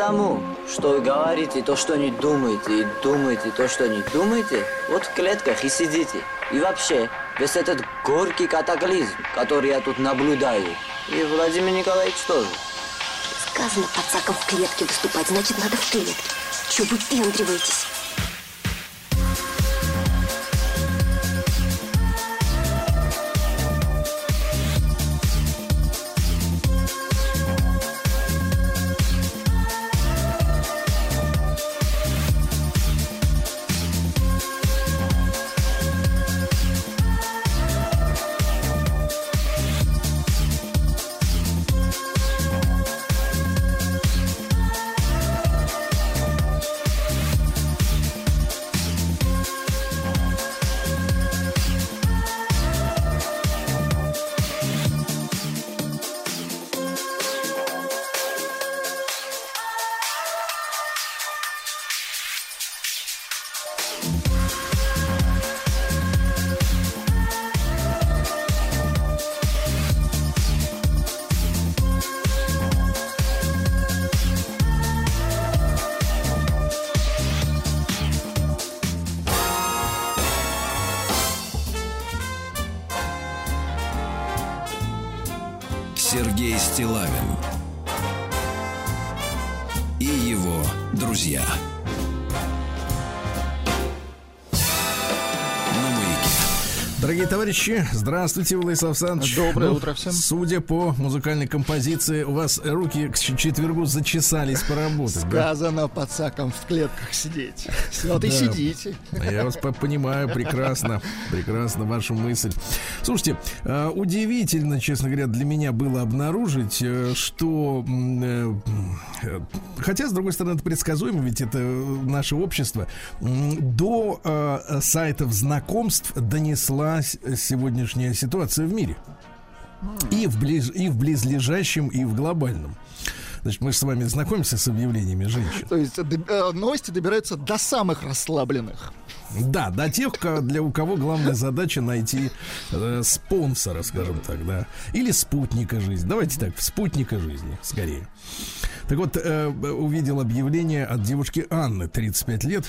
потому, что говорите то, что не думаете, и думаете то, что не думаете, вот в клетках и сидите. И вообще, весь этот горький катаклизм, который я тут наблюдаю, и Владимир Николаевич тоже. Сказано пацакам в клетке выступать, значит, надо в клетке. Че вы пендриваетесь? Товарищи, здравствуйте, Владислав Александрович. Доброе Ну, утро всем. Судя по музыкальной композиции, у вас руки к четвергу зачесались поработать. да? Сказано пацакам в клетках сидеть. Вот и Да. сидите. Я вас по- понимаю прекрасно, прекрасно вашу мысль. Слушайте, э, удивительно, честно говоря, для меня было обнаружить, э, что, э, хотя, с другой стороны, это предсказуемо, ведь это э, наше общество, до сайтов знакомств донеслась сегодняшняя ситуация в мире. И в, ближ, и в близлежащем, и в глобальном. Значит, мы же с вами знакомимся с объявлениями женщин. То есть д- э, новости добираются до самых расслабленных. Да, до тех, для у кого главная задача найти э, спонсора, скажем так, да. Или спутника жизни. Давайте так, спутника жизни, скорее. Так вот, э, увидел объявление от девушки Анны, 35 лет.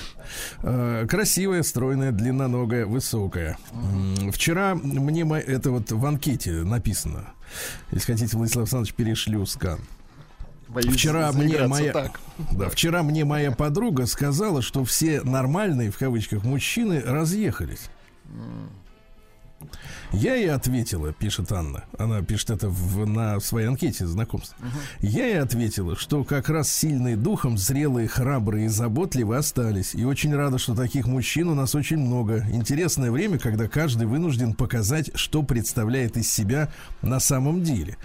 Э, красивая, стройная, длинноногая, высокая. М, Вчера мне это вот в анкете написано. Если хотите, Владислав Александрович, перешлю скан. Боюсь Вчера мне моя, так. да, вчера мне моя подруга сказала, что все нормальные в кавычках мужчины разъехались. Я ей ответила, пишет Анна, она пишет это в, на своей анкете знакомств. Я ей ответила, что как раз сильные духом, зрелые, храбрые и заботливые остались. И очень рада, что таких мужчин у нас очень много. Интересное время, когда каждый вынужден показать, что представляет из себя на самом деле.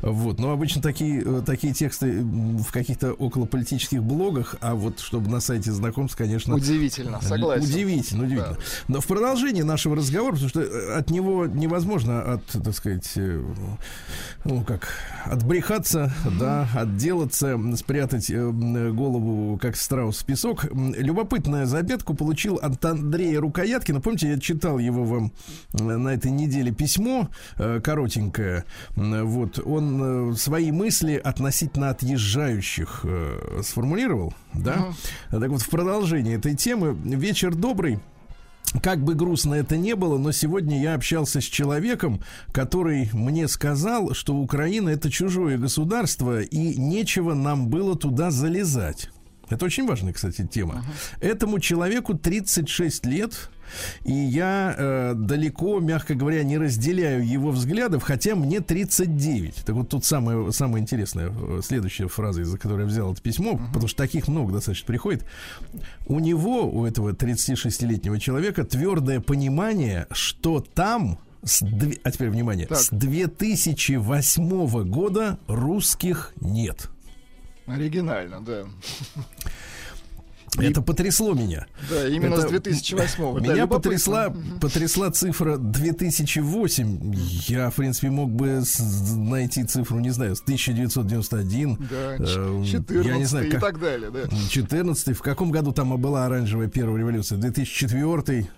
Вот. Но обычно такие, э, такие тексты в каких-то околополитических блогах, а вот чтобы на сайте знакомств, конечно, Удивительно, согласен. Удивительно, удивительно. Но в продолжении нашего разговора, потому что э, от него невозможно от, так сказать, э, ну как, отбрехаться, да, отделаться, спрятать э, голову, как страус в песок. М, Любопытную заметку получил от Андрея Рукояткина. Помните, я читал его вам э, на этой неделе письмо коротенькое. Вот, он свои мысли относительно отъезжающих сформулировал, да? Так вот, в продолжении этой темы вечер добрый. Как бы грустно это не было, но сегодня я общался с человеком, который мне сказал, что Украина это чужое государство и нечего нам было туда залезать. Это очень важная, кстати, тема. Этому человеку 36 лет, и я э, далеко, мягко говоря, не разделяю его взглядов, хотя мне 39. Так вот тут самая, самая интересная э, следующая фраза, из-за которой я взял это письмо, потому что таких много достаточно приходит. У него, у этого 36-летнего человека, твердое понимание, что там с две- а теперь внимание, Так. с 2008 года русских нет. Оригинально, да. Это потрясло меня. Да, именно Это с 2008 Да, Меня потрясла, потрясла цифра 2008. Я, в принципе, мог бы найти цифру, не знаю, с 1991. Да, э, 14 я не знаю, и как- так далее, да. 14 В каком году там была оранжевая первая революция? 2004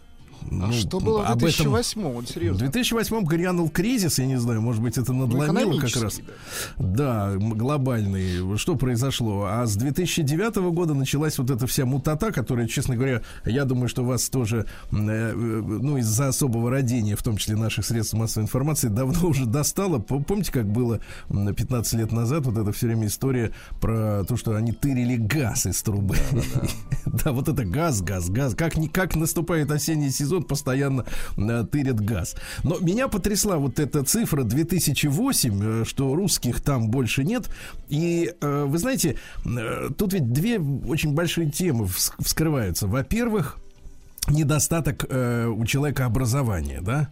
А что было в об этом- 2008 Вот В серьезно. 2008 грянул кризис, я не знаю, может быть, это надломило как экономический, раз. да. Да, глобальный. Что произошло? А с 2009 года началась вот эта вся мутата, которая, честно говоря, я думаю, что вас тоже, э, э, ну, из-за особого родения, в том числе наших средств массовой информации, давно уже достала. Помните, как было м, 15 лет назад вот эта все время история про то, что они тырили газ из трубы. Да, вот это газ, газ, газ. Как, как наступает осенний сезон, постоянно э, тырят газ. Но меня потрясла вот эта цифра 2008, э, что русских там больше нет. И э, вы знаете, э, тут ведь две очень большие темы вс- вскрываются. Во-первых, недостаток э, у человека образования, да?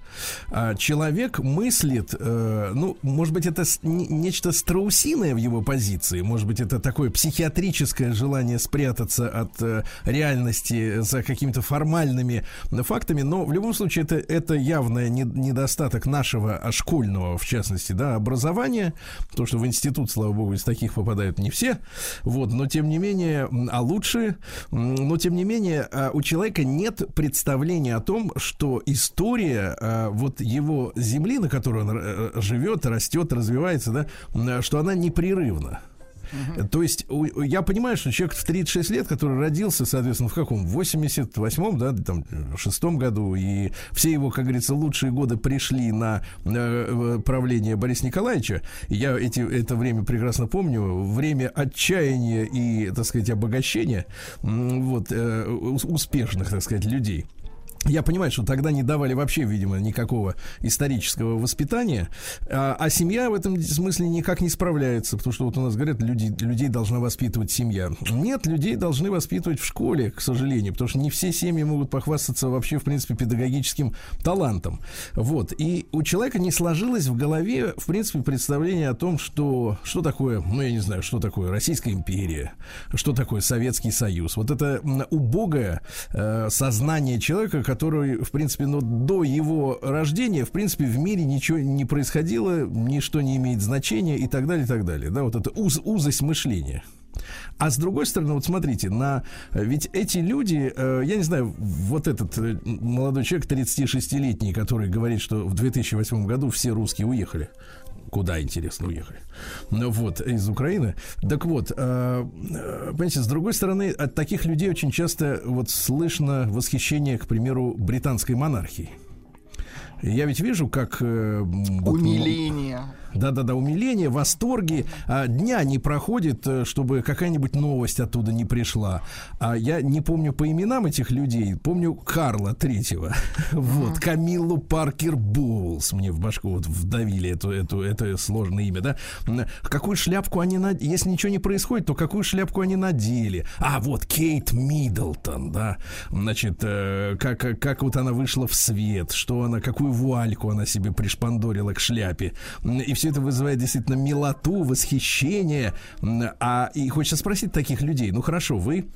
А человек мыслит, э, ну, может быть, это нечто страусиное в его позиции, может быть, это такое психиатрическое желание спрятаться от э, реальности за какими-то формальными фактами, но в любом случае это, это явный не- недостаток нашего а, школьного, в частности, да, образования, то, что в институт, слава богу, из таких попадают не все, вот, но тем не менее, а лучшие, м, но тем не менее, а, у человека нет представления о том, что история а, вот его земли, на которой он э, живет, растет, развивается, да, м, что она непрерывна. То есть я понимаю, что человек в 36 лет, который родился, соответственно, в каком? В 88-м, да, там, в шестом году, и все его, как говорится, лучшие годы пришли на э, правление Бориса Николаевича. Я эти, это время прекрасно помню. Время отчаяния и, так сказать, обогащения вот, э, ус- успешных, так сказать, людей. Я понимаю, что тогда не давали вообще, видимо, никакого исторического воспитания, а, а семья в этом смысле никак не справляется, потому что вот у нас говорят, люди, людей должна воспитывать семья. Нет, людей должны воспитывать в школе, к сожалению, потому что не все семьи могут похвастаться вообще, в принципе, педагогическим талантом. Вот. И у человека не сложилось в голове, в принципе, представление о том, что, что такое, ну, я не знаю, что такое Российская империя, что такое Советский Союз. Вот это убогое э, сознание человека, который, в принципе, ну, до его рождения, в принципе, в мире ничего не происходило, ничто не имеет значения и так далее, и так далее. Да, вот это уз, узость мышления. А с другой стороны, вот смотрите, на ведь эти люди, э, я не знаю, вот этот э, молодой человек, 36-летний, который говорит, что в 2008 году все русские уехали. Куда, интересно, уехали? Ну вот, из Украины. Так вот, э, э, понимаете, с другой стороны, от таких людей очень часто вот слышно восхищение, к примеру, британской монархией. Я ведь вижу, как... э, м, вот, Умиление. Да-да-да, умиление, восторги. А, дня не проходит, э, чтобы какая-нибудь новость оттуда не пришла. А я не помню по именам этих людей. Помню Карла Третьего. Вот, Камиллу Паркер Боулс. Мне в башку вот вдавили эту, эту, это сложное имя, да? Какую шляпку они надели? Если ничего не происходит, то какую шляпку они надели? А, вот, Кейт Миддлтон, да? Значит, э, как, как, вот она вышла в свет, что она, какую вуальку она себе пришпандорила к шляпе. И все это вызывает действительно милоту, восхищение. А и хочется спросить таких людей, ну хорошо, вы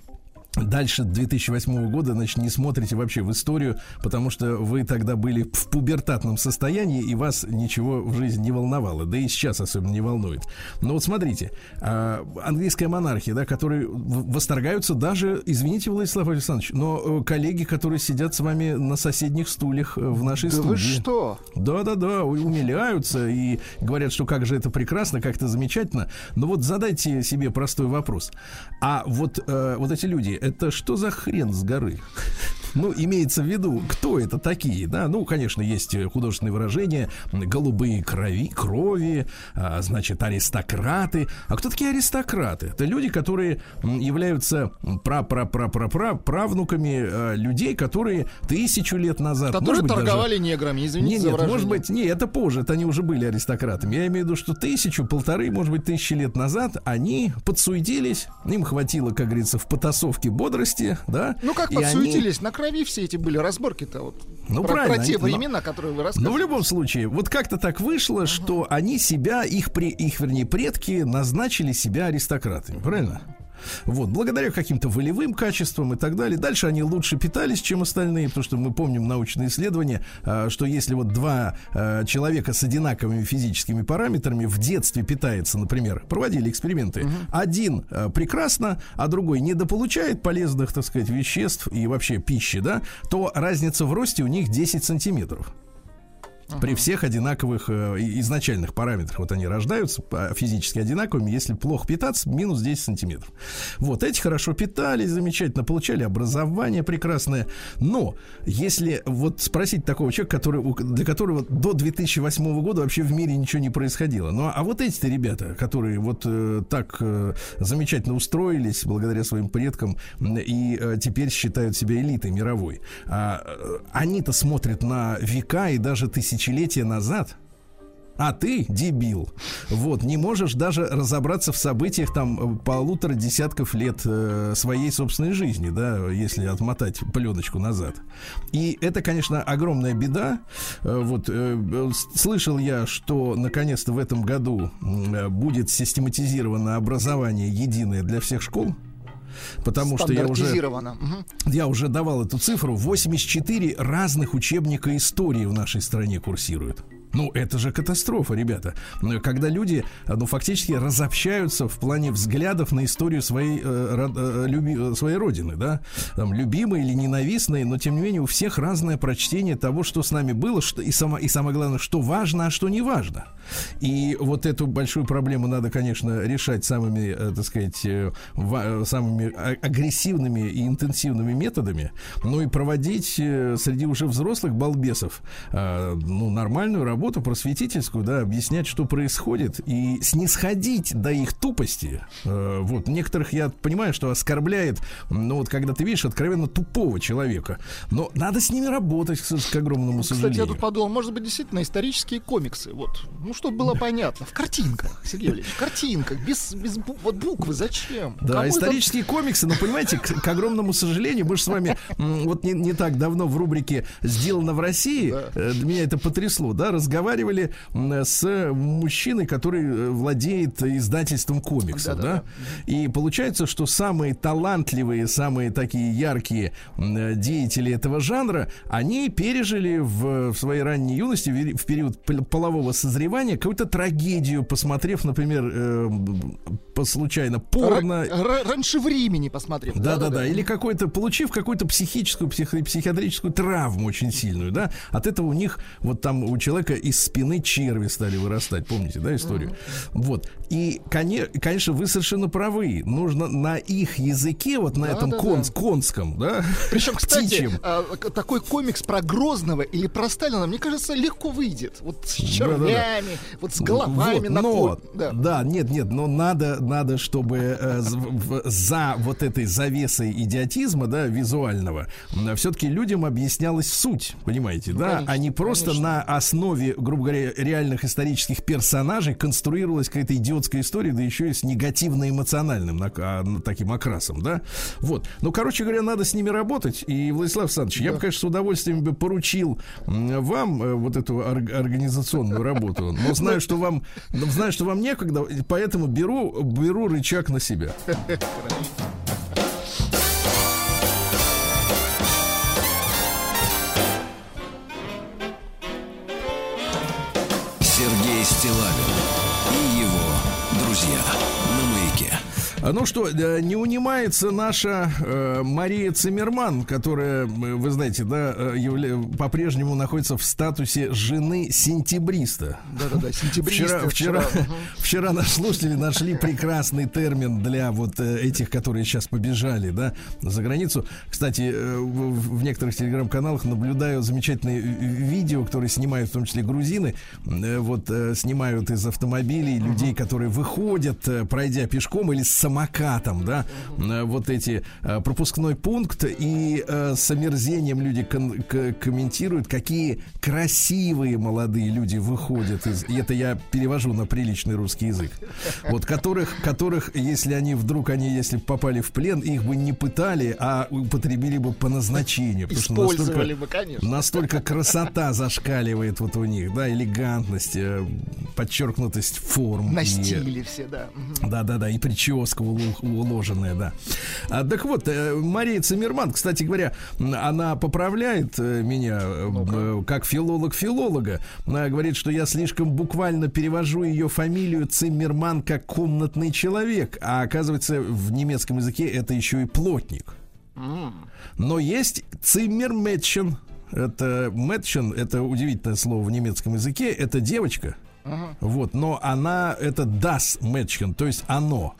Дальше 2008 года, значит, не смотрите вообще в историю, потому что вы тогда были в пубертатном состоянии, и вас ничего в жизни не волновало, да и сейчас особенно не волнует. Но вот смотрите, а, английская монархия, да, которые восторгаются даже, извините, Владислав Александрович, но э, коллеги, которые сидят с вами на соседних стульях э, в нашей Да студии. вы что? Да-да-да, умиляются и говорят, что как же это прекрасно, как это замечательно. Но вот задайте себе простой вопрос. А вот, э, вот эти люди, это что за хрен с горы? Ну, имеется в виду, кто это такие, да? Ну, конечно, есть э, художественные выражения, голубые крови, крови, а, значит, аристократы. А кто такие аристократы? Это люди, которые являются правнуками э, людей, которые тысячу лет назад, Которые быть, даже- торговали неграми, извините не, за нет, выражение. может быть, не, это позже, это они уже были аристократами. Я имею в виду, что тысячу, полторы, может быть, тысячи лет назад они подсуетились, им хватило, как говорится, в потасовке бодрости, да? Ну как и они- подсуетились, на крови все эти были разборки-то вот. Ну, про, правильно, про те они- но- времена, которые вы Но в рассказывали. любом случае, вот как-то так вышло, что они себя, их, при, их вернее, предки назначили себя аристократами, правильно? Вот, благодаря каким-то волевым качествам и так далее. Дальше они лучше питались, чем остальные, потому что мы помним научные исследования, а, что если вот два а, человека с одинаковыми физическими параметрами в детстве питается, например, проводили эксперименты, один а, прекрасно, а другой недополучает полезных, так сказать, веществ и вообще пищи, да, то разница в росте у них 10 сантиметров. При всех одинаковых э, изначальных параметрах. Вот они рождаются а, физически одинаковыми. Если плохо питаться, минус 10 сантиметров. Вот эти хорошо питались, замечательно, получали образование прекрасное. Но если вот спросить такого человека, который, для которого до 2008 года вообще в мире ничего не происходило. Ну а вот эти ребята, которые вот э, так э, замечательно устроились благодаря своим предкам и э, теперь считают себя элитой мировой, а, э, они-то смотрят на века и даже тысячелетия назад. А ты, дебил, вот, не можешь даже разобраться в событиях там э, полутора десятков лет э, своей собственной жизни, да, если отмотать пленочку назад. И это, конечно, огромная беда. Э, вот, э, слышал я, что наконец-то в этом году э, будет систематизировано образование единое для всех школ. Потому что я уже я уже давал эту цифру. 84 разных учебника истории в нашей стране курсируют. Ну, это же катастрофа, ребята. Когда люди, ну, фактически разобщаются в плане взглядов на историю своей, э, э, люби- э, своей родины, да, там, любимой или ненавистной, но, тем не менее, у всех разное прочтение того, что с нами было, что, и, само, и самое главное, что важно, а что не важно. И вот эту большую проблему надо, конечно, решать самыми, э, так сказать, э, э, самыми а- агрессивными и интенсивными методами, ну и проводить э, среди уже взрослых балбесов э, ну, нормальную работу просветительскую, да, объяснять, что происходит, и снисходить до их тупости. Э, Вот, некоторых я понимаю, что оскорбляет, ну вот когда ты видишь откровенно тупого человека, но надо с ними работать, к, к огромному Кстати, сожалению. я тут подумал, может быть, действительно исторические комиксы. Вот. Ну, чтобы было понятно. В картинках, Сергей Валерьевич, в картинках. Без, без вот буквы зачем? Да, Кому это- исторические комиксы, но понимаете, к, к огромному сожалению, мы же с вами вот не, не так давно в рубрике «Сделано в России», э, меня это потрясло, да, разговаривали с мужчиной, который э, владеет издательством комиксов, да, Да-да-да. и получается, что самые талантливые, самые такие яркие деятели этого жанра, они пережили в, в своей ранней юности, в период пол- полового созревания, какую-то трагедию, посмотрев, например, э, по случайно порно, ра- раньше времени посмотрим. да, да, да. Или какой-то, получив какую-то психическую, психо- психиатрическую травму очень сильную, да, от этого у них, вот там у человека из спины черви стали вырастать. Помните, да, историю? Вот. И, коне- конечно, вы совершенно правы. Нужно на их языке, вот на Да, этом да, конс- да. конском, да, Причем, кстати, а, такой комикс про Грозного или про Сталина, мне кажется, легко выйдет. Вот с червями, вот с головами Вот, на но, ко- да. да. нет, нет, но надо, надо, чтобы э, за вот этой завесой идиотизма, да, визуального, все-таки людям объяснялась суть, понимаете, да, конечно, а не просто конечно. на основе, грубо говоря, реальных исторических персонажей конструировалась какая-то идиотская история, да еще и с негативно-эмоциональным а, н- таким окрасом, да. Вот. Ну, короче говоря, надо с ними работать. И, Владислав Александрович, я бы, конечно, с удовольствием бы поручил вам э, вот эту ор- организационную работу. Но знаю, что вам, знаю, что вам некогда, поэтому беру, беру рычаг на себя. Стилавин Ну что, не унимается наша э, Мария Циммерман, которая, вы знаете, да, э, явля- по-прежнему находится в статусе жены сентябриста. Да-да-да, сентябристы. Вчера, вчера, вчера наши слушатели нашли прекрасный термин для вот э, этих, которые сейчас побежали, да, за границу. Кстати, э, в, некоторых телеграм-каналах наблюдаю замечательные ви- видео, которые снимают в том числе грузины, вот снимают из автомобилей людей, которые выходят, пройдя пешком или с самокатом, да, э, вот эти э, пропускной пункт и э, с омерзением люди кон- комментируют, какие красивые молодые люди выходят из, и это я перевожу на приличный русский язык, вот которых, которых, если они вдруг они, если попали в плен, их бы не пытали, а употребили бы по назначению, потому что настолько- бы, конечно. Настолько красота зашкаливает вот у них, да, элегантность, подчеркнутость форм. На и- стиле все, да. Мгм. да, да, да, и прическа уложенная, да. А, так вот, э, Мария Циммерман, кстати говоря, она поправляет э, меня э, как филолог филолога. Она говорит, что я слишком буквально перевожу ее фамилию Циммерман как комнатный человек, а оказывается в немецком языке это еще и плотник. Но есть Циммермэтчен. Это Мэтчен, это удивительное слово в немецком языке. Это девочка. Вот, но она это das Mädchen, то есть оно.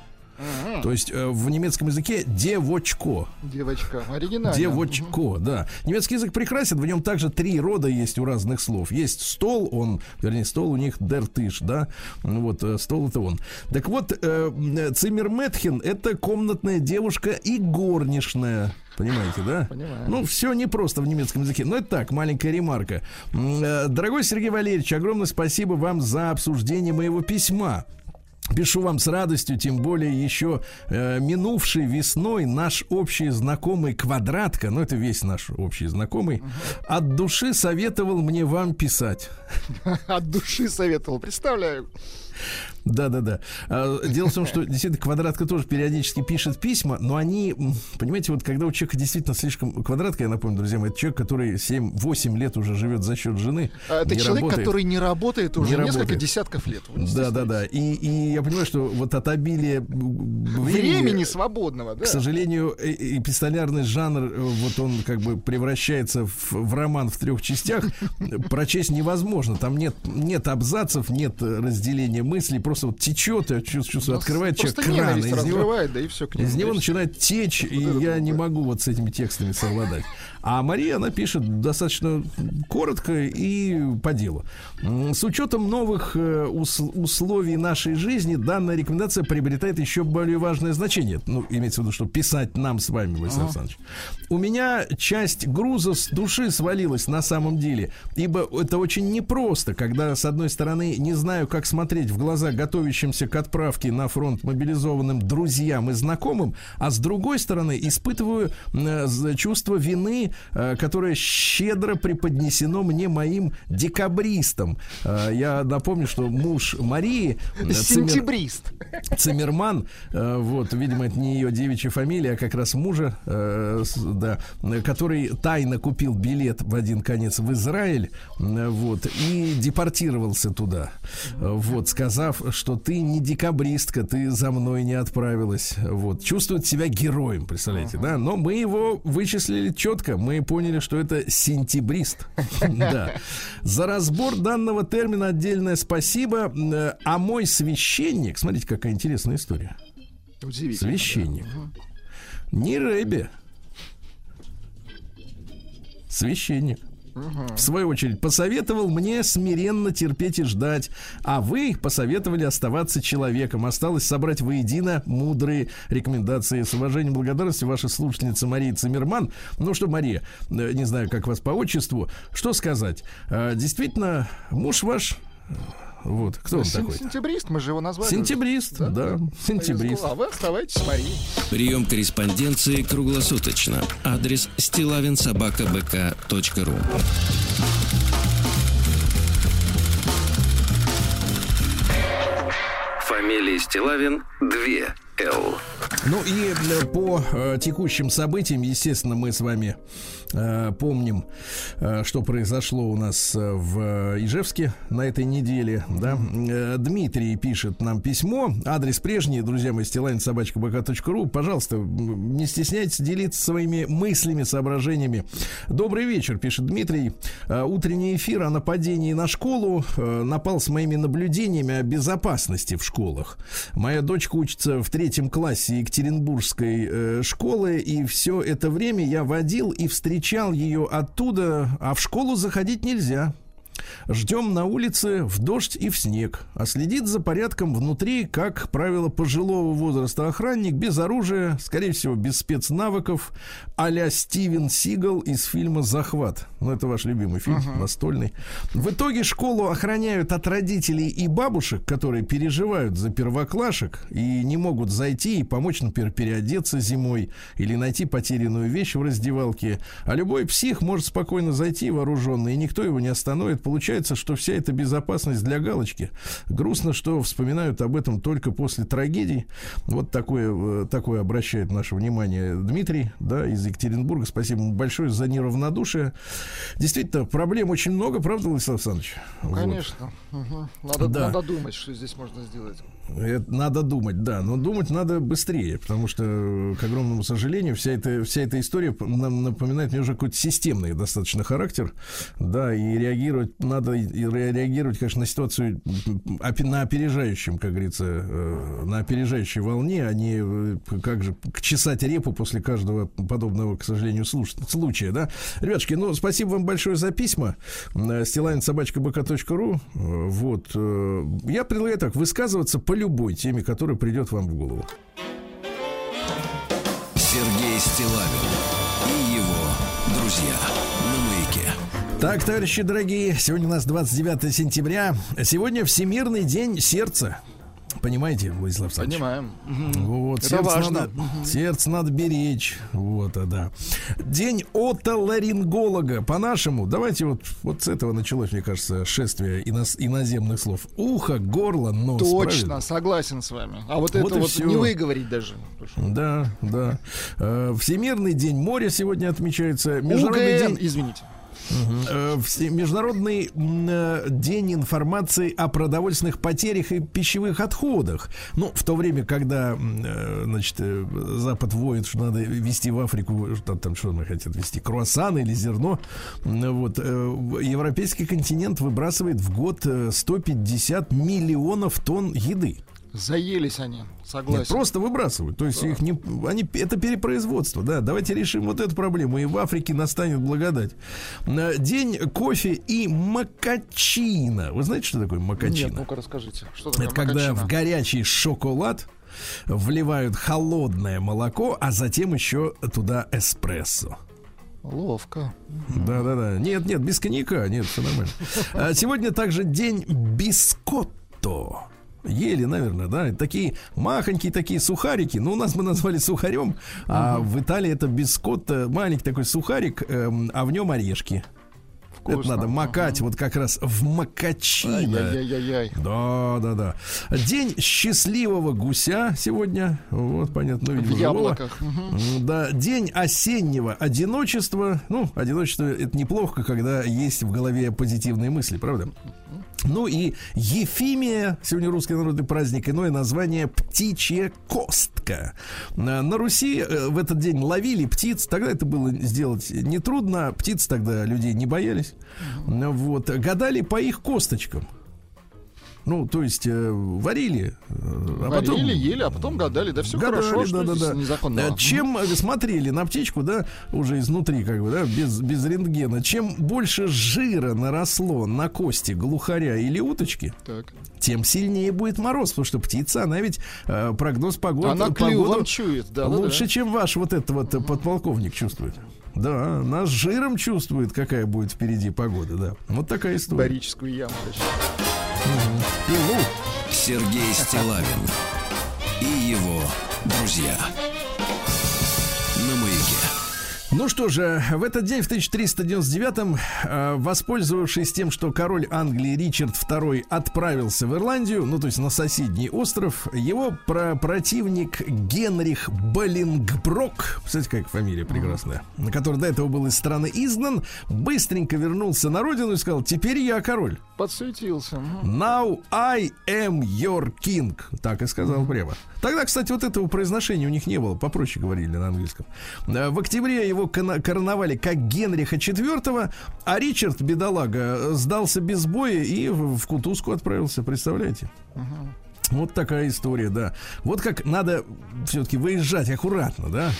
То есть э, в немецком языке девочко. Девочка, оригинально. Девочко, да. Немецкий язык прекрасен, в нем также три рода есть у разных слов. Есть стол, он, вернее, стол у них дертыш, да. Ну Вот, э, стол это он. Так вот, э, Циммерметхен это комнатная девушка и горничная. Понимаете, да? Понимаю. Ну, все непросто в немецком языке. Но это так, маленькая ремарка. Э, Дорогой Сергей Валерьевич, огромное спасибо вам за обсуждение моего письма. Пишу вам с радостью, тем более еще э, минувшей весной наш общий знакомый Квадратка, ну это весь наш общий знакомый, от души советовал мне вам писать. От души советовал, представляю. Да-да-да. А, Дело в том, что действительно квадратка тоже периодически пишет письма, но они, понимаете, вот когда у человека действительно слишком... Квадратка, я напомню, друзья мои, это человек, который 7-8 лет уже живет за счет жены. А Это человек, работает. который не работает уже Не несколько работает. десятков лет. Вы не Да, да, да. И, и я понимаю, что вот от обилия м, Времени свободного, да. к сожалению, эпистолярный жанр, э, вот он как бы превращается в, в роман в трех частях. Прочесть невозможно. Там нет, нет абзацев, нет разделения мыслей. Просто вот течет, я чувствую, чувствую, открывает человек Просто кран. Из него, да и все из него начинает течь, и я не могу вот с этими текстами совладать. А Мария, она пишет достаточно коротко и по делу. С учетом новых э, ус- условий нашей жизни, данная рекомендация приобретает еще более важное значение. Ну, имеется в виду, что писать нам с вами, Василий Александрович. У меня часть груза с души свалилась на самом деле, ибо это очень непросто, когда, с одной стороны, не знаю, как смотреть в глаза готовящимся к отправке на фронт мобилизованным друзьям и знакомым, а с другой стороны, испытываю э, чувство вины, которое щедро преподнесено мне моим декабристом. Э, я напомню, что муж Марии... э, Сентябрист. Циммерман, э, вот, видимо, это не ее девичья фамилия, а как раз мужа, э, да, э, который тайно купил билет в один конец в Израиль, э, вот, и депортировался туда, Э, вот, сказав, что ты не декабристка, ты за мной не отправилась, вот, чувствует себя героем, представляете, да, но мы его вычислили четко, мы поняли, что это сентябрист, да. За разбор данного термина отдельное спасибо, Э, а мой священник, смотрите, какая интересная история. Священник. Не Рэбе. Священник. В свою очередь, посоветовал мне смиренно терпеть и ждать, а вы посоветовали оставаться человеком. Осталось собрать воедино мудрые рекомендации. С уважением и благодарностью, ваша слушательница Мария Циммерман. Ну что, Мария, э, не знаю, как вас по отчеству, что сказать? Э, Действительно, муж ваш, вот, кто он такой? Сентябрист, мы же его назвали. Сентябрист, да, сентябрист. А вы оставайтесь с Марией. Прием корреспонденции круглосуточно. Адрес стилавинсобакабк.ру Фамилия Стилавин 2 Л. Ну и по э, текущим событиям, естественно, мы с вами помним, э, что произошло у нас э, в Ижевске на этой неделе. Да? Э, Дмитрий пишет нам письмо. Адрес прежний, друзья мои, стилайн.собачка.бк.ру. Пожалуйста, м, не стесняйтесь делиться своими мыслями, соображениями. Добрый вечер, пишет Дмитрий. Э, Утренний эфир о нападении на школу э, напал с моими наблюдениями о безопасности в школах. Моя дочка учится в третьем классе Екатеринбургской э, школы, и все это время я водил и встречал ее оттуда, а в школу заходить нельзя. Ждем на улице в дождь и в снег. А следит за порядком внутри, как правило, пожилого возраста охранник, без оружия, скорее всего, без спецнавыков, а-ля Стивен Сигал из фильма «Захват». Ну, это ваш любимый фильм, настольный. В итоге школу охраняют от родителей и бабушек, которые переживают за первоклашек и не могут зайти и помочь, например, переодеться зимой или найти потерянную вещь в раздевалке. А любой псих может спокойно зайти вооруженный, и никто его не остановит, получается, что вся эта безопасность для галочки. Грустно, что вспоминают об этом только после трагедий. Вот такое, э, такое обращает наше внимание Дмитрий, да, из Екатеринбурга. Спасибо ему большое за неравнодушие. Действительно, проблем очень много, правда, Владислав Александрович? Ну, Вот. Конечно. Мгм. Надо, Да. надо думать, что здесь можно сделать. Это надо думать, да, но думать надо быстрее, потому что, к огромному сожалению, вся эта, вся эта история нам напоминает мне уже какой-то системный достаточно характер, да, и реагировать надо, и ре- реагировать, конечно, на ситуацию на опережающем, как говорится, э, на опережающей волне, а не э, как же чесать репу после каждого подобного, к сожалению, случая, да. Ребятушки, ну, спасибо вам большое за письма. Э, Вот. э, Я предлагаю так, высказываться по любой теме, которая придет вам в голову. Сергей Стилавин и его друзья на маяке. Так, товарищи дорогие, сегодня у нас 29 сентября. Сегодня Всемирный день сердца. Понимаете, Владислав Александрович? Понимаем. Вот, Это сердце важно. Надо, сердце надо беречь. Вот, а да. День отоларинголога. По-нашему, давайте вот, вот с этого началось, мне кажется, шествие иноз- иноземных слов. Ухо, горло, нос. Точно, правильно? согласен с вами. А вот, Вот это вот всё. не выговорить даже. Да, да. Э, Всемирный день моря сегодня отмечается. Международный УГН, день извините. Э, Международный э, день информации о продовольственных потерях и пищевых отходах. Ну, в то время, когда, э, значит, Запад воет, что надо везти в Африку, что там, что мы хотят везти, круассаны или зерно, вот, европейский континент выбрасывает в год э, 150 миллионов тонн еды. Заелись они, согласен. Нет, просто выбрасывают. То есть их не, они, это перепроизводство, да. Давайте решим вот эту проблему, и в Африке настанет благодать. День кофе и макачина. Вы знаете, что такое макачина? Нет, ну-ка расскажите. Что такое это когда в горячий шоколад вливают холодное молоко, а затем еще туда эспрессо. Ловко. Да, да, да. Нет, нет, без коньяка, нет, все нормально. А Сегодня также день бискотто. Ели, наверное, да, такие махонькие такие сухарики. Ну, у нас мы назвали сухарем, а в Италии это бискотто, маленький такой сухарик, эм, а в нем орешки. Это Вкусно. надо макать вот как раз в макачино. Ай-яй-яй-яй. Да, да, да. День счастливого гуся сегодня. Вот, понятно, ну, В видимо, яблоках. М, Да, день осеннего одиночества. Ну, одиночество это неплохо, когда есть в голове позитивные мысли, правда? Ну и Ефимия, сегодня русский народный праздник, иное название птичья костка. На Руси э, в этот день ловили птиц, тогда это было сделать нетрудно, птиц тогда людей не боялись. Вот, гадали по их косточкам. Ну, то есть э, варили, э, а Варили, потом ели, а потом гадали. Да все Гадали, хорошо, что да, да, здесь да. незаконного? Э, Чем э, смотрели на птичку, да, уже изнутри, как бы, да, без, без рентгена, чем больше жира наросло на кости глухаря или уточки, Так. тем сильнее будет мороз, потому что птица, она ведь э, прогноз погоды, Она клювом чует, да, да, лучше, да. чем ваш вот этот вот подполковник чувствует. Да, наш жиром чувствует, какая будет впереди погода, да. Вот такая история. Барическую яму. Пилу. Сергей Стилавин и его друзья. Ну что же, в этот день, в 1399-м, э, воспользовавшись тем, что король Англии Ричард II отправился в Ирландию, ну то есть на соседний остров, его про противник Генрих Боллингброк, представляете, какая фамилия прекрасная, который до этого был из страны изгнан, быстренько вернулся на родину и сказал, теперь я король. Подсуетился. мгм. Now I am your king. Так и сказал прямо. Тогда, кстати, вот этого произношения у них не было, попроще говорили на английском. Э, В октябре его короновали как Генриха IV, а Ричард, бедолага, сдался без боя и в в кутузку отправился, представляете? Вот такая история, да. Вот как надо все-таки выезжать аккуратно, да?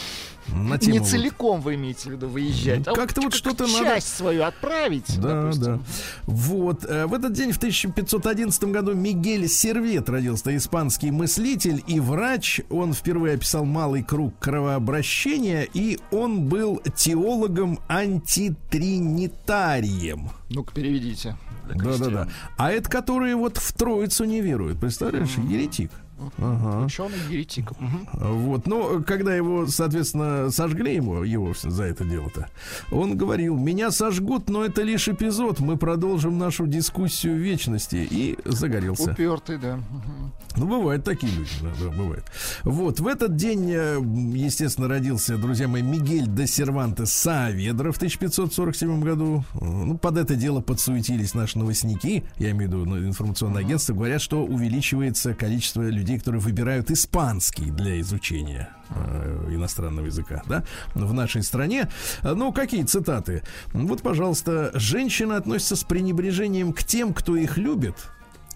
На тему Не вот- целиком вы имеете в виду выезжать. а Как-то вот как что-то часть надо- свою отправить. Да, допустим. да. Вот. э, В этот день, в 1511 году, Мигель Сервет родился, испанский мыслитель и врач. Он впервые описал малый круг кровообращения, и он был теологом антитринитарием. Ну-ка, переведите. для Да-да-да. крестьян. А это которые вот в Троицу не веруют. Представляешь, еретик. Ага. Ученый еретик. Мгм. Вот, но когда его, соответственно, сожгли его, его за это дело-то, он говорил, меня сожгут, но это лишь эпизод, мы продолжим нашу дискуссию вечности, и загорелся. Упертый, да. Мгм. Ну, бывают такие люди, да, да, бывает. Вот, в этот день, э, естественно, родился, друзья мои, Мигель де Сервантес Сааведро в 1547 году. Ну, под это дело подсуетились наши новостники, я имею в виду ну, информационное агентство, говорят, что увеличивается количество людей, которые выбирают испанский для изучения э, иностранного языка, да, в нашей стране. Ну, какие цитаты? Вот, пожалуйста, женщины относятся с пренебрежением к тем, кто их любит,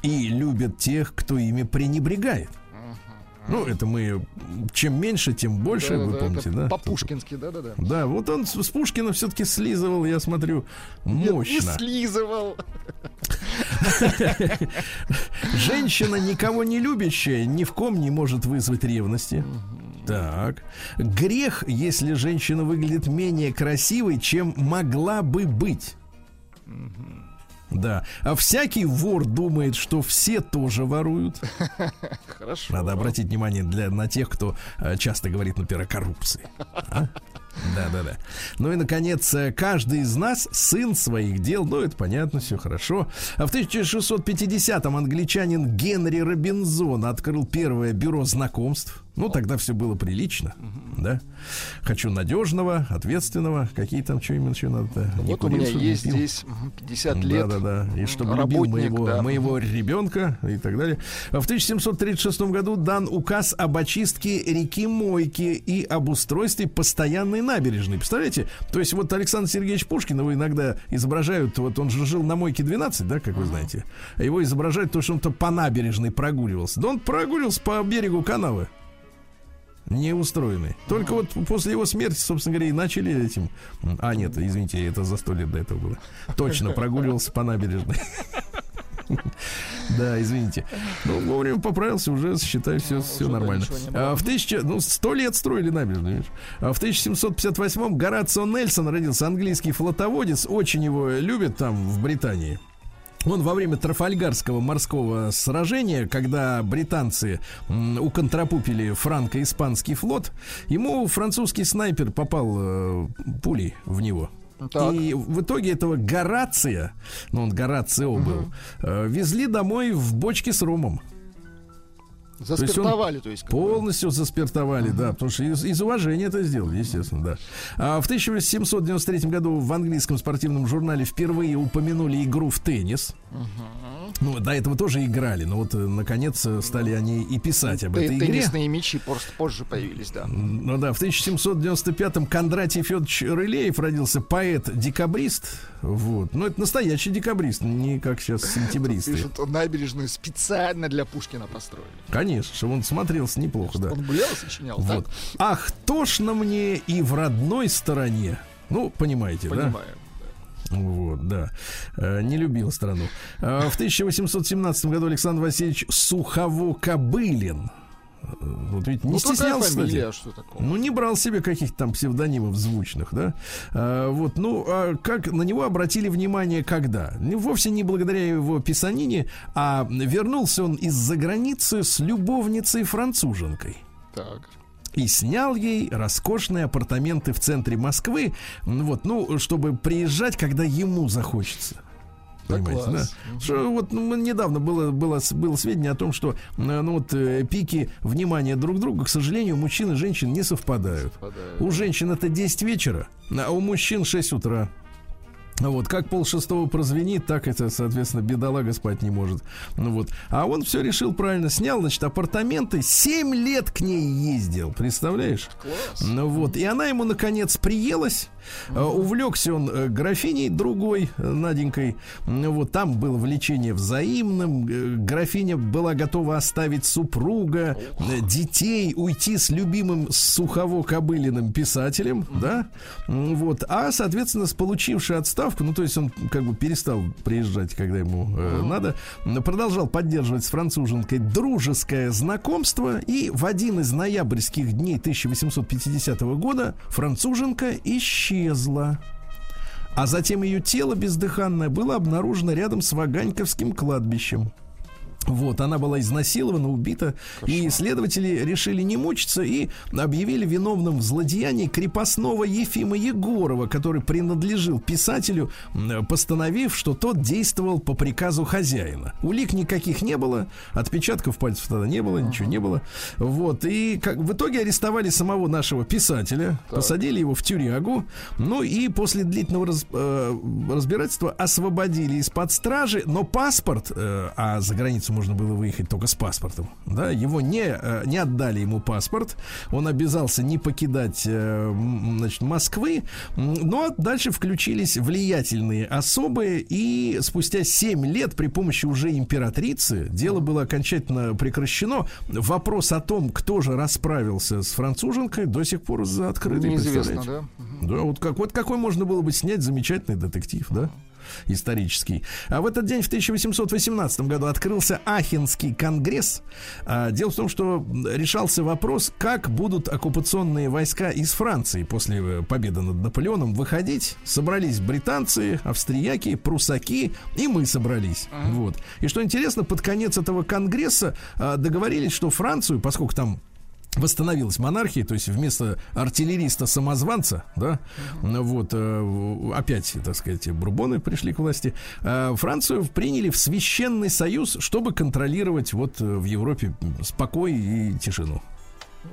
и любят тех, кто ими пренебрегает. Ну, это мы чем меньше, тем больше, вы Да-да-да, помните, да? По-пушкински, да-да-да. Да, вот он с, с Пушкина все-таки слизывал, я смотрю, Не мощно. слизывал. Женщина, никого не любящая, ни в ком не может вызвать ревности. Так. Грех, если женщина выглядит менее красивой, чем могла бы быть. Да. А всякий вор думает, что все тоже воруют. Хорошо. Надо обратить внимание для, на тех, кто э, часто говорит, например, о коррупции. А? Да, да, да. Ну и, наконец, э, каждый из нас сын своих дел. Ну, это понятно, все хорошо. А в 1650-м англичанин Генри Робинзон открыл первое бюро знакомств. Ну, тогда все было прилично, да. Хочу надежного, ответственного. Какие там, что именно, что надо-то? Вот у курил, меня ли, не есть пил? здесь мгм, 50 лет. Да, да, да. И чтобы любил работник, моего, да. моего ребенка и так далее. В 1736 году дан указ об очистке реки Мойки и об устройстве постоянной набережной. Представляете? То есть вот Александр Сергеевич Пушкин его иногда изображают, вот он же жил на Мойке 12, да, как вы знаете. Его изображают то, что он-то по набережной прогуливался. Да он прогуливался по берегу канавы. Не устроенный. Только вот после его смерти, собственно говоря, и начали этим. А, нет, извините, это за сто лет до этого было. Точно прогуливался по набережной. Да, извините. Ну, вовремя поправился, уже считаю, все, все уже, да, нормально. А в тысяча, ну, сто лет строили набережную, видишь. А в 1758-м Горацио Нельсон родился, английский флотоводец, очень его любят там, в Британии. Он во время Трафальгарского морского сражения, когда британцы уконтрапупили франко-испанский флот, ему французский снайпер попал э, пулей в него. Так. И в итоге этого Горация, ну он Горацио был, э, везли домой в бочке с ромом. Заспиртовали, то есть. как бы. Полностью заспиртовали, да, потому что из, из уважения это сделали, естественно, да. А в 1793 году в английском спортивном журнале впервые упомянули игру в теннис. Ну, до этого тоже играли, но вот, э, наконец, э, стали они и писать об этой игре. Теннисные мячи просто позже появились, да. Ну да, в 1795-м Кондратий Федорович Рылеев родился поэт-декабрист. Вот. Ну, это настоящий декабрист, не как сейчас сентябристы. Пишут, набережную специально для Пушкина построили. Конечно, чтобы он смотрелся неплохо, да. Он гулял, сочинял, Вот. так? Ах, тошно мне и в родной стороне. Ну, понимаете, да? Понимаю. Вот, да. Э, Не любил страну. Э, В 1817 году Александр Васильевич Сухово-Кобылин. Э, Вот ведь не Ну, стеснялся, фамилия, что такого? Ну, не брал себе каких-то там псевдонимов звучных, да? А, вот, ну, а как на него обратили внимание когда? Ну, Вовсе не благодаря его писанине, а вернулся он из-за границы с любовницей-француженкой Так. И снял ей роскошные апартаменты в центре Москвы, вот, ну, чтобы приезжать, когда ему захочется. Да Понимаете, да? класс. Что вот ну, недавно было, было, было сведение о том, что ну, вот, э, пики внимания друг к другу, к сожалению, мужчин и женщин не совпадают. Совпадают. У женщин это 10 вечера, а у мужчин 6 утра. Вот, как пол шестого прозвенит, так это, соответственно, бедолага спать не может. Ну вот. А он все решил правильно. Снял, значит, апартаменты. 7 лет к ней ездил. Представляешь? Класс. Ну вот. И она ему, наконец, приелась. Э, Увлекся он э, графиней другой, э, Наденькой. Вот там было влечение взаимным. Графиня была готова оставить супруга, детей, уйти с любимым Сухово-Кобылиным писателем, да? Вот. А, соответственно, с получившей отставку, ну, то есть он как бы перестал приезжать, когда ему э, надо, продолжал поддерживать с француженкой дружеское знакомство, и в один из ноябрьских дней 1850 года француженка исчезла. А затем ее тело бездыханное было обнаружено рядом с Ваганьковским кладбищем. Вот, она была изнасилована, убита, и следователи решили не мучиться и объявили виновным в злодеянии крепостного Ефима Егорова, который принадлежил писателю, постановив, что тот действовал по приказу хозяина. Улик никаких не было, отпечатков пальцев тогда не было, ничего не было. Вот, и как, в итоге арестовали самого нашего писателя, посадили его в тюрягу, ну и после длительного раз- э, разбирательства освободили из-под стражи, но паспорт, э, а за границу можно было выехать только с паспортом, да, его не, э, не отдали ему паспорт, он обязался не покидать, э, значит, Москвы, но дальше включились влиятельные особы, и спустя 7 лет при помощи уже императрицы дело было окончательно прекращено. Вопрос о том, кто же расправился с француженкой, до сих пор за открытый. Неизвестно, да? Да, вот, как, вот какой можно было бы снять замечательный детектив, да? Исторический. А в этот день, в 1818 году, открылся Ахенский конгресс. А, дело в том, что решался вопрос, как будут оккупационные войска из Франции после э, победы над Наполеоном выходить. Собрались британцы, австрияки, прусаки, и мы собрались. Вот. И что интересно, под конец этого конгресса а, договорились, что Францию, поскольку там восстановилась монархия, то есть вместо артиллериста-самозванца, да, вот, э, опять, так сказать, бурбоны пришли к власти, э, Францию приняли в священный союз, чтобы контролировать вот э, в Европе спокой и тишину.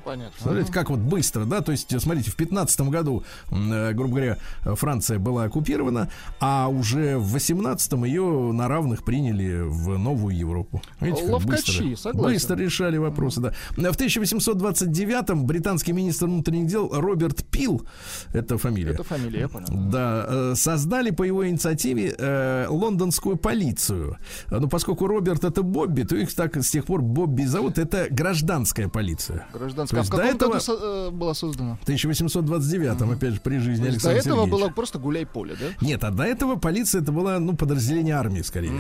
Понятно. Смотрите, как вот быстро, да, то есть, смотрите, в 15 году, э, грубо говоря, Франция была оккупирована, а уже в 18-м ее на равных приняли в новую Европу. Видите, как Ловкачи, быстро, согласен. быстро решали вопросы, да. В 1829-м британский министр внутренних дел Роберт Пил, это фамилия, Это фамилия, я понял. да, э, создали по его инициативе э, лондонскую полицию. Э, Ну, поскольку Роберт это Бобби, то их так с тех пор Бобби зовут. Это гражданская полиция. Гражданская. А в до каком этого- году со- э, была создана? В 1829-м, опять же, при жизни То есть до Александра этого Сергеевича. было просто гуляй-поле, да? Нет, а до этого полиция это была, ну, подразделение армии скорее.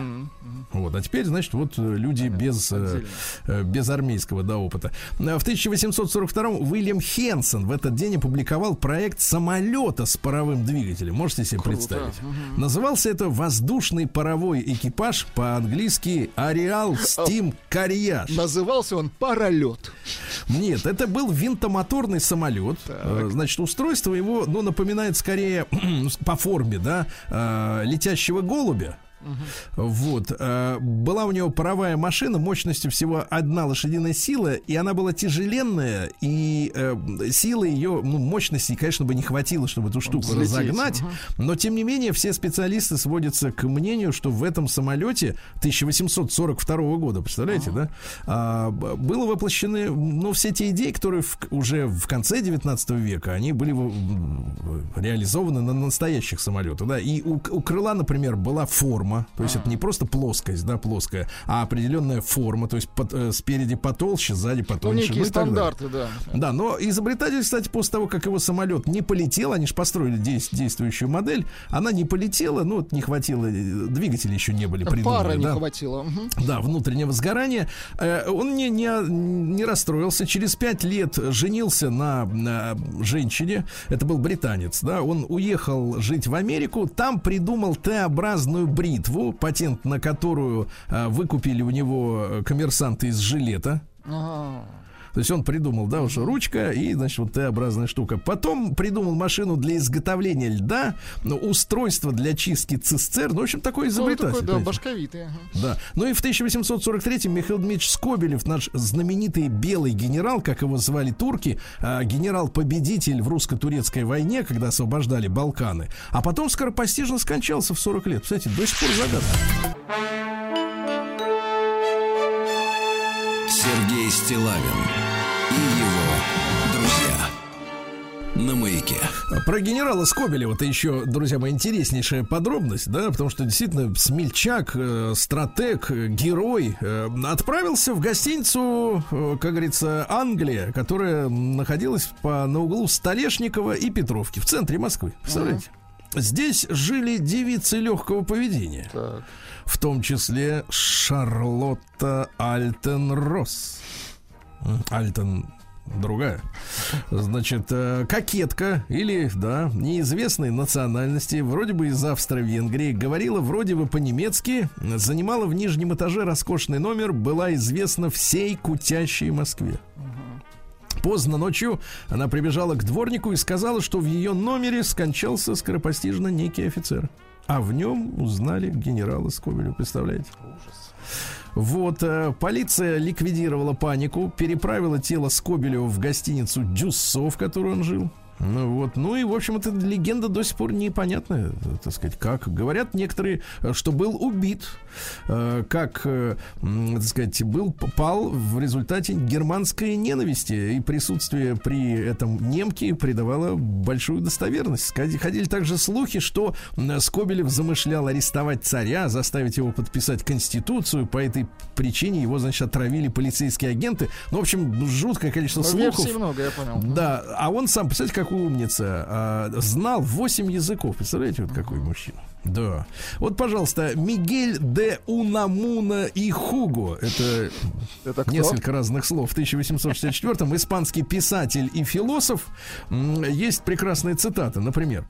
Вот, а теперь, значит, вот э, люди без, э, э, без армейского, да, опыта. В 1842-м Уильям Хенсон в этот день опубликовал проект самолета с паровым двигателем. Можете себе представить? Назывался это «Воздушный паровой экипаж», по-английски «Ареал Steam Carriage». Назывался он «Паролет». Нет, это был винтомоторный самолет. Э, Значит, устройство его, ну, напоминает скорее по форме, да, э, летящего голубя. Вот. э, Была у него паровая машина мощностью всего одна лошадиная сила, и она была тяжеленная, и э, силы ее, ну, мощности, конечно, бы не хватило, чтобы эту штуку Взлететь, разогнать. Но, тем не менее, все специалисты сводятся к мнению, что в этом самолете 1842 года, представляете, да, а, было воплощены, ну, все те идеи, которые в- уже в конце 19 века, они были реализованы на настоящих самолетах, да, и у, у крыла, например, была форма, то есть это не просто плоскость, да, плоская, а определенная форма, то есть под- э, спереди потолще, сзади Ну, потоньше. некие далее. стандарты, да. Да, но изобретатель, кстати, после того, как его самолет не полетел, они же построили дейс- действующую модель, она не полетела, ну, вот не хватило, двигатели еще не были придуманы. Пара не да. хватило. Да, внутреннего сгорания. Э, Он не, не, не расстроился. Через пять лет женился на, на женщине. Это был британец, да. Он уехал жить в Америку. Там придумал Т-образную бритву, патент на которую э, выкупили у него э, коммерсанты из жилета. То есть он придумал, да, уже ручка и, значит, вот Т-образная штука. Потом придумал машину для изготовления льда, ну, устройство для чистки цистерн. Ну, в общем, такой Ну, изобретатель. такой, да, башковитый. ага. Да. Ну и в 1843-м Михаил Дмитриевич Скобелев, наш знаменитый белый генерал, как его звали турки, а, генерал-победитель в русско-турецкой войне, когда освобождали Балканы, а потом скоропостижно скончался в 40 лет. Кстати, до сих пор загадка. Сергей Стилавин и его друзья. На маяке. Про генерала Скобелева это еще, друзья мои, интереснейшая подробность, да, потому что действительно смельчак, э, стратег, э, герой э, отправился в гостиницу, э, как говорится, Англия, которая находилась по, на углу Столешникова и Петровки в центре Москвы. Представляете? Здесь жили девицы легкого поведения, Так. В том числе Шарлотта Альтенросс. М, Альтен другая. Значит, э, кокетка или, да, неизвестной национальности, вроде бы из Австро-Венгрии, говорила вроде бы по-немецки, занимала в нижнем этаже роскошный номер, была известна всей кутящей Москве. Поздно ночью она прибежала к дворнику и сказала, что в ее номере скончался скоропостижно некий офицер. А в нем узнали генерала Скобелю, представляете? Вот, э, полиция ликвидировала панику, переправила тело Скобелева в гостиницу Дюссо, в которой он жил. Ну вот, ну и в общем эта легенда до сих пор непонятная, так сказать, как говорят некоторые, что был убит, э, как, э, так сказать, был пал в результате германской ненависти и присутствие при этом немки придавало большую достоверность. Ходи- Ходили также слухи, что Скобелев замышлял арестовать царя, заставить его подписать конституцию, по этой причине его, значит, отравили полицейские агенты. Ну, в общем, жуткое количество Ну, слухов. много, я понял. Да, а он сам, представляете, какой умница, а, знал 8 языков. Представляете, вот какой мужчина. Да. Вот, пожалуйста, Мигель де Унамуна и Хуго. Это Это кто? несколько разных слов. В 1864-м испанский писатель и философ. Есть прекрасная цитата, например.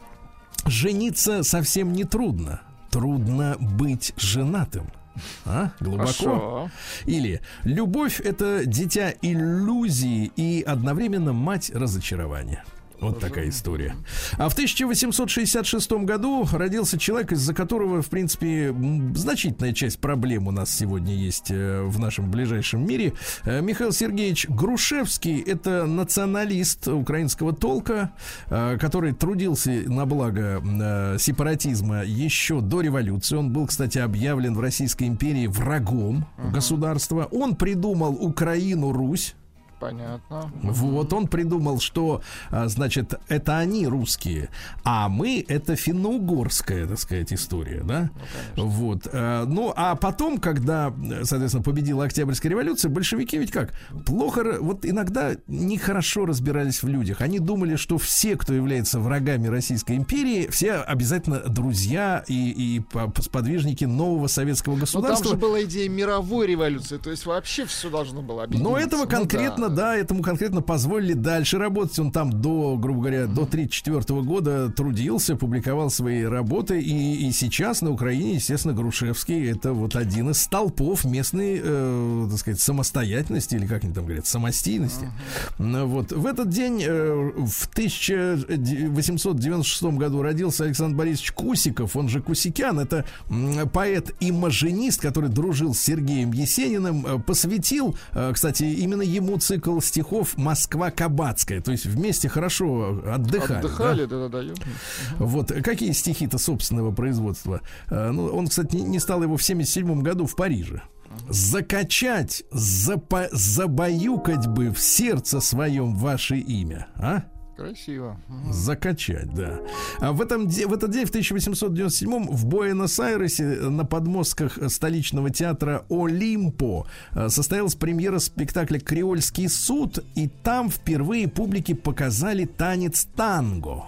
«Жениться совсем не трудно. Трудно быть женатым». А? Глубоко. Хорошо. Или любовь это дитя иллюзии и одновременно мать разочарования. Вот такая история. А в 1866 году родился человек, из-за которого, в принципе, значительная часть проблем у нас сегодня есть э, в нашем ближайшем мире. Э, Михаил Сергеевич Грушевский – это националист украинского толка, э, который трудился на благо сепаратизма еще до революции. Он был, кстати, объявлен в Российской империи врагом государства. Он придумал Украину, Русь. Понятно. Вот он придумал, что, а, значит, это они русские, а мы это финно-угорская, так сказать, история, да? вот. э, Ну, а потом, когда, соответственно, победила Октябрьская революция, большевики ведь как? Плохо, вот иногда нехорошо разбирались в людях. Они думали, что все, кто является врагами Российской империи, все обязательно друзья и, и по- сподвижники нового советского Ну, там государства. же была идея мировой революции, то есть вообще все должно было объединиться. Но этого Ну конкретно, да. этому конкретно позволили дальше работать. Он там до, грубо говоря, до 1934 года трудился, публиковал свои работы. И, и сейчас на Украине, естественно, Грушевский это вот один из столпов местной, э, так сказать, самостоятельности, или как они там говорят, самостийности. Ну, Вот. В этот день, э, в 1896 году родился Александр Борисович Кусиков, он же Кусикян, это м, поэт-имажинист, который дружил с Сергеем Есениным, э, посвятил, э, кстати, именно ему цикл стихов «Москва Кабацкая», то есть вместе хорошо отдыхали. да? Отдыхали, да-да-да. Вот какие стихи-то собственного производства. Э, Ну, он, кстати, не, не стал его в 77 году в Париже. Закачать, запа- забаюкать бы в сердце своем ваше имя, а? Красиво. Закачать, да. А в, этом, в этот день, в 1897 в Буэнос-Айресе э, на подмостках э, столичного театра Олимпо э, состоялась премьера спектакля «Креольский суд», и там впервые публике показали танец танго.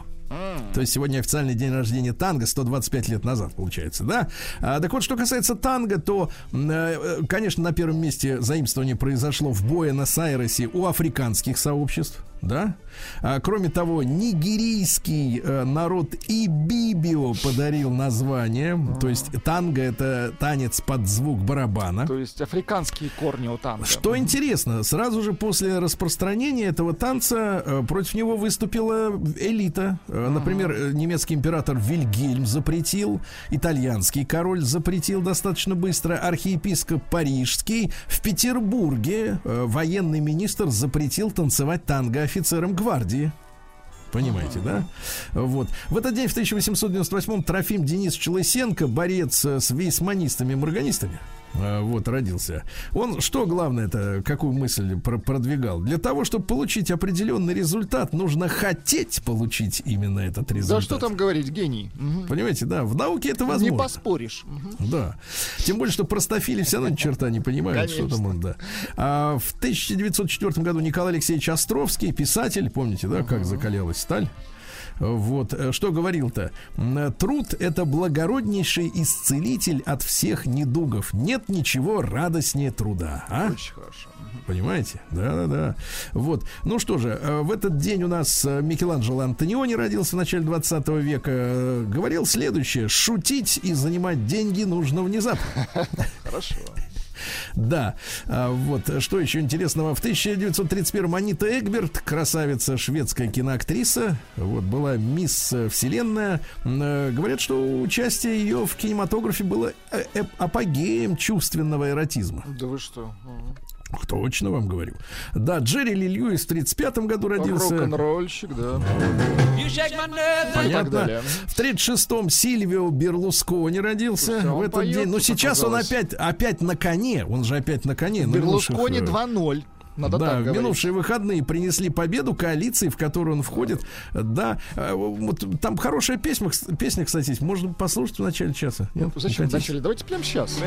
То есть сегодня официальный день рождения танго, 125 лет назад, получается, да? А, так вот, что касается танго, то, э, конечно, на первом месте заимствование произошло в Буэнос-Айресе у африканских сообществ, да? А, кроме того, нигерийский э, народ Ибибио подарил название, то есть танго это танец под звук барабана. То есть африканские корни у танка. Что интересно, сразу же после распространения этого танца э, против него выступила элита. Э, Например, э, немецкий император Вильгельм запретил, итальянский король запретил достаточно быстро, архиепископ Парижский. В Петербурге э, военный министр запретил танцевать танго офицерам гвардии. Понимаете, да? Вот. В этот день, в 1898-м, Трофим Денисович Лысенко, борец с вейсманистами-морганистами, э, вот, родился. Он что главное это, какую мысль про- продвигал? Для того, чтобы получить определенный результат, нужно хотеть получить именно этот результат. Да что там говорить, гений. Мгм. Понимаете, да, в науке это Не возможно. поспоришь. Мгм. Да. Тем более, что простофили все равно ни черта не понимают, что там он, да. А в 1904 году Николай Алексеевич Островский, писатель, помните, да, как закалялась сталь? Вот, э, что говорил-то? Э, Труд – это благороднейший исцелитель от всех недугов. Нет ничего радостнее труда. А? Очень хорошо. Понимаете? Да-да-да. Вот. Ну что же, э, в этот день у нас Микеланджело Антониони родился в начале 20 века. Говорил следующее. Шутить и занимать деньги нужно внезапно. Хорошо. Да. А, Вот. Что еще интересного? В 1931-м Анита Эгберт, красавица шведская киноактриса, вот, была мисс Вселенная. Э, Говорят, что участие ее в кинематографе было э, апогеем чувственного эротизма. Да вы что? Точно вам говорю. Да, Джерри Ли Льюис в 35 году родился. Рок-н-ролльщик, да. Понятно. В 36-м Сильвио Берлускони родился Слушайте, а в он этот поет, день. Но сейчас он оказалось. опять, опять на коне. Он же опять на коне. Берлускони минувших, э, 2-0. Надо да, так в говорить. минувшие выходные принесли победу коалиции, в которую он входит. Да, э, вот там хорошая песня, песня, кстати, есть. Можно послушать в начале часа. Нет? Не Зачем начали? Давайте прямо сейчас.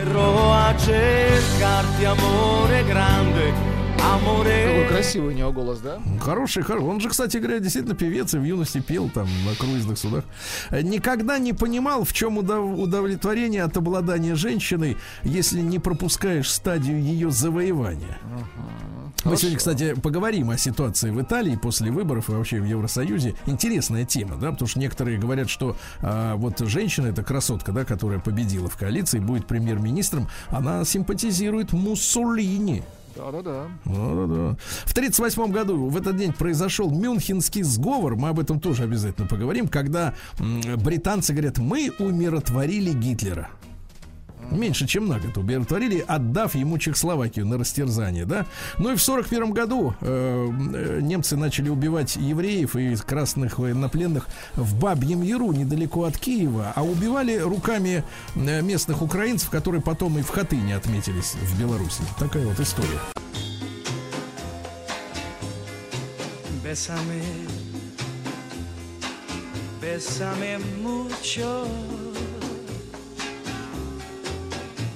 Какой красивый у него голос, да? Хороший, хороший. Он же, кстати говоря, действительно певец и в юности пел там на круизных судах. Никогда не понимал, в чем удов- удовлетворение от обладания женщиной, если не пропускаешь стадию ее завоевания. Мы сегодня, кстати, поговорим о ситуации в Италии после выборов и вообще в Евросоюзе. Интересная тема, да, потому что некоторые говорят, что а, вот женщина, эта красотка, да, которая победила в коалиции, будет премьер-министром, она симпатизирует Муссолини. Да-да-да. Да-да-да. В 1938 году в этот день произошел Мюнхенский сговор. Мы об этом тоже обязательно поговорим, когда британцы говорят, мы умиротворили Гитлера. Меньше, чем на год умиротворили, отдав ему Чехословакию на растерзание, да? Ну и в 41 году э, э, немцы начали убивать евреев и красных военнопленных в Бабьем Яру, недалеко от Киева, а убивали руками э, местных украинцев, которые потом и в Хатыне отметились в Беларуси. Такая вот история. Bésame, bésame mucho,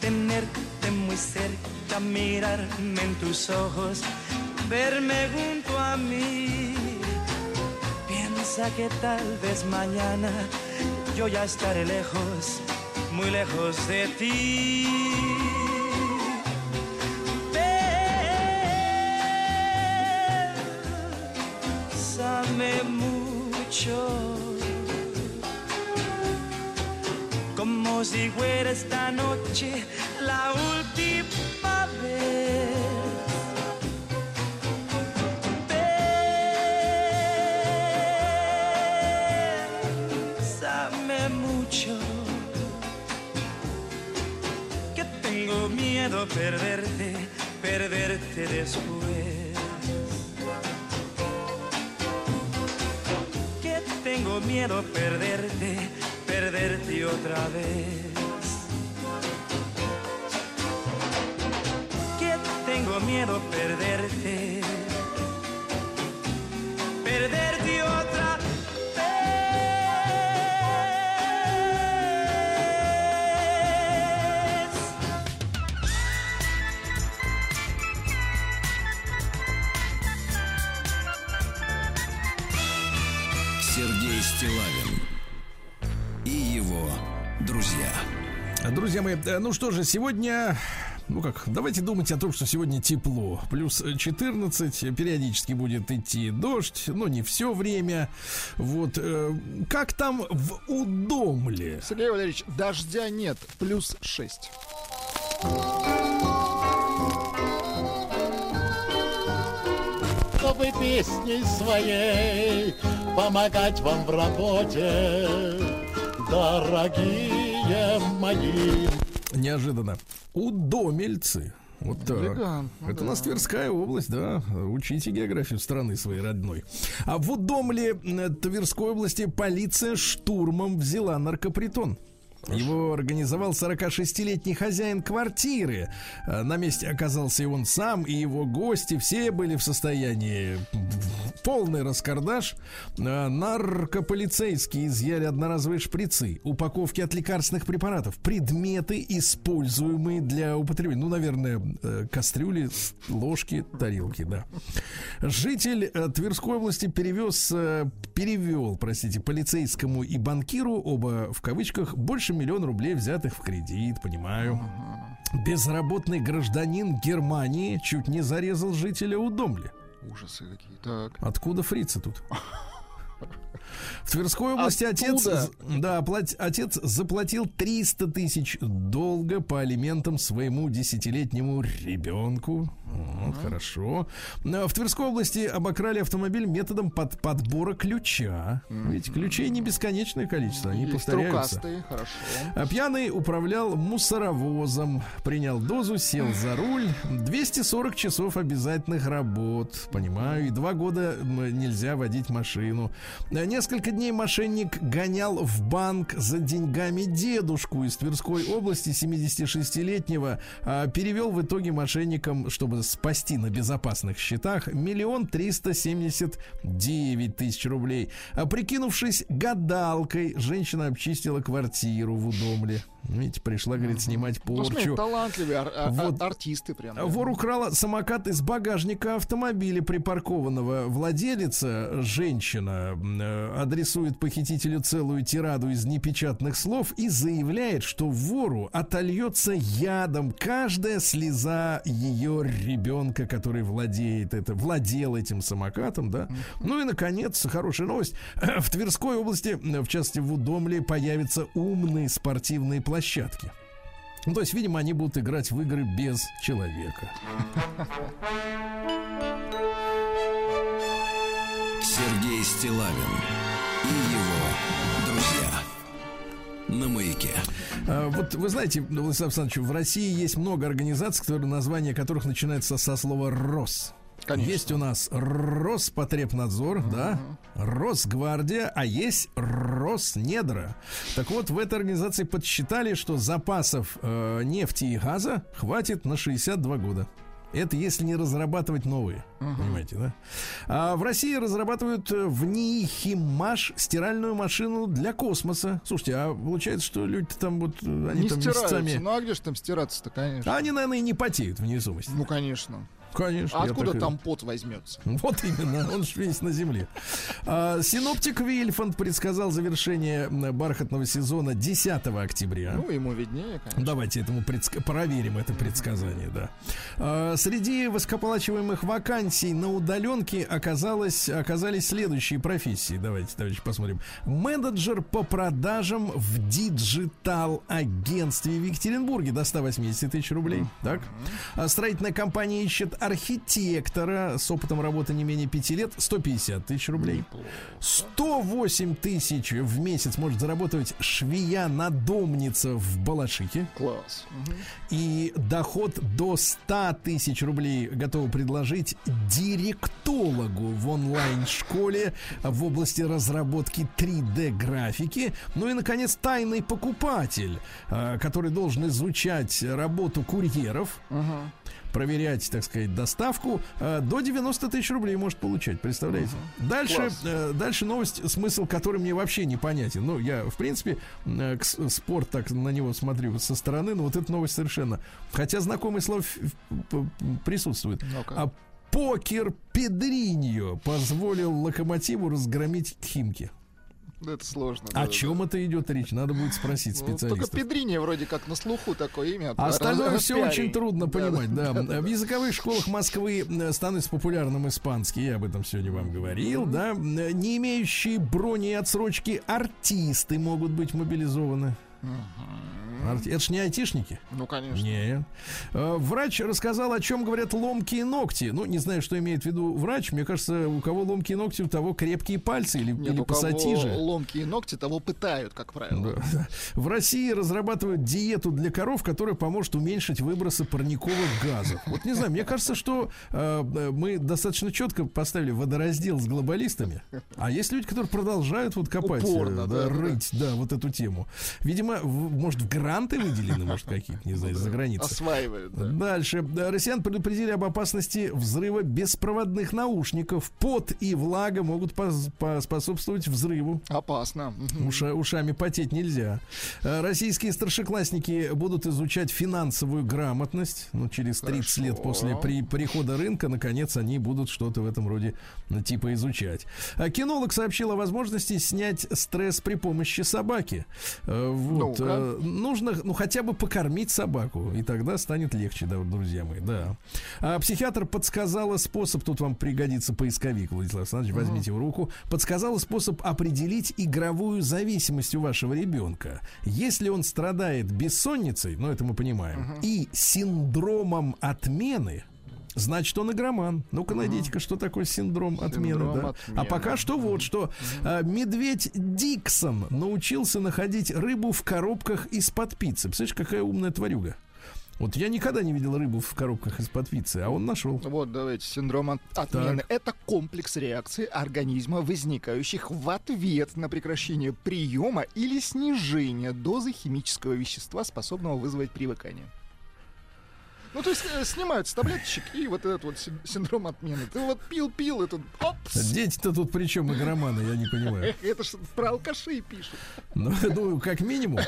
Tenerte muy cerca, mirarme en tus ojos, verme junto a mí. Piensa que tal vez mañana yo ya estaré lejos, muy lejos de ti. Bésame mucho, como si fuera esta noche la última vez. Bésame mucho, que tengo miedo perderte, perderte después. Que tengo miedo perderte, perderte otra vez. Que tengo miedo perderte, perderte otra vez. Друзья. Друзья мои, ну что же, сегодня ну как, давайте думать о том, что сегодня тепло. Плюс 14, периодически будет идти дождь, но не все время. Вот, э, как там в Удомле? Сергей Валерьевич, дождя нет, плюс 6. чтобы песней своей помогать вам в работе, дорогие мои. Неожиданно. Удомельцы. Вот так. Элегантно, Это у нас Тверская область, да. Учите географию страны своей родной. А в Удомле э, Тверской области полиция штурмом взяла наркопритон. Его организовал 46-летний хозяин квартиры. Э, На месте оказался и он сам, и его гости. Все были в состоянии полный раскардаш. Э, Наркополицейские изъяли одноразовые шприцы, упаковки от лекарственных препаратов, предметы, используемые для употребления. Ну, наверное, э, кастрюли, ложки, тарелки, да. Житель Тверской области перевез, перевел, простите, полицейскому и банкиру, оба в кавычках, больше миллиона рублей, взятых в кредит, понимаю. Безработный гражданин Германии чуть не зарезал жителя Удомли. Ужасы какие. Так. Откуда фрицы тут? В Тверской области отец, да, плат- отец заплатил 300 тысяч долга по алиментам своему десятилетнему ребенку. Вот, хорошо. А В Тверской области обокрали автомобиль методом под подбора ключа. Ведь ключей не бесконечное количество, они Есть повторяются. рукастые, хорошо. А пьяный управлял мусоровозом, принял дозу, сел за руль. 240 часов обязательных работ, понимаю, и два года нельзя водить машину. Несколько дней мошенник гонял в банк за деньгами дедушку из Тверской области, 76-летнего. а Перевел в итоге мошенникам, чтобы спасти на безопасных счетах, миллион триста семьдесят девять тысяч рублей. А прикинувшись гадалкой, женщина обчистила квартиру в Удомле. Видите, пришла, говорит, снимать Ну, смотри, порчу. талантливые ар- а- Вот. а- артисты прям. Вор украла самокат из багажника автомобиля припаркованного. Владелица, женщина, м, э, адресует похитителю целую тираду из непечатных слов и заявляет, что вору отольется ядом каждая слеза ее ребенка, который владеет это, владел этим самокатом, да. Ну и, наконец, хорошая новость. В Тверской области, в частности, в Удомле, появятся умные спортивные площадки. Ну, то есть, видимо, они будут играть в игры без человека. Сергей Стилавин и его друзья. На маяке. А, Вот вы знаете, Владислав Александрович, в России есть много организаций, которые, названия которых начинаются со слова «Рос». Конечно. Есть у нас Роспотребнадзор, да, Росгвардия, а есть Роснедра. Так вот, в этой организации подсчитали, что запасов э, нефти и газа хватит на 62 года. Это если не разрабатывать новые. Понимаете, да? А в России разрабатывают э, в НИИ Химмаш стиральную машину для космоса. Слушайте, а получается, что люди там вот э, они Не там стираются. месяцами. Ну а где же там стираться-то, конечно? А они, наверное, и не потеют в невесомости. Ну, конечно. Конечно. А откуда так там пот возьмется? Вот именно, он ж весь на земле. А, синоптик Вильфанд предсказал завершение бархатного сезона 10 октября. Ну, ему виднее, конечно. Давайте этому предск- проверим это предсказание, да. А, среди высокоплачиваемых вакансий на удаленке оказалось, оказались следующие профессии. Давайте, товарищи, посмотрим. Менеджер по продажам в digital -агентстве в Екатеринбурге до 180 тысяч рублей. Так. А строительная компания ищет архитектора с опытом работы не менее 5 лет 150 тысяч рублей. 108 тысяч в месяц может заработать швея-надомница в Балашихе. Класс. И доход до 100 тысяч рублей готовы предложить директологу в онлайн-школе в области разработки 3D-графики. Ну и, наконец, тайный покупатель, э, который должен изучать работу курьеров, Ага. Проверять, так сказать, доставку, э, до 90 тысяч рублей может получать, представляете? Дальше, Класс. э, дальше новость, смысл которой мне вообще непонятен. Ну, я, в принципе, э, спорт так на него смотрю со стороны, но вот эта новость совершенно. Хотя знакомый слово п- присутствует. Ну-ка. А покер Педриньо позволил Локомотиву разгромить Химки. Да, Это сложно. О да, чем это идет речь? Надо будет спросить да. Ну, Только специалистов. Педриния вроде как на слуху такое имя. А остальное Раз- все очень трудно Да, понимать, да. да. В языковых школах Москвы э, становится популярным испанский, я об этом сегодня вам говорил, да. Не имеющие брони и отсрочки артисты могут быть мобилизованы. Арти- Это ж не айтишники? Ну, конечно. Нет. Э, Врач рассказал, о чем говорят ломкие ногти. Ну, не знаю, что имеет в виду врач. Мне кажется, у кого ломкие ногти, у того крепкие пальцы или, Нет, или у кого пассатижи. ломкие ногти, того пытают, как правило. Да. В России разрабатывают диету для коров, которая поможет уменьшить выбросы парниковых газов. Вот не знаю, мне кажется, что э, э, мы достаточно четко поставили водораздел с глобалистами. А есть люди, которые продолжают вот копать, э, Упорно, да, да, да. рыть, да, вот эту тему. Видимо, в- может, в гранты выделены, может, какие-то, не знаю, за границей. Осваивают, да. Дальше. Да, Россиян предупредили об опасности взрыва беспроводных наушников. Пот и влага могут пос- поспособствовать взрыву. Опасно. Уша- ушами потеть нельзя. Э, Российские старшеклассники будут изучать финансовую грамотность. Ну, через 30 Хорошо. лет после при- прихода рынка, наконец, они будут что-то в этом роде ну, типа изучать. А кинолог сообщил о возможности снять стресс при помощи собаки. Э, Вот. Э, Нужно, ну, хотя бы покормить собаку, и тогда станет легче, да, друзья мои, да. А психиатр подсказала способ, тут вам пригодится поисковик, Владислав Александрович, возьмите в руку, подсказала способ определить игровую зависимость у вашего ребенка. Если он страдает бессонницей, ну это мы понимаем, и синдромом отмены, Значит, он игроман. Ну-ка, найдите-ка, что такое синдром отмены. Синдром да? отмены. А пока что вот что. А, медведь Диксон научился находить рыбу в коробках из-под пиццы. Представляешь, какая умная тварюга. Вот я никогда не видел рыбу в коробках из-под пиццы, а он нашел. Вот, давайте, синдром от- отмены. Это комплекс реакций организма, возникающих в ответ на прекращение приема или снижение дозы химического вещества, способного вызвать привыкание. Ну, то есть э, снимают с таблеточек и вот этот вот син- синдром отмены. Ты вот пил-пил, и тут опс! Дети-то тут при чем игроманы, я не понимаю. Это ж про алкашей пишут. Ну, ну, как минимум.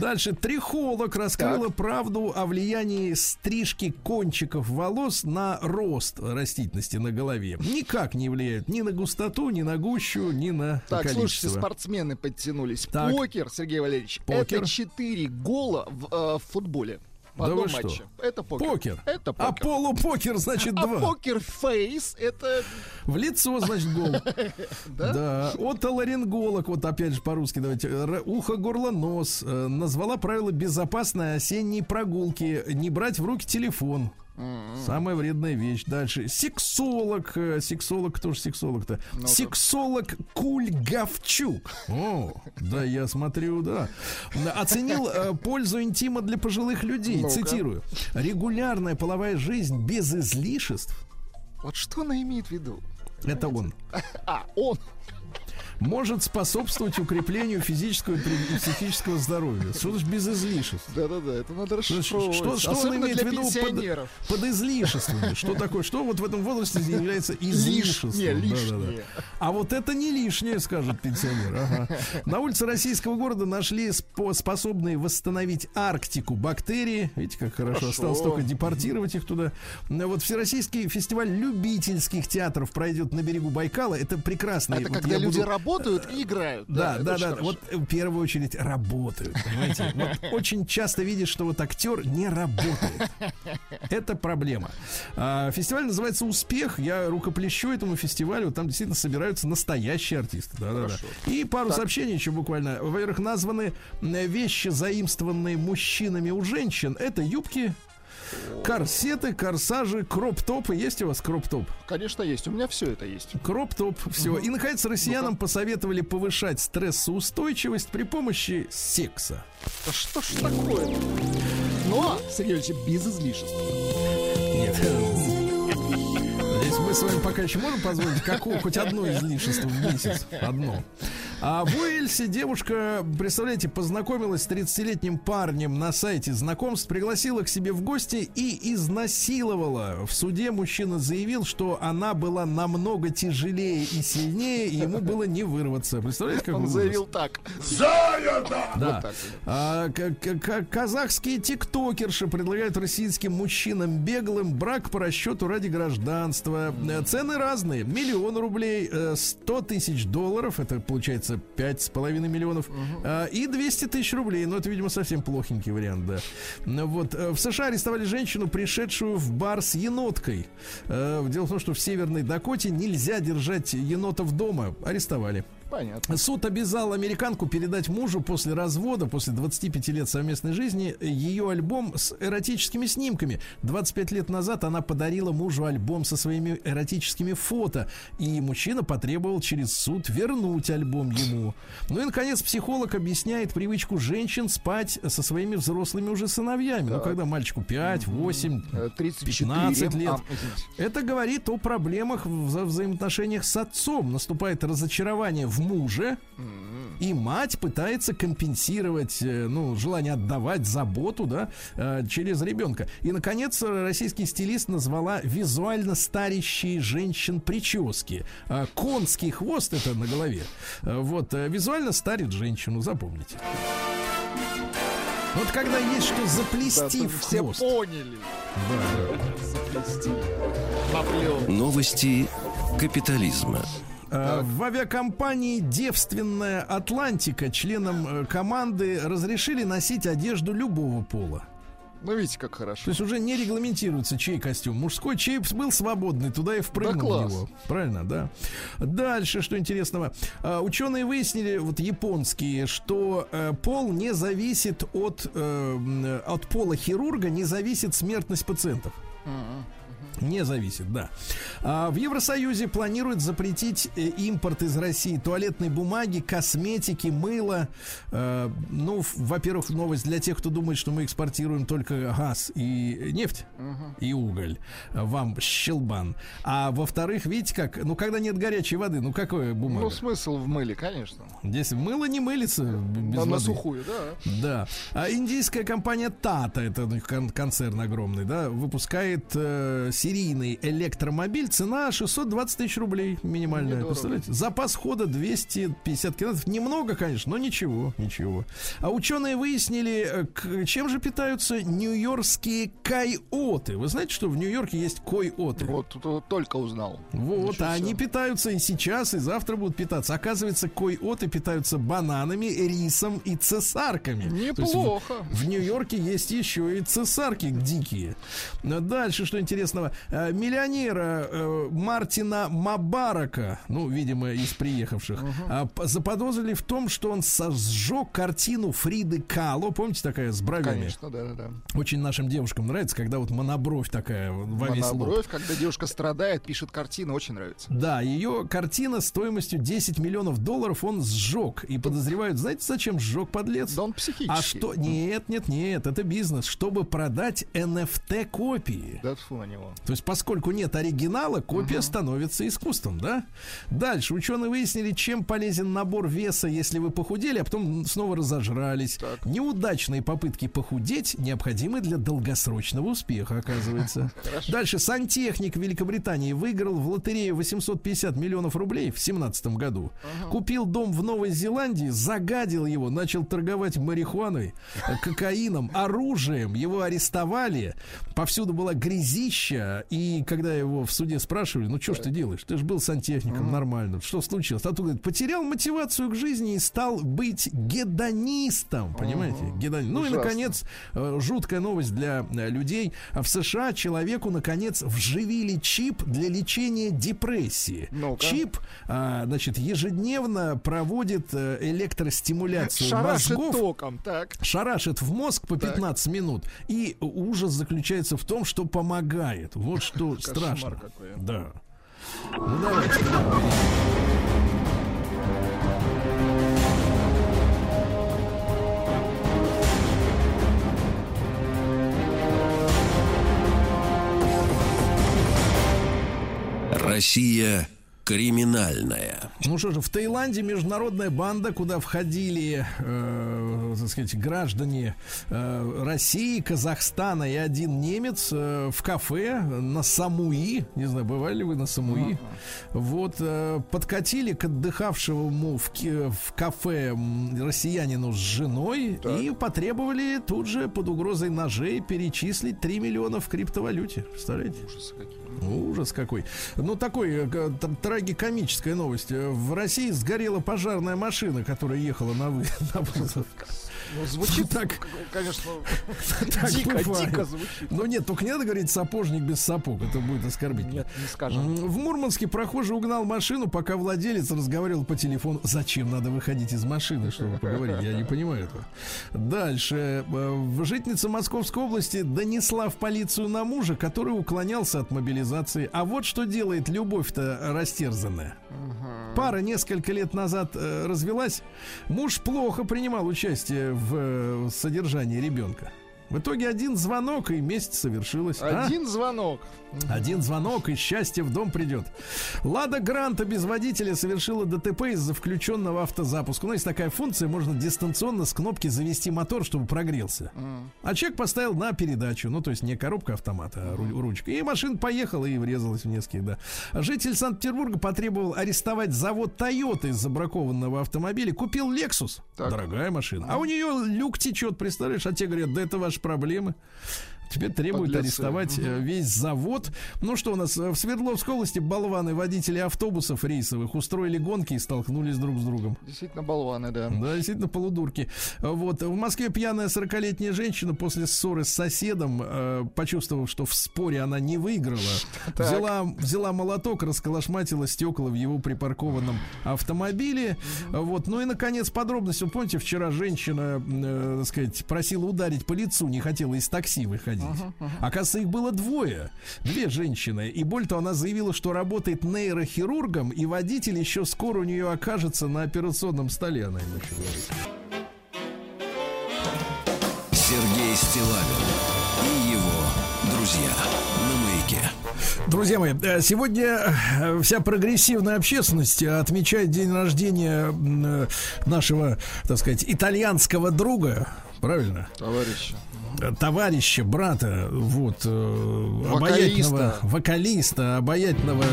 Дальше. Трихолог раскрыла правду о влиянии стрижки кончиков волос на рост растительности на голове. Никак не влияют ни на густоту, ни на гущу, ни на Так, количество. слушайте, спортсмены подтянулись. Так. Покер, Сергей Валерьевич, Покер. это 4 гола в, э, в футболе. В Да одном что? матче. Это покер. Покер. Это А покер. полупокер, значит, А два. покер face это В лицо, значит, гол. Да? Да. Отоларинголог, вот опять же по-русски давайте. Ухо, горло, нос. э, Назвала правила безопасной осенней прогулки. Не брать в руки телефон. Самая вредная вещь. Дальше. Сексолог. э, Сексолог, кто же сексолог-то? Ну-ка. Сексолог Кульгавчук. О, да, я смотрю, да. Оценил э, пользу интима для пожилых людей. Ну-ка. Цитирую. Регулярная половая жизнь без излишеств. Вот что она имеет в виду? Это он. А, он. Может способствовать укреплению физического и психического здоровья. Что значит без излишеств? Да-да-да, это надо расшифровывать. что, что он имеет в виду под, под излишествами? Что такое? Что вот в этом возрасте является излишеством? Лишнее, лишнее. А вот это не лишнее, скажет пенсионер. Ага. На улице российского города нашли спо- способные восстановить Арктику бактерии. Видите, как хорошо. Хорошо. Осталось только депортировать их туда. Вот Всероссийский фестиваль любительских театров пройдет на берегу Байкала. Это прекрасно. Это Вот когда люди буду- работают и играют. да, да, да. Вот э, в первую очередь работают, понимаете? Вот очень часто видишь, что вот актер не работает. Это проблема. А, Фестиваль называется «Успех». Я рукоплещу этому фестивалю. Там действительно собираются настоящие артисты. Да, да, да. И пару сообщений еще буквально. Во-первых, названы вещи, заимствованные мужчинами у женщин. Это юбки, корсеты, корсажи, кроп-топы. Есть у вас кроп-топ? Конечно, есть. У меня все это есть. Кроп-топ, все. И, наконец, россиянам посоветовали повышать стрессоустойчивость при помощи секса. Да что ж такое? Но, Сергей Ильич, без излишеств. Нет. Мы с вами пока еще можем позволить какую, хоть одно излишество в месяц. Одно. А в Уэльсе девушка, представляете, познакомилась с 30-летним парнем на сайте знакомств, пригласила к себе в гости и изнасиловала. В суде мужчина заявил, что она была намного тяжелее и сильнее, и ему было не вырваться. Представляете, как Он ужас? заявил так. Да. так. А, к- казахские тиктокерши предлагают российским мужчинам беглым брак по расчету ради гражданства. Э, Цены разные. Миллион рублей, э, 100 тысяч долларов, это получается получается 5,5 миллионов. А, и 200 тысяч рублей. Ну, это, видимо, совсем плохенький вариант, да. Вот. э, В США арестовали женщину, пришедшую в бар с еноткой. Э, Дело в том, что в Северной Дакоте нельзя держать енотов дома. Арестовали. Понятно. Суд обязал американку передать мужу после развода, после 25 лет совместной жизни, ее альбом с эротическими снимками. 25 лет назад она подарила мужу альбом со своими эротическими фото, и мужчина потребовал через суд вернуть альбом ему. Ну и, наконец, психолог объясняет привычку женщин спать со своими взрослыми уже сыновьями. Ну, когда мальчику 5, 8, Э, 34 15 лет. А. Это говорит о проблемах в вза- взаимоотношениях с отцом. Наступает разочарование в муже, и мать пытается компенсировать, э, ну, желание отдавать заботу, да, э, через ребенка. И, наконец, российский стилист назвала визуально старящие женщин прически. А Конский хвост это на голове. Э, Вот, э, визуально старит женщину, запомните. Вот когда есть что Да, заплести тут в все хвост. поняли. Заплести. Поплел. Новости капитализма. Э, В авиакомпании «Девственная Атлантика» членам э, команды разрешили носить одежду любого пола. Ну, видите, как То хорошо. есть уже не регламентируется, чей костюм. Мужской, чей был свободный, туда и впрыгнул Да в класс. него. Правильно, да. Дальше, что интересного. А, Ученые выяснили, вот японские, что э, пол не зависит от, э, от пола хирурга, не зависит смертность пациентов. Не зависит, да. А в Евросоюзе планируют запретить э, импорт из России туалетной бумаги, косметики, мыла. Э, ну, во-первых, новость для тех, кто думает, что мы экспортируем только газ и нефть и уголь. Вам щелбан. А во-вторых, видите как, ну, когда нет горячей воды, ну, какое бумага? Ну, смысл в мыле, конечно. Здесь мыло не мылится б- без На, на воды. сухую, да. Да. А индийская компания Tata, это у них кон- концерн огромный, да, выпускает э, серийный электромобиль. Цена 620 тысяч рублей минимальная. Недорого. Представляете? Запас хода 250 километров. Немного, конечно, но ничего, ничего. А ученые выяснили, э, чем же питаются нью-йоркские койоты. Вы знаете, что в Нью-Йорке есть койоты? Вот, вот только узнал. Вот, Ничего а они питаются и сейчас, и завтра будут питаться. Оказывается, койоты питаются бананами, рисом и цесарками. Есть в- Неплохо. В, Нью-Йорке есть еще и цесарки дикие. Дальше, что интересного. Э, Миллионера э, Мартина Мабарака, ну, видимо, из приехавших, п- заподозрили в том, что он сожжег картину Фриды Кало. Помните, такая с бровями? Конечно, да-да-да. Очень нашим девушкам нравится, когда вот монобровь такая во весь. Монобровь, когда девушка страдает, пишет картины, очень нравится. Да, ее картина стоимостью 10 миллионов долларов он сжег. И подозревают, знаете, зачем сжег подлец? Да он психический. А что? Нет, нет, нет, это бизнес, чтобы продать NFT-копии. Да тьфу на него. То есть, поскольку нет оригинала, копия становится искусством, да? Дальше ученые выяснили, чем полезен набор веса, если вы похудели, а потом снова разожрались. Так. Неудачные попытки похудеть необходимы для долгосрочного успеха, оказывается. Дальше сантехник Великобритании выиграл в лотерею 850 миллионов рублей в 2017 году. Купил дом в Новой Зеландии, загадил его, начал торговать марихуаной, э, кокаином, оружием. Его арестовали. Повсюду была грязища. И когда его в суде спрашивали, ну что ж ты делаешь? Ты же был сантехником, нормально. Что случилось? А тут говорит, потерял мотивацию к жизни и стал быть гедонистом. Понимаете? Гедони- Ну и, наконец, э, жуткая новость для э, людей. В США человеку, наконец, вживили чип для лечения депрессии. Ну-ка. Чип, а, значит, ежедневно проводит э, электростимуляцию Шарашит мозгов током, так. шарашит в мозг по Так. 15 минут. И ужас заключается в том, что помогает. Вот что страшно. а. Да. Ну давайте. Россия криминальная. Ну что же, в Таиланде международная банда, куда входили, э, так сказать, граждане э, России, Казахстана и один немец э, в кафе на Самуи. Не знаю, бывали ли вы на Самуи? Вот, э, подкатили к отдыхавшему в, в кафе россиянину с женой и потребовали тут же под угрозой ножей перечислить 3 миллиона в криптовалюте. Представляете? Ужасы какие. Ужас какой. Ну, такой э, трагикомическая новость. Э, В России сгорела пожарная машина, которая ехала на, вы, на вызов. Ну, звучит, Так. конечно, Так дико, бывает. дико звучит. Ну нет, только не надо говорить сапожник без сапог, это будет оскорбительно. Нет, не скажем. В Мурманске прохожий угнал машину, пока владелец разговаривал по телефону. Зачем надо выходить из машины, чтобы поговорить? Я не понимаю этого. Дальше. Э, Житница Московской области донесла в полицию на мужа, который уклонялся от мобилизации. А вот что делает любовь-то растерзанная. Пара несколько лет назад э, развелась. Муж плохо принимал участие в э, содержании ребенка. В итоге один звонок и месть совершилась. А? Один звонок. Один звонок и счастье в дом придет. Лада Гранта без водителя совершила ДТП из-за включенного автозапуска. Ну, есть такая функция, можно дистанционно с кнопки завести мотор, чтобы прогрелся. А человек поставил на передачу, ну, то есть не коробка автомата, а ру- ручка. И машина поехала и врезалась в нескольких, да. Житель Санкт-Петербурга потребовал арестовать завод Toyota из забракованного автомобиля. Купил Lexus, Так. дорогая машина. А у нее люк течет, представляешь? А те говорят, да это ваши проблемы. Теперь требуют Подлецы. арестовать э, весь завод. Ну что у нас э, в Свердловской области болваны водители автобусов рейсовых устроили гонки и столкнулись друг с другом. Действительно болваны, да. Да, действительно, полудурки. Вот. В Москве пьяная 40-летняя женщина после ссоры с соседом, э, почувствовав, что в споре она не выиграла, взяла, взяла молоток, расколошматила стекла в его припаркованном автомобиле. Вот. Ну и, наконец, подробность. Вы помните, вчера женщина, э, так сказать, просила ударить по лицу, не хотела из такси выходить. Оказывается, их было двое. Две женщины. И более того, она заявила, что работает нейрохирургом, и водитель еще скоро у нее окажется на операционном столе, она ему еще говорит. Сергей Стилавин и его друзья на маяке. Друзья мои, э, сегодня э, вся прогрессивная общественность отмечает день рождения э, нашего, так сказать, итальянского друга. Правильно? Товарищи. Товарища, брата, вот, э, Вокалиста. обаятельного вокалиста, обаятельного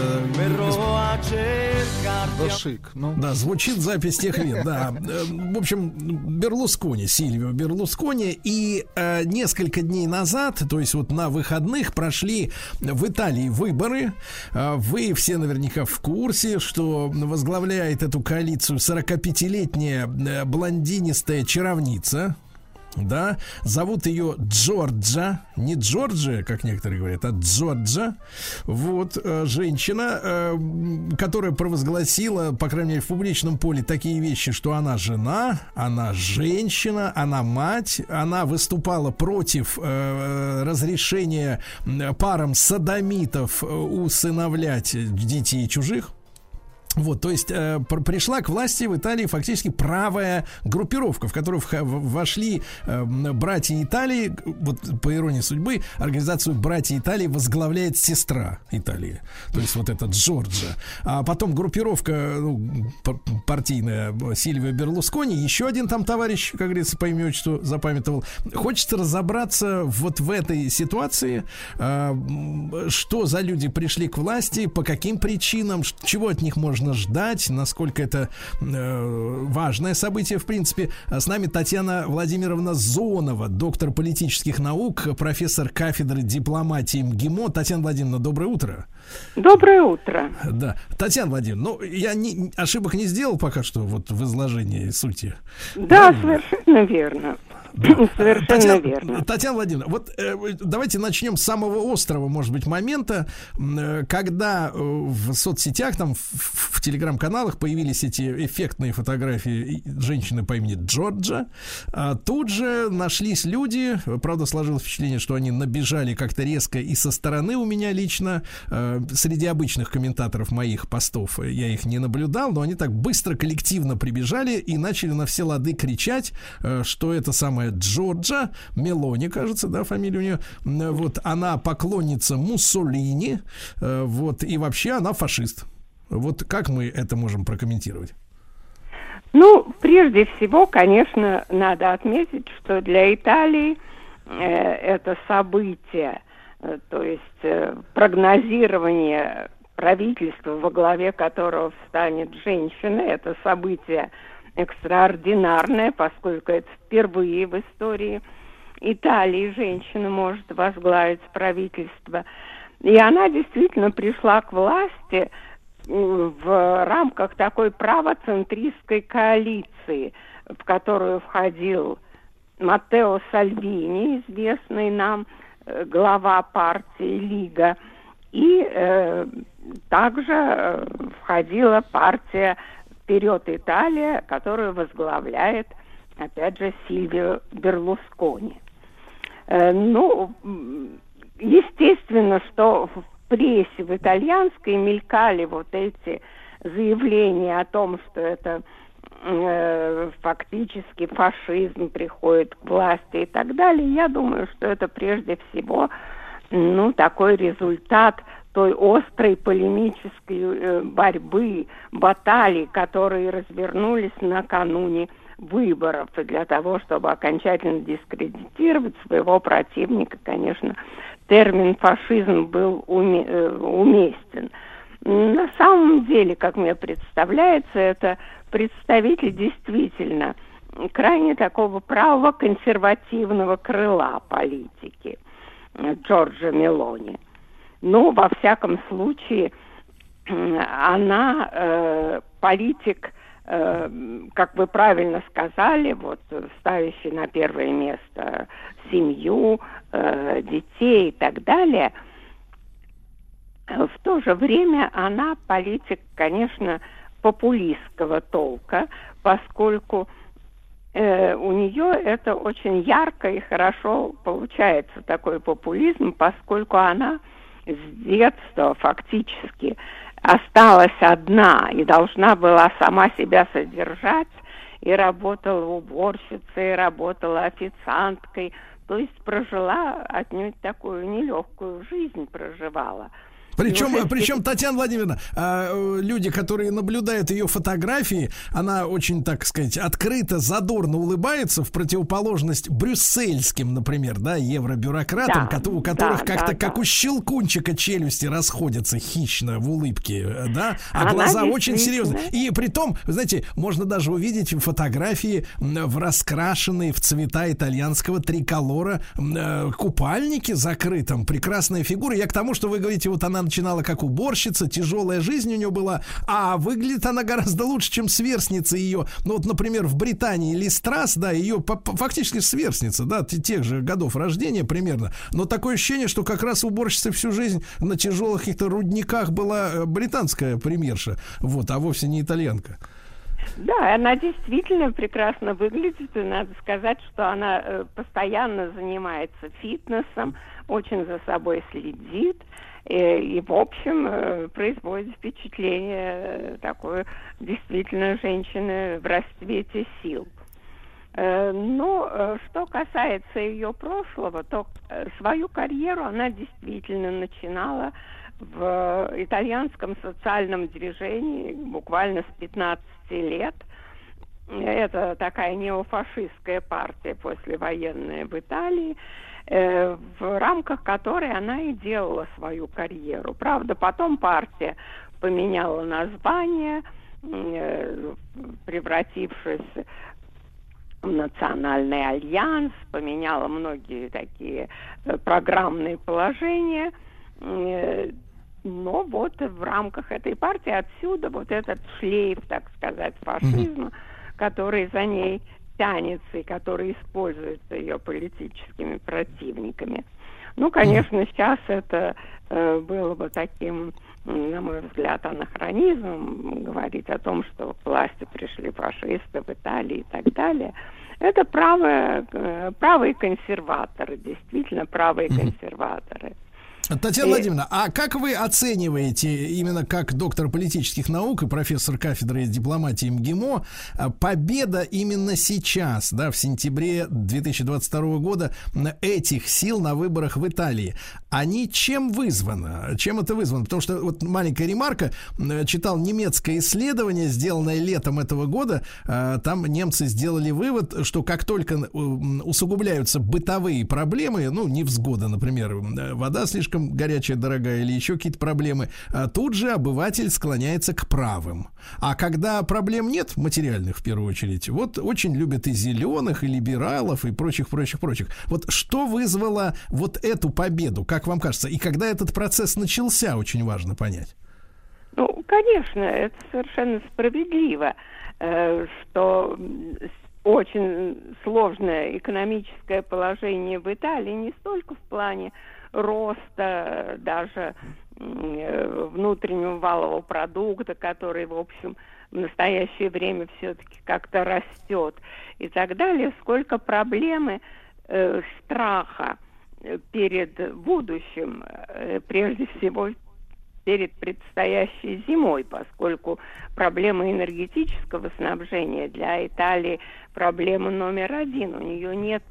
Да шик. Ну, Да, звучит запись тех лет, да. Э, В общем, Берлускони, Сильвио Берлускони. И э, несколько дней назад, то есть вот на выходных, прошли в Италии выборы. Э, Вы все наверняка в курсе, что возглавляет эту коалицию 45-летняя э, блондинистая чаровница. Да, зовут ее Джорджа, не Джорджия, как некоторые говорят, а Джорджа. Вот э, женщина, э, которая провозгласила, по крайней мере, в публичном поле такие вещи, что она жена, она женщина, она мать, она выступала против э, разрешения парам садомитов усыновлять детей чужих. Вот, то есть э, пр- пришла к власти в Италии фактически правая группировка, в которую вошли э, братья Италии. Вот по иронии судьбы организацию братья Италии возглавляет сестра Италии, то есть вот эта Джорджа. А потом группировка ну, партийная э, Сильвио Берлускони, еще один там товарищ, как говорится, по имени отчеству запамятовал. Хочется разобраться вот в этой ситуации, э, что за люди пришли к власти, по каким причинам, чего от них можно ждать, насколько это э, важное событие, в принципе. С нами Татьяна Владимировна Зонова, доктор политических наук, профессор кафедры дипломатии МГИМО. Татьяна Владимировна, доброе утро. Доброе утро. Да. Татьяна Владимировна, ну, я не, ошибок не сделал пока что вот в изложении сути. Да, совершенно верно. Совершенно Татьяна, верно. Татьяна Владимировна, вот э, давайте начнем с самого острого, может быть, момента, э, когда э, в соцсетях, там, в, в телеграм-каналах появились эти эффектные фотографии женщины по имени Джорджа. А тут же нашлись люди, правда, сложилось впечатление, что они набежали как-то резко и со стороны у меня лично, э, среди обычных комментаторов моих постов я их не наблюдал, но они так быстро коллективно прибежали и начали на все лады кричать, э, что это самая Джорджа, Мелони, кажется, да, фамилия у нее, вот, она поклонница Муссолини, э, вот, и вообще она фашист. Вот как мы это можем прокомментировать? Ну, прежде всего, конечно, надо отметить, что для Италии э, это событие, э, то есть э, прогнозирование правительства, во главе которого встанет женщина, это событие экстраординарное, поскольку это впервые в истории Италии женщина может возглавить правительство. И она действительно пришла к власти в рамках такой правоцентристской коалиции, в которую входил Маттео Сальвини, известный нам э, глава партии Лига, и э, также э, входила партия «Вперед Италия», которую возглавляет, опять же, Сильвио Берлускони. Э, ну, естественно, что в прессе, в итальянской мелькали вот эти заявления о том, что это э, фактически фашизм приходит к власти и так далее. Я думаю, что это прежде всего ну, такой результат той острой полемической э, борьбы, баталий, которые развернулись накануне выборов. И для того, чтобы окончательно дискредитировать своего противника, конечно, термин фашизм был уме- э, уместен. На самом деле, как мне представляется, это представитель действительно крайне такого правого консервативного крыла политики Джорджа Мелони. Ну, во всяком случае, она э, политик, как вы правильно сказали, вот ставящий на первое место семью, э, детей и так далее. В то же время она политик, конечно, популистского толка, поскольку э, у нее это очень ярко и хорошо получается такой популизм, поскольку она с детства фактически осталась одна и должна была сама себя содержать, и работала уборщицей, и работала официанткой, то есть прожила отнюдь такую нелегкую жизнь проживала. Причем, вот причем, Татьяна Владимировна, а, э, люди, которые наблюдают ее фотографии, она очень, так сказать, открыто, задорно улыбается в противоположность брюссельским, например, да, евробюрократам, Да, у которых да, как-то да, как да. у щелкунчика челюсти расходятся хищно в улыбке, э, да, а Она глаза очень серьезные. И при том, вы знаете, можно даже увидеть фотографии в раскрашенные в цвета итальянского триколора э, купальники закрытом. Прекрасная фигура. Я к тому, что вы говорите, вот она начинала как уборщица, тяжелая жизнь у нее была, а выглядит она гораздо лучше, чем сверстница ее. Ну вот, например, в Британии Листрас, да, ее фактически сверстница, да, те- тех же годов рождения примерно. Но такое ощущение, что как раз уборщица всю жизнь на тяжелых каких-то рудниках была э, британская премьерша, вот, а вовсе не итальянка. Да, она действительно прекрасно выглядит, и надо сказать, что она э, постоянно занимается фитнесом, очень за собой следит, э, и, в общем, э, производит впечатление э, такой действительно женщины в расцвете сил. Но э, что касается ее прошлого, то свою карьеру она действительно начинала в итальянском социальном движении буквально с 15 лет. Это такая неофашистская партия послевоенная в Италии, э, в рамках которой она и делала свою карьеру. Правда, потом партия поменяла название, э, превратившись в национальный альянс, поменяла многие такие э, программные положения. Но вот в рамках этой партии отсюда вот этот шлейф, так сказать, фашизма, который за ней тянется и который используется ее политическими противниками. Ну, конечно, сейчас это э, было бы таким, на мой взгляд, анахронизмом говорить о том, что к власти пришли фашисты в Италии и так далее. Это правые, э, правые консерваторы, действительно правые консерваторы. Татьяна И- Владимировна, а как вы оцениваете, именно как доктор политических наук и профессор кафедры дипломатии МГИМО, а, победа именно сейчас, да, в сентябре 2022 года этих сил на выборах в Италии? Они чем вызвано? Чем это вызвано? Потому что вот маленькая ремарка, м, читал немецкое исследование, сделанное летом этого года, там немцы сделали вывод, что как только усугубляются бытовые проблемы, ну, невзгода, например, вода слишком горячая, дорогая или еще какие-то проблемы, а тут же обыватель склоняется к правым. А когда проблем нет, материальных в первую очередь, вот очень любят и зеленых, и либералов, и прочих, прочих, прочих. Вот что вызвало вот эту победу, как вам кажется? И когда этот процесс начался, очень важно понять. Ну, конечно, это совершенно справедливо, э, что очень сложное экономическое положение в Италии не столько в плане роста даже э, внутреннего валового продукта, который, в общем, в настоящее время все-таки как-то растет и так далее, сколько проблемы э, страха э, перед будущим, э, прежде всего перед предстоящей зимой, поскольку проблема энергетического снабжения для Италии проблема номер один. У нее нет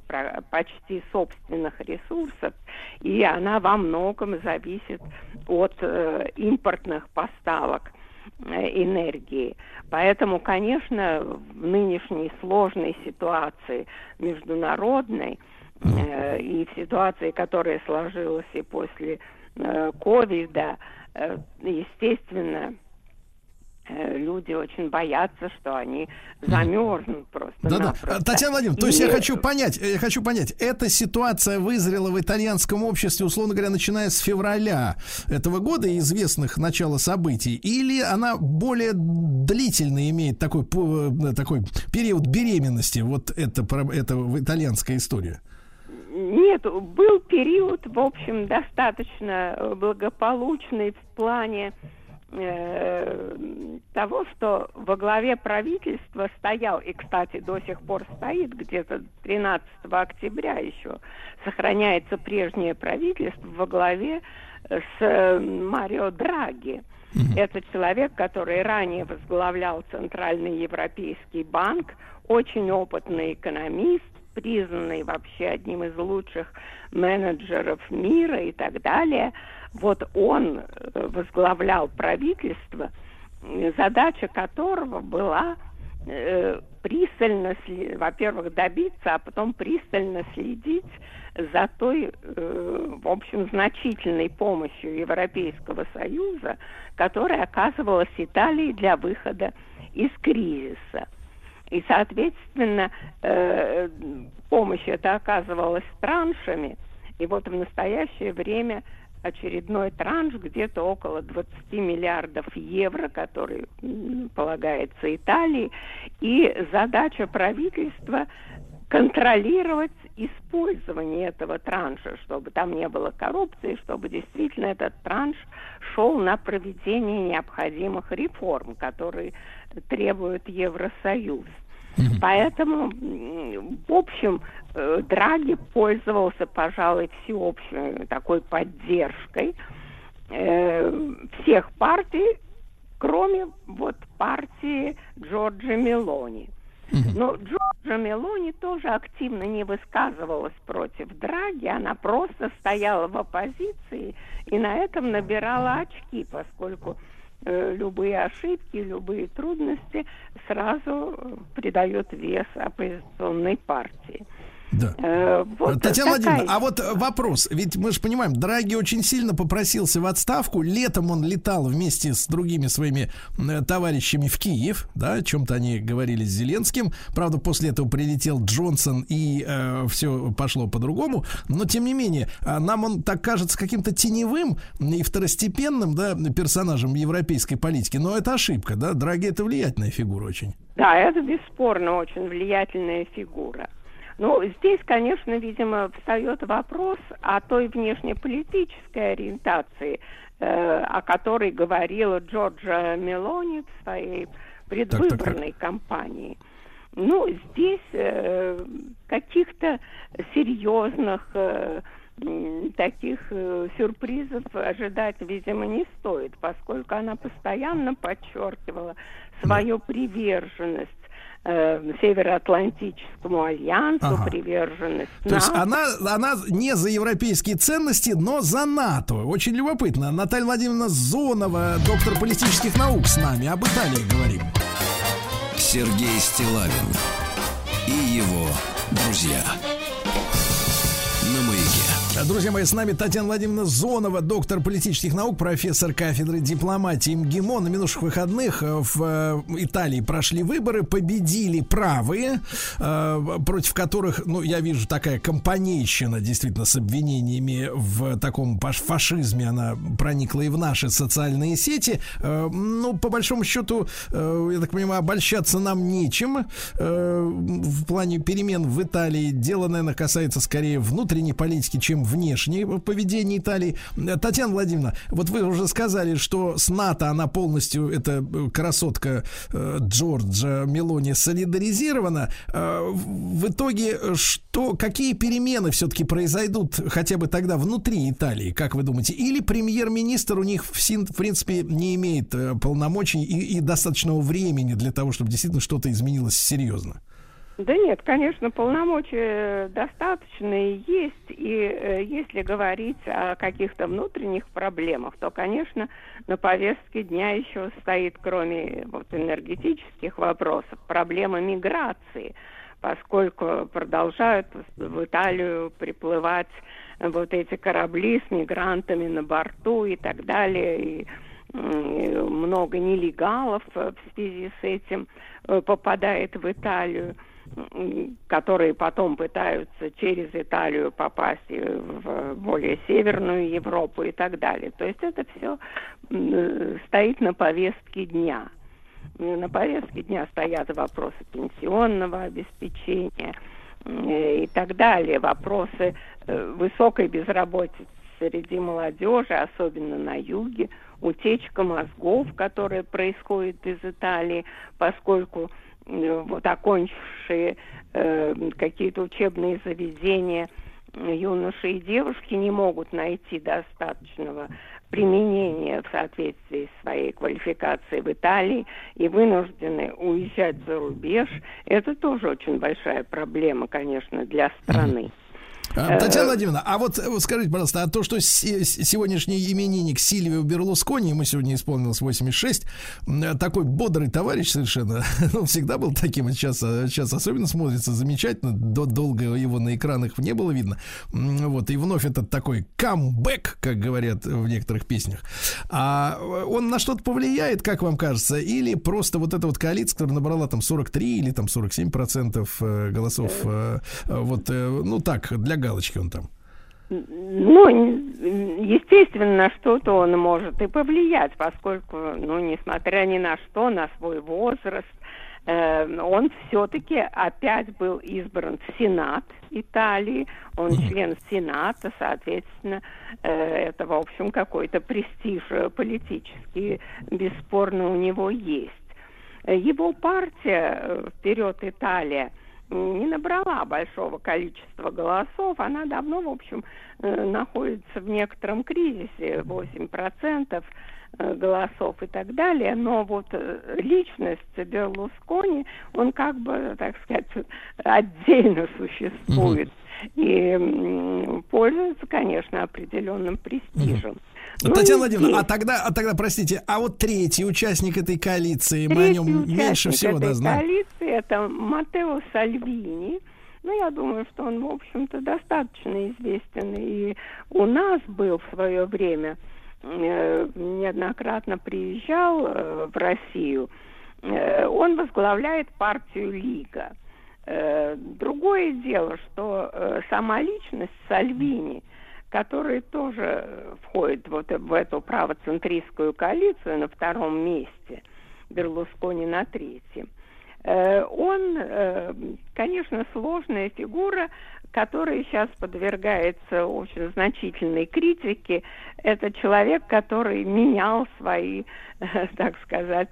почти собственных ресурсов, и она во многом зависит от э, импортных поставок э, энергии. Поэтому, конечно, в нынешней сложной ситуации международной э, и в ситуации, которая сложилась и после э, ковида, э, естественно, э, люди очень боятся, что они замерзнут просто. Да-да. Татьяна Владимировна, то есть я хочу понять, э, я хочу понять, эта ситуация вызрела в итальянском обществе, условно говоря, начиная с февраля этого года, известных начала событий, или она более длительно имеет такой, э, такой период беременности, вот это, это в- итальянская история? Нет, был период, в общем, достаточно э, благополучный в плане э, того, что во главе правительства стоял, и, кстати, до сих пор стоит, где-то 13 октября еще сохраняется прежнее правительство во главе с э, Марио Драги. Это человек, который ранее возглавлял Центральный Европейский банк, очень опытный экономист, признанный вообще одним из лучших менеджеров мира и так далее. Вот он э, возглавлял правительство, задача которого была э, пристально, во-первых, добиться, а потом пристально следить за той, э, в общем, значительной помощью Европейского Союза, которая оказывалась Италии для выхода из кризиса. И, соответственно, э, помощь эта оказывалась траншами. И вот в настоящее время очередной транш где-то около 20 миллиардов евро, который полагается Италии. И задача правительства контролировать использование этого транша, чтобы там не было коррупции, чтобы действительно этот транш шел на проведение необходимых реформ, которые требует Евросоюз. Поэтому, в общем, э, Драги пользовался, пожалуй, всеобщей такой поддержкой э, всех партий, кроме вот партии Джорджа Мелони. Но Джорджа Мелони тоже активно не высказывалась против Драги, она просто стояла в оппозиции и на этом набирала очки, поскольку любые ошибки, любые трудности сразу э, придает вес оппозиционной партии. Да. Э, вот Татьяна такая Владимировна, а вот э, вопрос, ведь мы же понимаем, Драги очень сильно попросился в отставку, летом он летал вместе с другими своими э, товарищами в Киев, да, о чем-то они говорили с Зеленским, правда, после этого прилетел Джонсон и все пошло по-другому, но тем не менее, а нам он так кажется каким-то теневым и второстепенным, да, персонажем европейской политики, но это ошибка, да, Драги это влиятельная фигура очень. Да, это бесспорно очень влиятельная фигура. Ну, здесь, конечно, видимо, встает вопрос о той внешнеполитической ориентации, э, о которой говорила Джорджа Мелони в своей предвыборной кампании. Ну, здесь э, каких-то серьезных э, таких э, сюрпризов ожидать, видимо, не стоит, поскольку она постоянно подчеркивала свою приверженность э, Североатлантическому альянсу, Ага. приверженность То есть она, она не за европейские ценности, но за НАТО. Очень любопытно. Наталья Владимировна Зонова, доктор политических наук с нами. Об Италии говорим. Сергей Стилавин и его друзья. Маяке. Друзья мои, с нами Татьяна Владимировна Зонова, доктор политических наук, профессор кафедры дипломатии МГИМО. На минувших выходных э, в э, Италии прошли выборы, победили правые, э, против которых, ну, я вижу, такая компанейщина, действительно, с обвинениями в таком фашизме, она проникла и в наши социальные сети. Э, Ну, по большому счету, э, я так понимаю, обольщаться нам нечем. Э, В плане перемен в Италии дело, наверное, касается скорее внутренней политики, чем внешней поведения Италии. Татьяна Владимировна, вот вы уже сказали, что с НАТО она полностью, эта э, красотка э, Джорджа Мелони солидаризирована. Э, В итоге, что, какие перемены все-таки произойдут хотя бы тогда внутри Италии, как вы думаете? Или премьер-министр у них, в, в принципе, не имеет полномочий и, и достаточного времени для того, чтобы действительно что-то изменилось серьезно? Да нет, конечно, полномочия достаточные есть, и э, если говорить о каких-то внутренних проблемах, то, конечно, на повестке дня еще стоит, кроме вот, энергетических вопросов, проблема миграции, поскольку продолжают в Италию приплывать вот эти корабли с мигрантами на борту и так далее, и много нелегалов в связи с этим э, попадает в Италию которые потом пытаются через Италию попасть и в более северную Европу и так далее. То есть это все стоит на повестке дня. И На повестке дня стоят вопросы пенсионного обеспечения э, и так далее, вопросы э, высокой безработицы среди молодежи, особенно на юге, утечка мозгов, которая происходит из Италии, поскольку э, окончившие э, какие-то учебные заведения юноши и девушки не могут найти достаточного применения в соответствии с своей квалификацией в Италии и вынуждены уезжать за рубеж. Это тоже очень большая проблема, конечно, для страны. А, Э, Татьяна Владимировна, а вот э, скажите, пожалуйста, а то, что с- сегодняшний именинник Сильвио Берлускони, ему сегодня исполнилось 86, м, э, такой бодрый товарищ совершенно, он всегда был таким, а сейчас, а сейчас особенно смотрится замечательно, до, долго его на экранах не было видно, вот, и вновь этот такой камбэк, как говорят в некоторых песнях. А э, он на что-то повлияет, как вам кажется, или просто вот эта вот коалиция, которая набрала там 43 или там 47 процентов э, голосов, э, э, вот, э, ну так, для галочки он там. Ну, естественно, что-то он может и повлиять, поскольку, ну, несмотря ни на что, на свой возраст, э, он все-таки опять был избран в Сенат Италии, он член Сената, соответственно, э, это, в общем, какой-то престиж э, политический, бесспорно, у него есть. Его партия э, «Вперед, Италия» не набрала большого количества голосов. Она давно, в общем, э, находится в некотором кризисе, 8% э, голосов и так далее. Но вот э, личность Берлускони, он как бы, так сказать, отдельно существует. И м, пользуется, конечно, определенным престижем. Ну, Татьяна Владимировна, а тогда, а тогда, простите, а вот третий участник этой коалиции, мы о Третий нем меньше всего да, этой знаем. коалиции это Матео Сальвини. Ну, я думаю, что он, в общем-то, достаточно известен. И у нас был в свое время, э, неоднократно приезжал э, в Россию. Э, он возглавляет партию Лига. Э, другое дело, что э, сама личность Сальвини, который тоже э, входит вот в эту правоцентристскую коалицию на втором месте, Берлускони на третьем, э, он, э, конечно, сложная фигура, которая сейчас подвергается очень значительной критике. Это человек, который менял свои, так сказать,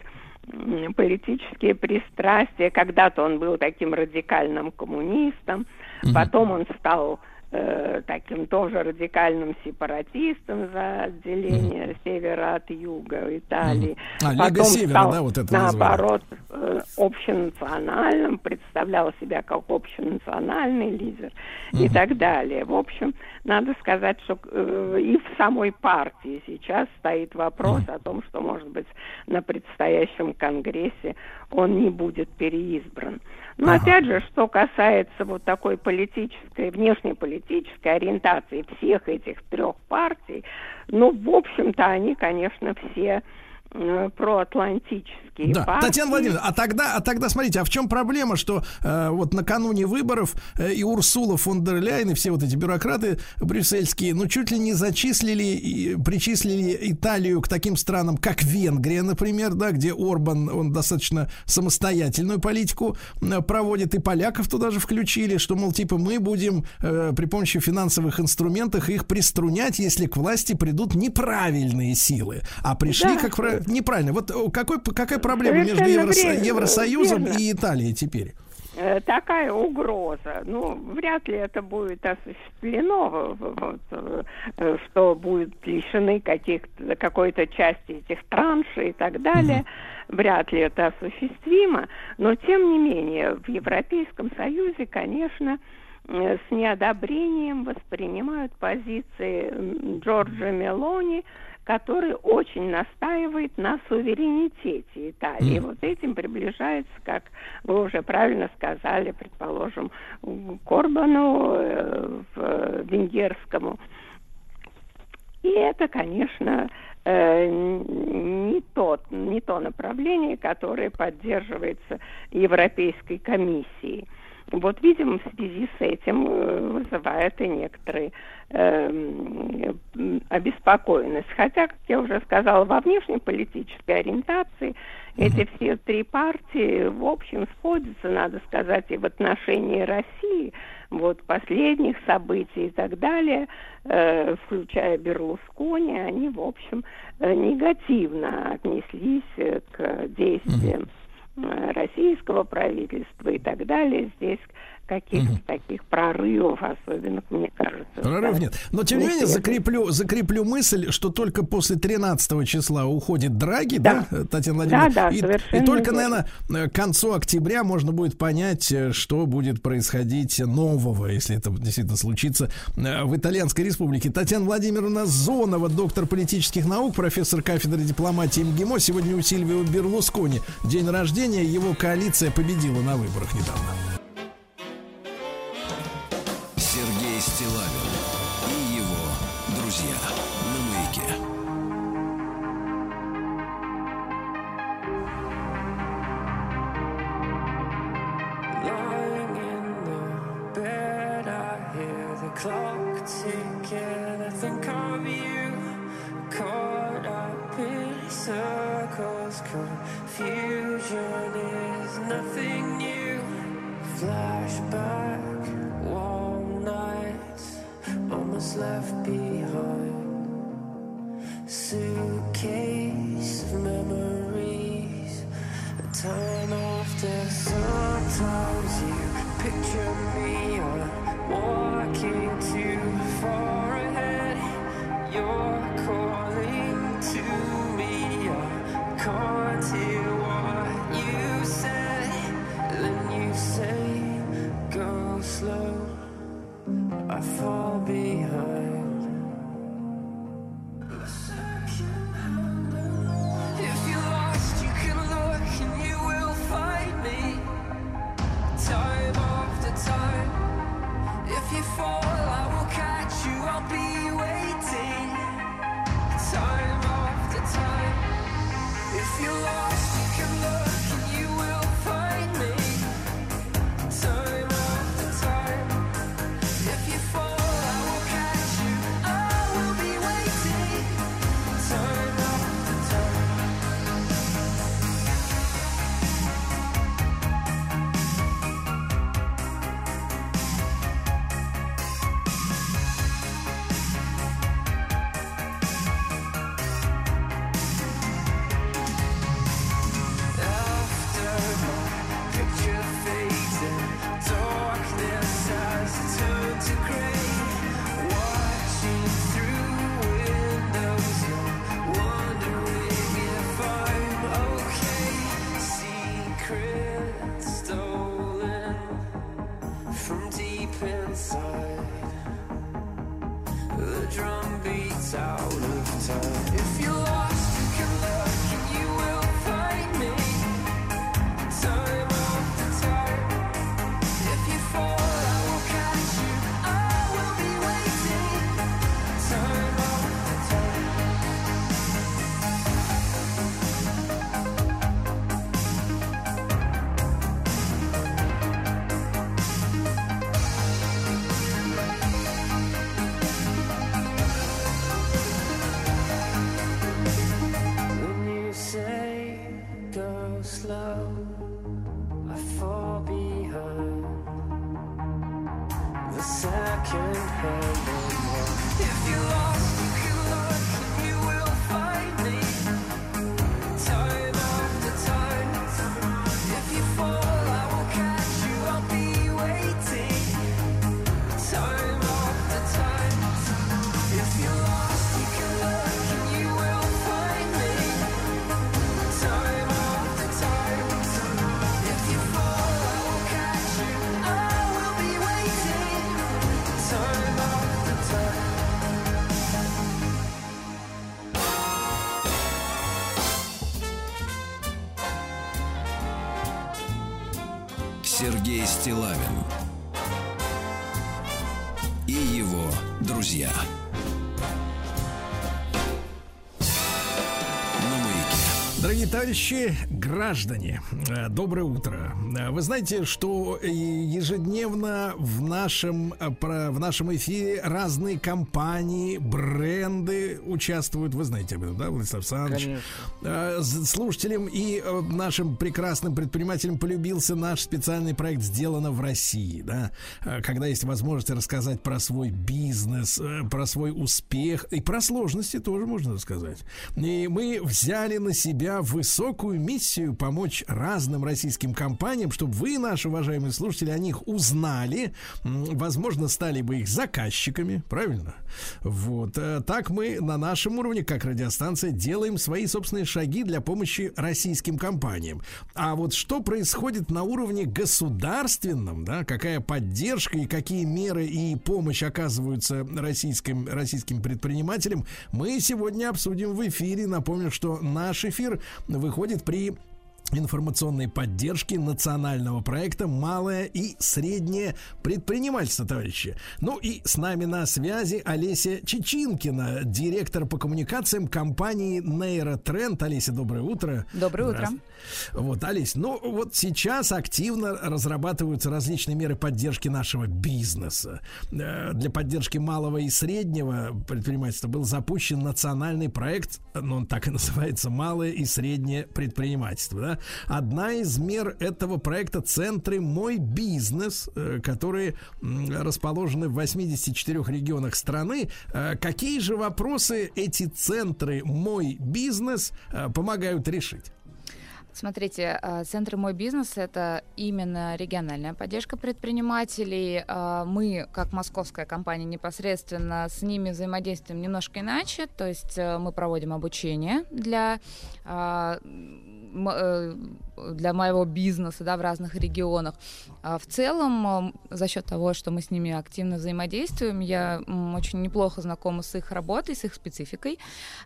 политические пристрастия. Когда-то он был таким радикальным коммунистом, потом он стал э, таким тоже радикальным сепаратистом за отделение севера от юга Италии. А, Лига Потом Севера, стал, да, вот это наоборот, э, общенациональным, представлял себя как общенациональный лидер и так далее. В общем, надо сказать, что э, и в самой партии сейчас стоит вопрос о том, что, может быть, на предстоящем конгрессе он не будет переизбран. Но опять же, что касается вот такой политической, внешнеполитической ориентации всех этих трех партий, ну, в общем-то, они, конечно, все проатлантические Да, партии. Татьяна Владимировна, а тогда, а тогда смотрите, а в чем проблема, что э, вот накануне выборов э, и Урсула фон дер Ляйен, и все вот эти бюрократы брюссельские, ну, чуть ли не зачислили и причислили Италию к таким странам, как Венгрия, например, да, где Орбан, он достаточно самостоятельную политику э, проводит, и поляков туда же включили, что, мол, типа, мы будем э, при помощи финансовых инструментов их приструнять, если к власти придут неправильные силы. А пришли, Да. как правило, неправильно. Вот э, какой, какая проблема между Евросо- Евросоюзом верно. и Италией теперь? э, такая угроза. Ну, вряд ли это будет осуществлено, вот, э, что будут лишены каких-то, какой-то части этих траншей и так далее. Вряд ли это осуществимо. Но, тем не менее, в Европейском Союзе, конечно, с неодобрением воспринимают позиции Джорджа Мелони, который очень настаивает на суверенитете Италии. Вот этим приближается, как вы уже правильно сказали, предположим, Корбану, э, в венгерскому. И это, конечно, э, не, тот, не то направление, которое поддерживается Европейской комиссией. Вот, видимо, в связи с этим э, вызывает и некоторые м, обеспокоенность. Хотя, как я уже сказала, во внешнеполитической ориентации эти все три партии, в общем, сходятся, надо сказать, и в отношении России, вот последних событий и так далее, э, включая Берлускони, они, в общем, э, негативно отнеслись э, к действиям э, российского правительства и так далее. Здесь каких-то таких прорывов особенных, мне кажется. Прорыв нет. Но тем не менее закреплю, закреплю мысль, что только после 13 числа уходит Драги, да, Да. Татьяна Владимировна? Да, да, и, совершенно и только, верно. наверное, к концу октября можно будет понять, э, что будет происходить нового, если это действительно случится э, в Итальянской республике. Татьяна Владимировна Зонова, доктор политических наук, профессор кафедры дипломатии МГИМО. Сегодня у Сильвио Берлускони день рождения. Его коалиция победила на выборах недавно. Sometimes you picture me on walking too far ahead. You're calling to me. I can't hear what you said. Then you say, Go slow. I fall товарищи, граждане, э, доброе утро. Э, Вы знаете, что э, ежедневно в нашем, в нашем эфире разные компании, бренды участвуют. Вы знаете об этом, да, Владислав Александрович? С- Слушателям и э, нашим прекрасным предпринимателям полюбился наш специальный проект «Сделано в России», да, Э, когда есть возможность рассказать про свой бизнес, э, про свой успех и про сложности тоже можно рассказать. И мы взяли на себя высокую миссию помочь разным российским компаниям, чтобы вы, наши уважаемые слушатели, о них узнали, возможно, стали бы их заказчиками, правильно? Вот. Так мы на нашем уровне, как радиостанция, делаем свои собственные шаги для помощи российским компаниям. А вот что происходит на уровне государственном, да, какая поддержка и какие меры и помощь оказываются российским, российским предпринимателям, мы сегодня обсудим в эфире. Напомню, что наш эфир выходит при информационной поддержки национального проекта «Малое и среднее предпринимательство», товарищи. Ну и с нами на связи Олеся Чечинкина, директор по коммуникациям компании «Нейротренд». Олеся, доброе утро. Доброе утро. Вот, Олесь, ну вот сейчас активно разрабатываются различные меры поддержки нашего бизнеса. Э, Для поддержки малого и среднего предпринимательства был запущен национальный проект, ну, он так и называется, «Малое и среднее предпринимательство». Да? Одна из мер этого проекта – центры «Мой бизнес», э, которые расположены в 84 регионах страны. Э, Какие же вопросы эти центры «Мой бизнес» э, помогают решить? Смотрите, центры «Мой бизнес» — это именно региональная поддержка предпринимателей. Мы, как московская компания, непосредственно с ними взаимодействуем немножко иначе. То есть мы проводим обучение для э, м- э, для моего бизнеса да, в разных регионах. А в целом, э, за счет того, что мы с ними активно взаимодействуем, я очень неплохо знакома с их работой, с их спецификой.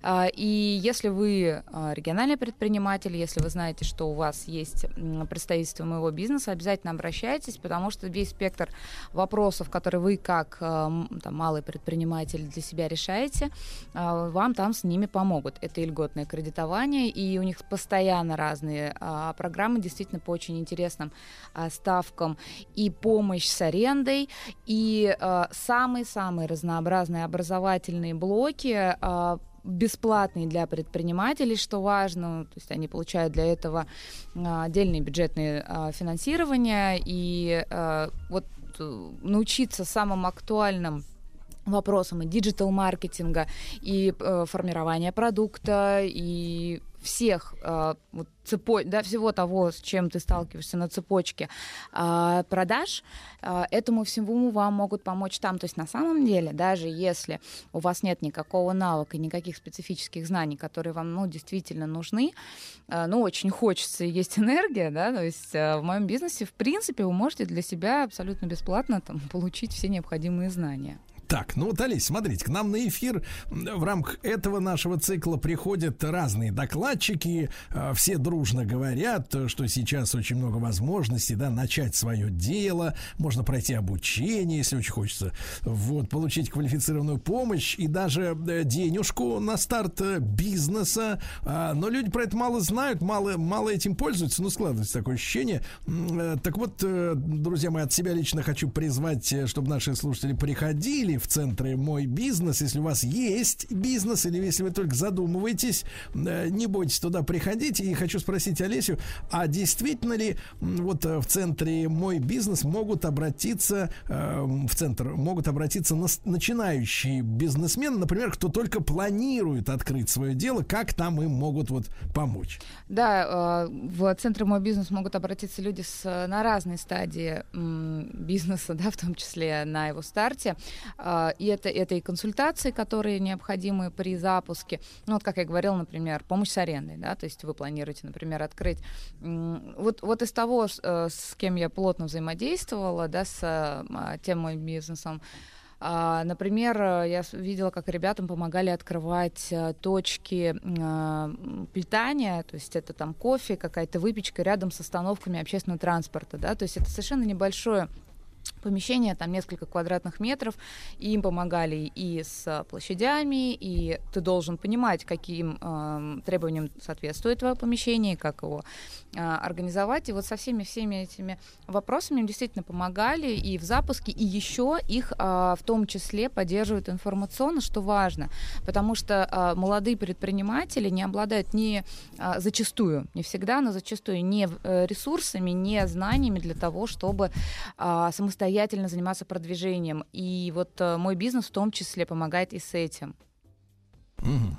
А, И если вы а, региональный предприниматель, если вы знаете, что у вас есть представительство моего бизнеса, обязательно обращайтесь, потому что весь спектр вопросов, которые вы как м, там, малый предприниматель для себя решаете, вам там с ними помогут. Это и льготное кредитование, и у них постоянно разные а, программы, действительно по очень интересным а, ставкам, и помощь с арендой, и а, самые-самые разнообразные образовательные блоки, а, бесплатные для предпринимателей, что важно, то есть они получают для этого а, отдельные бюджетные а, финансирования, и вот э, научиться самым актуальным вопросам и диджитал-маркетинга, и э, формирования продукта, и всех э, вот, цепо- да, всего того, с чем ты сталкиваешься на цепочке э, продаж, э, этому всему вам могут помочь там. То есть на самом деле, даже если у вас нет никакого навыка, никаких специфических знаний, которые вам ну, действительно нужны, э, ну, очень хочется и есть энергия, да, то есть э, в моем бизнесе, в принципе, вы можете для себя абсолютно бесплатно там, получить все необходимые знания. Так, ну вот, Олесь, смотрите, к нам на эфир в рамках этого нашего цикла приходят разные докладчики, э, все дружно говорят, э, что сейчас очень много возможностей, да, начать свое дело, можно пройти обучение, если очень хочется, вот, получить квалифицированную помощь и даже э, денежку на старт бизнеса, А, но люди про это мало знают, мало, мало этим пользуются, ну, складывается такое ощущение. Так вот, друзья мои, от себя лично хочу призвать, чтобы наши слушатели приходили в центре «Мой бизнес». Если у вас есть бизнес или если вы только задумываетесь, э, не бойтесь туда приходить. И хочу спросить Олесю, а действительно ли вот э, в центре «Мой бизнес» могут обратиться, э, в центр могут обратиться начинающие бизнесмены, например, кто только планирует открыть свое дело, как там им могут вот помочь? Да, в центре «Мой бизнес» могут обратиться люди с, на разной стадии бизнеса, да, в том числе на его старте. А, И это, это и консультации, которые необходимы при запуске. Ну, вот как я говорила, например, помощь с арендой, да, то есть вы планируете, например, открыть... Вот, вот из того, с, э, с кем я плотно взаимодействовала, да, с э, тем моим бизнесом, а, Например, э, я видела, как ребятам помогали открывать э, точки а, питания, то есть это там кофе, какая-то выпечка рядом с остановками общественного транспорта, да, то есть это совершенно небольшое помещение, там несколько квадратных метров, и им помогали и с а, площадями, и ты должен понимать, каким эм, требованиям соответствует твое помещение, как его а, организовать. И вот со всеми всеми этими вопросами им действительно помогали и в запуске, и еще их а, в том числе поддерживают информационно, что важно, потому что а, молодые предприниматели не обладают ни а, зачастую, не всегда, но зачастую не э, ресурсами, не знаниями для того, чтобы а, самостоятельно заниматься продвижением. И вот э, мой бизнес в том числе помогает и с этим.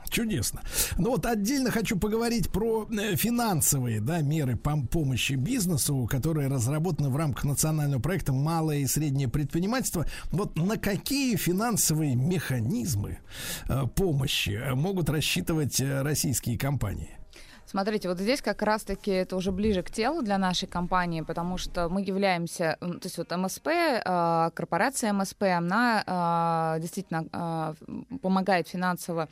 Чудесно. Ну вот отдельно хочу поговорить про э, финансовые да, меры пом- помощи бизнесу, которые разработаны в рамках национального проекта «Малое и среднее предпринимательство». Вот на какие финансовые механизмы э, помощи могут рассчитывать российские компании? Смотрите, вот здесь как раз-таки это уже ближе к телу для нашей компании, потому что мы являемся, то есть вот МСП, э, корпорация МСП, она э, действительно э, помогает финансово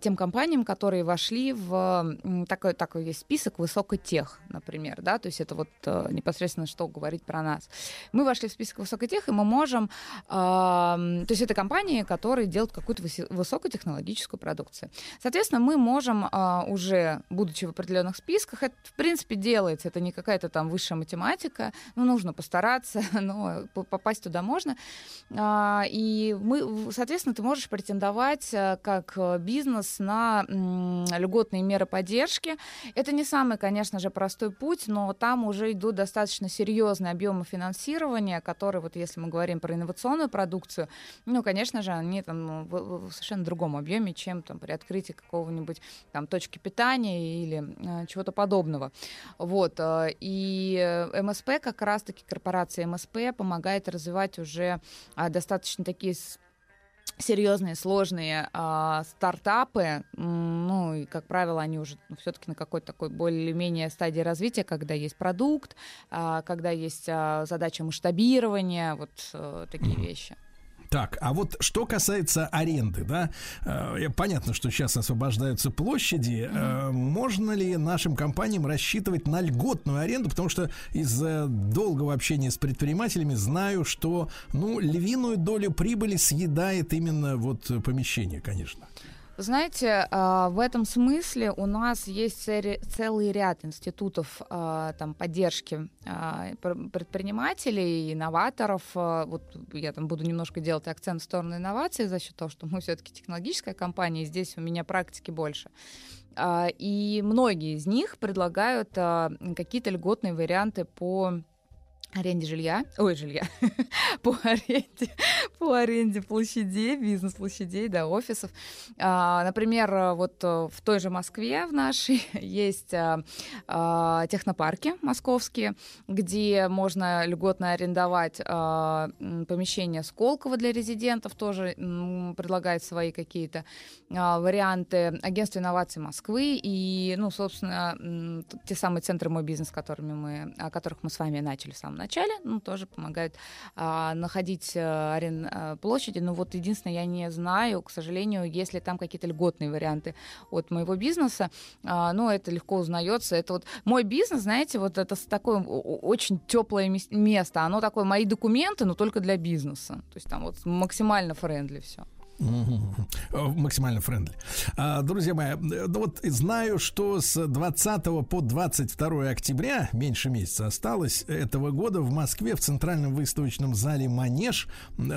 тем компаниям, которые вошли в такой, такой есть список высокотех, например, да, то есть это вот э, непосредственно что говорить про нас. Мы вошли в список высокотех, и мы можем, то есть это компании, которые делают какую-то высокотехнологическую продукцию. Соответственно, мы можем а, уже, будучи в определенных списках, это в принципе делается, это не какая-то там высшая математика, ну, нужно постараться, но по- попасть туда можно. А, и мы, соответственно, ты можешь претендовать а, как э, бизнес на льготные меры поддержки. Это не самый, конечно же, простой путь, но там уже идут достаточно серьезные объемы финансирования, которые, вот если мы говорим про инновационную продукцию, ну, конечно же, они там в совершенно другом объеме, чем там при открытии какого-нибудь там точки питания или э, чего-то подобного. Вот. э, и э, МСП, как раз-таки корпорация МСП, помогает развивать уже а, достаточно такие серьезные, сложные а, стартапы, ну и, как правило, они уже все-таки на какой-то такой более-менее стадии развития, когда есть продукт, а, когда есть а, задача масштабирования, вот э, такие вещи. Так, а вот что касается аренды, да, э, понятно, что сейчас освобождаются площади. Э, можно ли нашим компаниям рассчитывать на льготную аренду? Потому что из э, долгого общения с предпринимателями знаю, что, ну, львиную долю прибыли съедает именно вот помещение, конечно. Знаете, а, в этом смысле у нас есть целый ряд институтов а, там, поддержки а, пр- предпринимателей, инноваторов. Вот я там буду немножко делать акцент в сторону инноваций за счет того, что мы все-таки технологическая компания, и здесь у меня практики больше. И многие из них предлагают какие-то льготные варианты по аренде жилья, ой, жилья, по аренде, по аренде площадей, бизнес-площадей, да, офисов. А, например, вот а, в той же Москве в нашей есть а, а, технопарки московские, где можно льготно арендовать а, помещение Сколково для резидентов, тоже м, предлагает свои какие-то а, варианты. Агентство инноваций Москвы и, ну, собственно, те самые центры «Мой бизнес», которыми мы, о которых мы с вами начали в самом начале, ну, тоже помогают а, находить а, арен- а, площади. Но вот единственное, я не знаю, к сожалению, если там какие-то льготные варианты от моего бизнеса, а, ну, это легко узнается. Это вот мой бизнес, знаете, вот это такое очень теплое мес- место. Оно такое, мои документы, но только для бизнеса. То есть там вот максимально friendly все. Э, Максимально friendly. А, Друзья мои, э, ну вот знаю, что с 20 по 22 октября, меньше месяца осталось, этого года в Москве в Центральном выставочном зале «Манеж»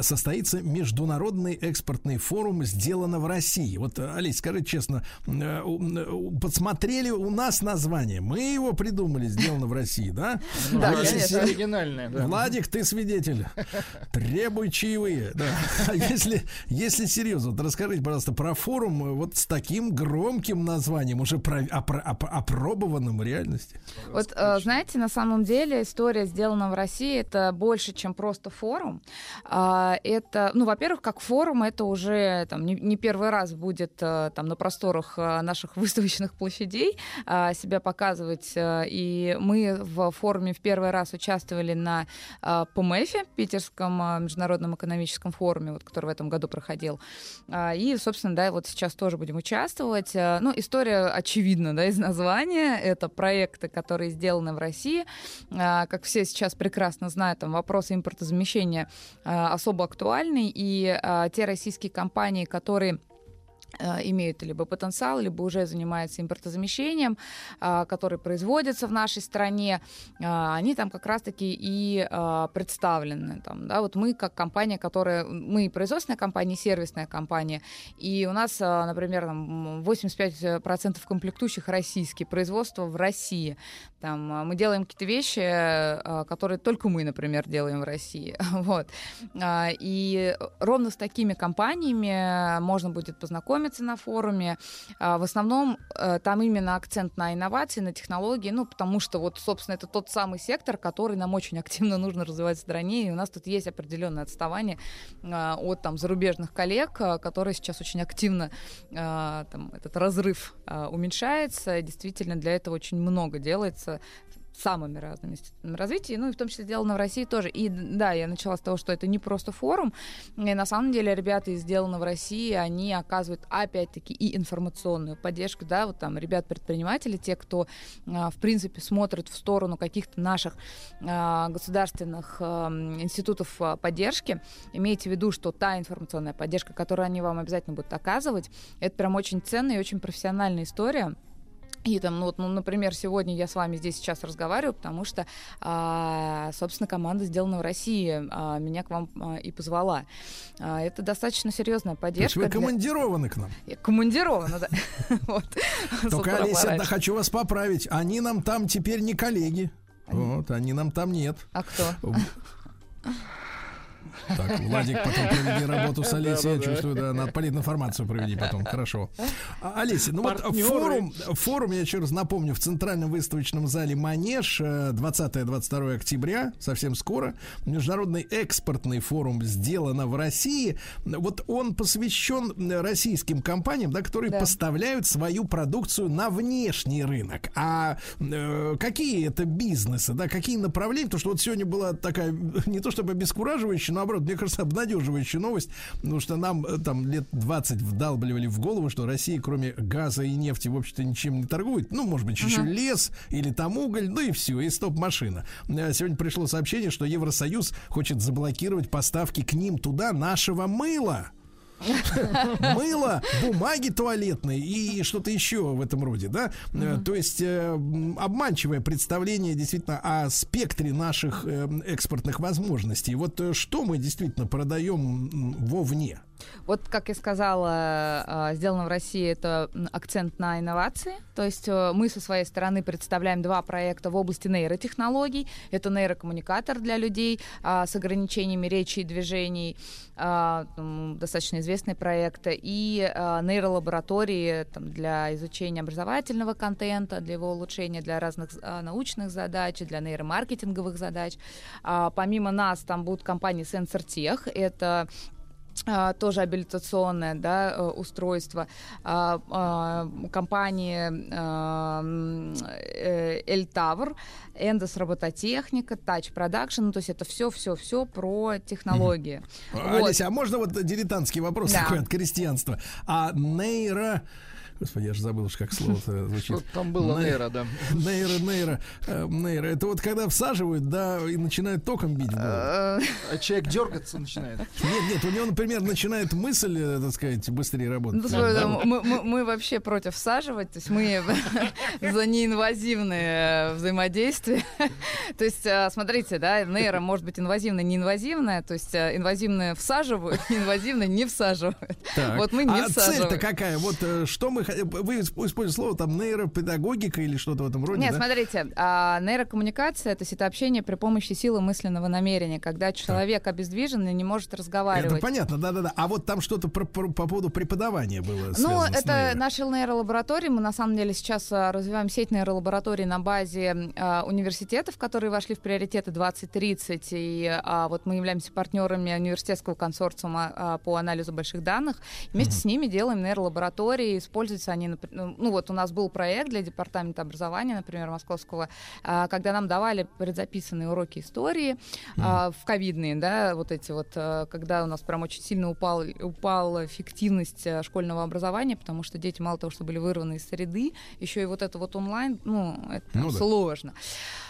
состоится международный экспортный форум «Сделано в России». Вот, э, Олесь, скажи честно, подсмотрели у нас название, мы его придумали «Сделано в России», да? Да, Если конечно. Оригинальное. Владик, ты свидетель. Требуй чаевые. А если, если серьезно, вот расскажите, пожалуйста, про форум э, вот с таким громким названием, уже про, опро- оп- опробованным в реальности. Вот, э, знаете, на самом деле история сделана в России это больше, чем просто форум. А, Это, ну, во-первых, как форум, это уже там не, не первый раз будет э, там на просторах э, наших выставочных площадей а, себя показывать. Э, И мы в форуме в первый раз участвовали на э, ПМЭФе, Питерском э, международном экономическом форуме, вот, который в этом году проходил. А, И, собственно, да, вот сейчас тоже будем участвовать. Э, Ну, история очевидна, да, из названия. Это проекты, которые сделаны в России. А, Как все сейчас прекрасно знают, там вопрос импортозамещения а, особо актуальный. И а, те российские компании, которые имеют либо потенциал, либо уже занимаются импортозамещением, а, который производится в нашей стране, а, они там как раз-таки и представлены. Там, да? Вот мы как компания, которая... Мы производственная компания, сервисная компания, и у нас, например, там 85% комплектующих российские, производство в России. Там, мы делаем какие-то вещи, которые только мы, например, делаем в России. Вот. И ровно с такими компаниями можно будет познакомиться на форуме. А, В основном э, там именно акцент на инновации, на технологии, ну, потому что вот, собственно, это тот самый сектор, который нам очень активно нужно развивать в стране, и у нас тут есть определенное отставание а, от там зарубежных коллег, а, которые сейчас очень активно там, этот разрыв уменьшается. Действительно, для этого очень много делается самыми разными институтами развития, ну и в том числе сделано в России тоже. И да, я начала с того, что это не просто форум, и на самом деле ребята из «Сделано в России», они оказывают опять-таки и информационную поддержку, да, вот там ребят-предприниматели, те, кто а, в принципе смотрят в сторону каких-то наших а, государственных а, институтов а, поддержки, имейте в виду, что та информационная поддержка, которую они вам обязательно будут оказывать, это прям очень ценная и очень профессиональная история. И там, ну, вот, ну, например, сегодня я с вами здесь сейчас разговариваю, потому что, а, собственно, команда сделана в России, а, меня к вам а, и позвала. А, это достаточно серьезная То есть поддержка. вы для- командированы к нам. Я Командирована, да. Только, Олеся, хочу вас поправить. Они нам там теперь не коллеги. Вот, они нам там нет. А кто? Так, Владик, потом проведи работу с Олесей, я чувствую, да, надо политинформацию проведи потом, хорошо. А, Олеся, ну вот форум, форум, я еще раз напомню, в Центральном выставочном зале «Манеж» э, 20-22 октября, совсем скоро, международный экспортный форум «Сделано в России». Вот он посвящен э, российским компаниям, да, которые Да. поставляют свою продукцию на внешний рынок. А э, какие это бизнесы, да, какие направления? Потому что вот сегодня была такая, не то чтобы обескураживающая, но наоборот, мне кажется, обнадеживающая новость, потому что нам э, там лет 20 вдалбливали в голову, что Россия, кроме газа и нефти, в общем-то, ничем не торгует. Ну, может быть, еще лес или там уголь, ну и все, и стоп-машина. Э, Сегодня пришло сообщение, что Евросоюз хочет заблокировать поставки к ним туда нашего мыла. Мыло, бумаги туалетной и что-то еще в этом роде, да? Э, То есть э, обманчивое представление действительно о спектре наших э, экспортных возможностей. Вот э, что мы действительно продаем вовне? Вот, как я сказала, а, сделано в России это акцент на инновации. То есть э, мы со своей стороны представляем два проекта в области нейротехнологий. Это нейрокоммуникатор для людей а, с ограничениями речи и движений, а, достаточно известный проект, и а, нейролаборатории для изучения образовательного контента, для его улучшения, для разных научных задач, для нейромаркетинговых задач. Помимо нас там будут компании SensorTech, это тоже абилитационное да, э, устройство а, а, компании а, э, Эльтавр, Эндос робототехника, Touch Production, ну, то есть это все, все, все про технологии. Вот. Олеся, а можно вот дилетантский вопрос Да. такой от крестьянства? А нейро Господи, я же забыл уж, как слово-то звучит. Что там было Ней- нейро, да. Нейро, нейро, э, нейро. Это вот когда всаживают, да, и начинают током бить. Э, А человек дергаться начинает. Нет, нет, у него, например, начинает мысль, э, так сказать, быстрее работать. Ну, мы, вообще против всаживать, то есть мы за неинвазивные взаимодействия. То есть, э, смотрите, да, нейро может быть инвазивное, неинвазивное, то есть э, инвазивное всаживают, неинвазивное не всаживают. Так. Вот мы не а всаживаем. цель-то какая? Вот э, что мы... х- Вы исп- используете слово там нейропедагогика или что-то в этом роде, Нет, да? смотрите, а, нейрокоммуникация, это общение при помощи силы мысленного намерения, когда человек обездвижен и не может разговаривать. Это понятно, да-да-да. А вот там что-то про- про- по поводу преподавания было Ну, это наши нейролаборатории. Мы на самом деле сейчас а, развиваем сеть нейролабораторий на базе а, университетов, которые вошли в приоритеты 2030. И а, вот мы являемся партнерами университетского консорциума а, по анализу больших данных. Вместе с ними делаем нейролаборатории. Используются они, ну ну, вот у нас был проект для департамента образования, например, московского, а, когда нам давали предзаписанные уроки истории а, в ковидные, да, вот эти вот, а, когда у нас прям очень сильно упал, упала эффективность школьного образования, потому что дети мало того, что были вырваны из среды, еще и вот это вот онлайн, ну, это Ну да.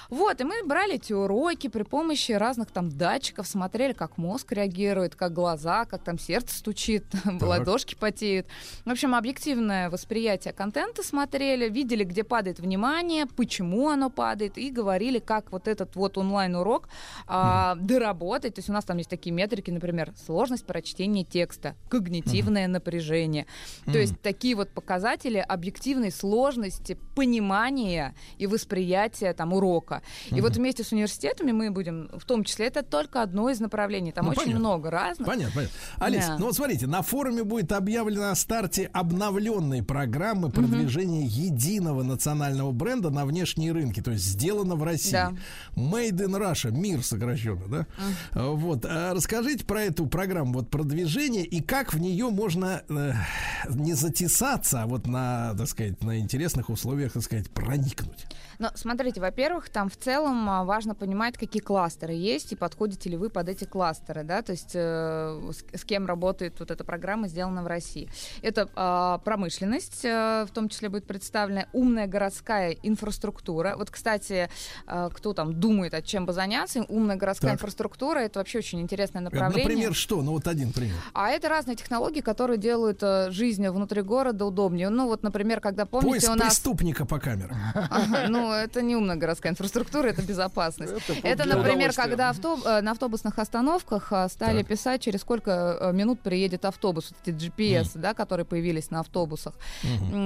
Вот, и мы брали эти уроки при помощи разных там датчиков, смотрели, как мозг реагирует, как глаза, как там сердце стучит, ладошки потеют. В общем, объективное восприятие контента смотрели, видели, где падает внимание, почему оно падает, и говорили, как вот этот вот онлайн-урок а, доработать. То есть у нас там есть такие метрики, например, сложность прочтения текста, когнитивное напряжение. То есть такие вот показатели объективной сложности понимания и восприятия там урока. И вот вместе с университетами мы будем, в том числе, это только одно из направлений. Там Ну, очень понятно. много разных. Понятно, понятно. Олесь, Да. ну вот смотрите, на форуме будет объявлено о старте обновленной программы продвижения единого национального бренда на внешние рынки, то есть сделано в России. Да. Made in Russia, мир сокращенно, да? А, Вот. А Расскажите про эту программу вот продвижения и как в нее можно э, не затесаться, а вот на, так сказать, на интересных условиях, так сказать, проникнуть. Но смотрите, во-первых, там в целом а, важно понимать, какие кластеры есть и подходите ли вы под эти кластеры, да, то есть э, с, с кем работает вот эта программа, сделана в России. Это а, промышленность, э, в том числе будет представлена умная городская инфраструктура. Вот, кстати, э, кто там думает, от чем бы заняться, умная городская Так. инфраструктура это вообще очень интересное Э, направление. Например, что? Ну вот один пример. А это разные технологии, которые делают э, жизнь внутри города удобнее. Ну вот, например, когда помните Поиск у нас преступника по камерам. Ага, Ну, это не умная городская инфраструктура, это безопасность. Это, например, когда э, на автобусных остановках э, стали писать, через сколько э, минут приедет автобус. Вот эти GPS, да, которые появились на автобусах.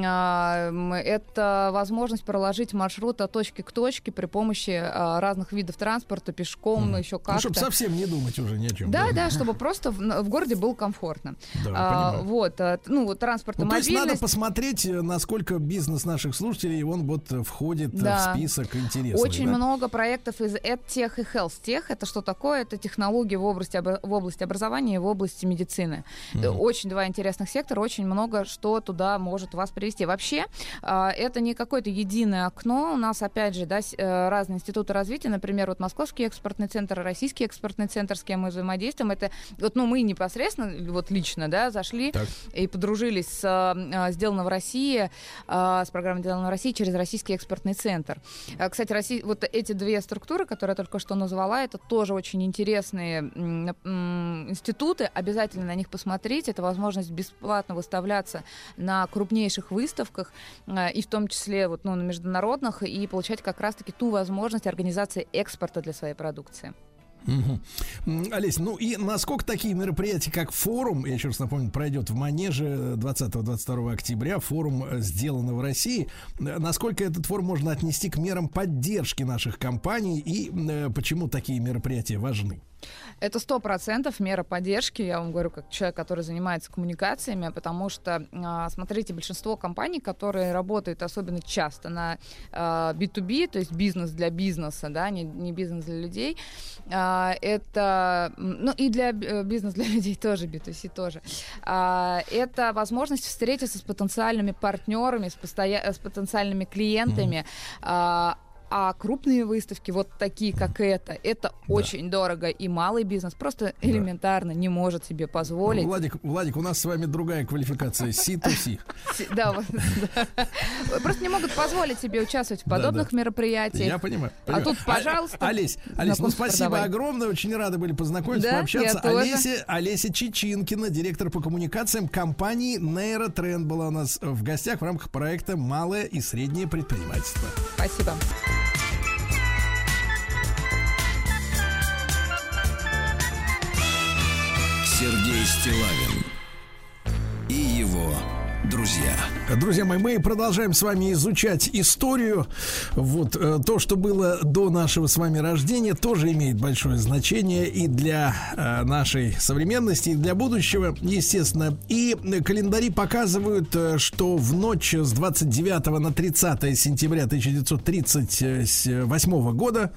А, Это возможность проложить маршрут от точки к точке при помощи разных видов транспорта, пешком, еще Ну, как-то. чтобы совсем не думать уже ни о чем. Да, да, чтобы просто в, городе было комфортно. А, вот, ну, транспорт и Ну, то есть надо мобильность. посмотреть, насколько бизнес наших слушателей, он вот входит Да. в список интересных. Очень да? много проектов из EdTech и HealthTech. Это что такое? Это технологии в области, в области образования и в области медицины. Э, Очень два интересных сектора, очень много что туда может вас привести. Вообще, а, это не какое-то единое окно. У нас, опять же, да, э, разные институты развития. Например, вот Московский экспортный центр, Российский экспортный центр, с кем мы взаимодействуем. Это вот, ну, мы непосредственно, вот лично, да, зашли Так. и подружились с а, «Сделано в России», с программой «Сделано в России» через Российский экспортный центр. А, Кстати, Россия, вот эти две структуры, которые я только что назвала, это тоже очень интересные институты. Обязательно на них посмотреть. Это возможность бесплатно выставляться на крупнейших выставках, а, и в том числе вот, ну, на международных, и получать как раз-таки ту возможность организации экспорта для своей продукции. М, Олесь, ну и насколько такие мероприятия, как форум, я еще раз напомню, пройдет в Манеже 20-22 октября, форум э, сделано в России, э, насколько этот форум можно отнести к мерам поддержки наших компаний и э, почему такие мероприятия важны? Это сто процентов мера поддержки, я вам говорю, как человек, который занимается коммуникациями, потому что, а, смотрите, большинство компаний, которые работают особенно часто на а, B2B, то есть бизнес для бизнеса, да, не, не бизнес для людей, а, это, ну и для э, бизнес для людей тоже, B2C тоже, А, это возможность встретиться с потенциальными партнерами, с, постоя- с потенциальными клиентами, а, А крупные выставки, вот такие, как это, это очень дорого. И малый бизнес просто элементарно не может себе позволить. Владик, Владик, у нас с вами другая квалификация. C2C. Си- Да, да. Просто не могут позволить себе участвовать в Да, подобных да. мероприятиях. Я понимаю. А тут, пожалуйста, А- Олесь, Олесь, ну спасибо огромное. Очень рады были познакомиться, Да, пообщаться. Олеся, Олеся Чечинкина, директор по коммуникациям компании Нейротренд была у нас в гостях в рамках проекта «Малое и среднее предпринимательство». Спасибо. Сергей Стилавин и его друзья. Друзья мои, мы продолжаем с вами изучать историю. Вот э, то, что было до нашего с вами рождения, тоже имеет большое значение и для э, нашей современности, и для будущего, естественно. И календари показывают, э, что в ночь с 29 на 30 сентября 1938 года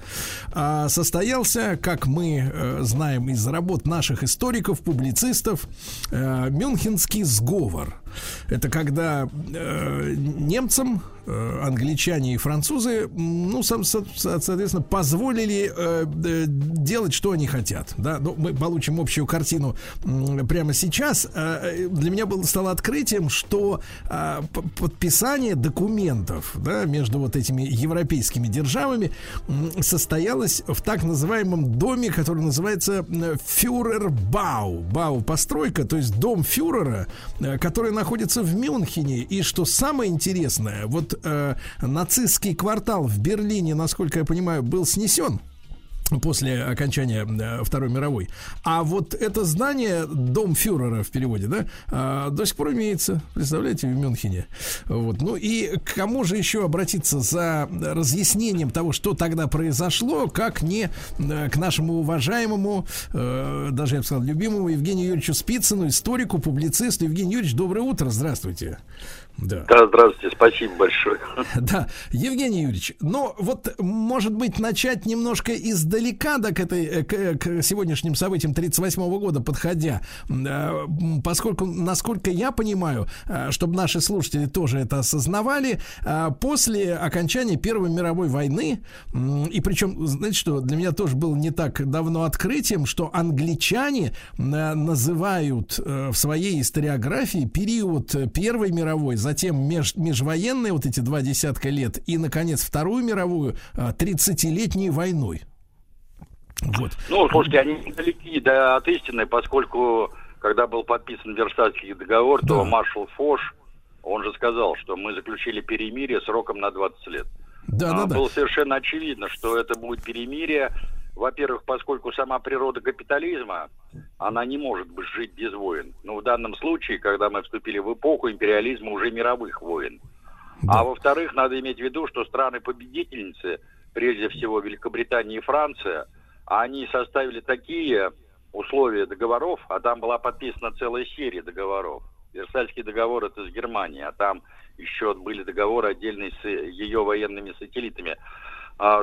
состоялся, как мы знаем из работ наших историков, публицистов, Мюнхенский сговор. Это когда э, немцам, англичане и французы, ну, соответственно, позволили э, э, делать, что они хотят. Да? Ну, мы получим общую картину прямо сейчас. Э, Для меня было стало открытием, что э, подписание документов да, между вот этими европейскими державами состоялось в так называемом доме, который называется Фюрербау. Бау постройка, то есть дом фюрера, э, который находится в Мюнхене. И что самое интересное, вот э, нацистский квартал в Берлине, насколько я понимаю, был снесен после окончания э, Второй мировой. А вот это здание, дом фюрера в переводе, да, а, до сих пор имеется, представляете, в Мюнхене. Вот. Ну и к кому же еще обратиться за разъяснением того, что тогда произошло, как не э, к нашему уважаемому, э, даже я бы сказал, любимому Евгению Юрьевичу Спицыну, историку, публицисту. Евгений Юрьевич, доброе утро, здравствуйте. Да. Да, здравствуйте, спасибо большое. Да, Евгений Юрьевич, ну вот, может быть, начать немножко издалека, да, к, этой, э, к, к сегодняшним событиям 1938 года подходя, э, поскольку, насколько я понимаю, э, чтобы наши слушатели тоже это осознавали, э, после окончания Первой мировой войны, и причем, знаете что, для меня тоже было не так давно открытием, что англичане э, называют э, в своей историографии период э, Первой мировой, затем меж- межвоенные вот эти два десятка лет и, наконец, Вторую мировую э, 30-летней войной. Вот. Ну, слушайте, они недалеки да, от истины, поскольку, когда был подписан Версальский договор, то маршал Фош, он же сказал, что мы заключили перемирие сроком на 20 лет. Да, А, да, да. Было совершенно очевидно, что это будет перемирие. Во-первых, поскольку сама природа капитализма, она не может жить без войн. Но в данном случае, когда мы вступили в эпоху империализма уже мировых войн. А во-вторых, надо иметь в виду, что страны-победительницы, прежде всего Великобритания и Франция, они составили такие условия договоров, а там была подписана целая серия договоров. Версальский договор это с Германией, а там еще были договоры отдельные с ее военными сателлитами, а,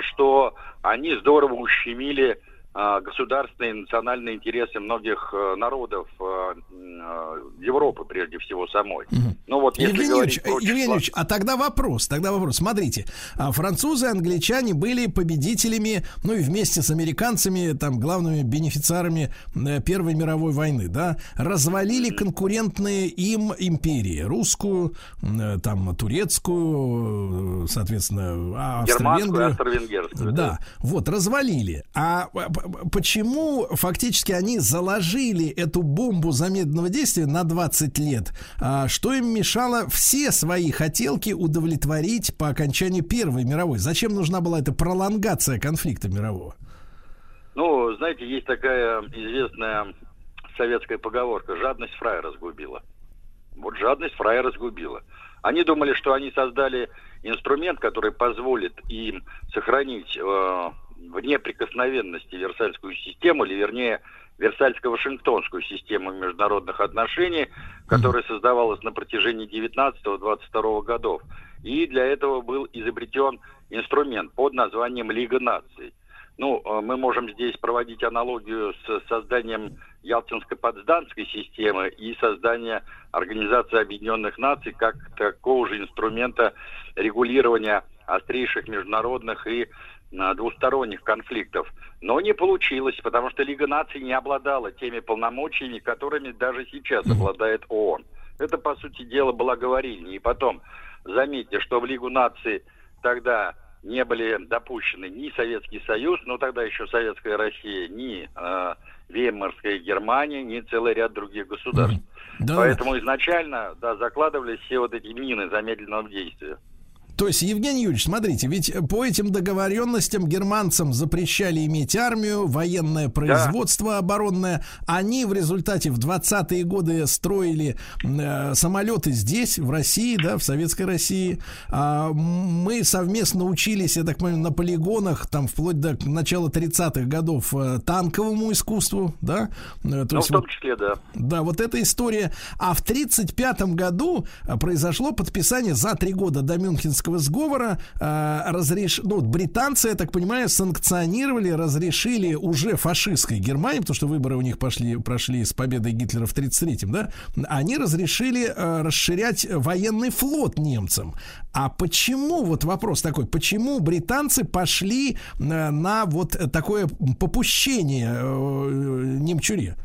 что они здорово ущемили а, государственные и национальные интересы многих э, народов э, э, Европы, прежде всего, самой. Ну вот, если Евгений говорить Юрьевич, про э, Евгений а тогда вопрос, тогда вопрос. Смотрите, а, французы, англичане были победителями, ну и вместе с американцами, там, главными бенефициарами Первой мировой войны, да, развалили конкурентные им империи, русскую, там, турецкую, соответственно, а, Германскую, Австро-Венгрию. австро-венгерскую. Да, вот, развалили. А почему фактически они заложили эту бомбу замедленного действия на 20 лет? А что им мешало все свои хотелки удовлетворить по окончанию Первой мировой? Зачем нужна была эта пролонгация конфликта мирового? Ну, знаете, есть такая известная советская поговорка «жадность фрая разгубила». Вот жадность фрая разгубила. Они думали, что они создали инструмент, который позволит им сохранить э, в неприкосновенности Версальскую систему, или вернее Версальско-Вашингтонскую систему международных отношений, которая создавалась на протяжении 19-22 годов. И для этого был изобретен инструмент под названием Лига наций. Ну, э, мы можем здесь проводить аналогию с созданием Ялтинско-Потсдамской системы и создания Организации Объединенных Наций как такого же инструмента регулирования острейших международных и двусторонних конфликтов. Но не получилось, потому что Лига наций не обладала теми полномочиями, которыми даже сейчас обладает ООН. Это, по сути дела, была говорильня. И потом, заметьте, что в Лигу наций тогда не были допущены ни Советский Союз, ну тогда еще Советская Россия, ни э, Веймарская Германия, ни целый ряд других государств. Да. Поэтому изначально да, закладывались все вот эти мины замедленного действия. То есть, Евгений Юрьевич, смотрите, ведь по этим договоренностям германцам запрещали иметь армию, военное производство оборонное. Они в результате в 20-е годы строили э, самолеты здесь, в России, да, в Советской России. А мы совместно учились, я так понимаю, на полигонах, там, вплоть до начала 30-х годов, э, танковому искусству, да? Э, То ну, есть в том числе, да. да, вот эта история. А в 1935 году а, произошло подписание за три года до Мюнхенского сговора. а, разреш... ну, британцы, я так понимаю, санкционировали, разрешили уже фашистской Германии, потому что выборы у них пошли, прошли с победой Гитлера в 1933-м, да, они разрешили а, расширять военный флот немцам. А почему, вот вопрос такой, почему британцы пошли а, на вот такое попущение э, немчуре?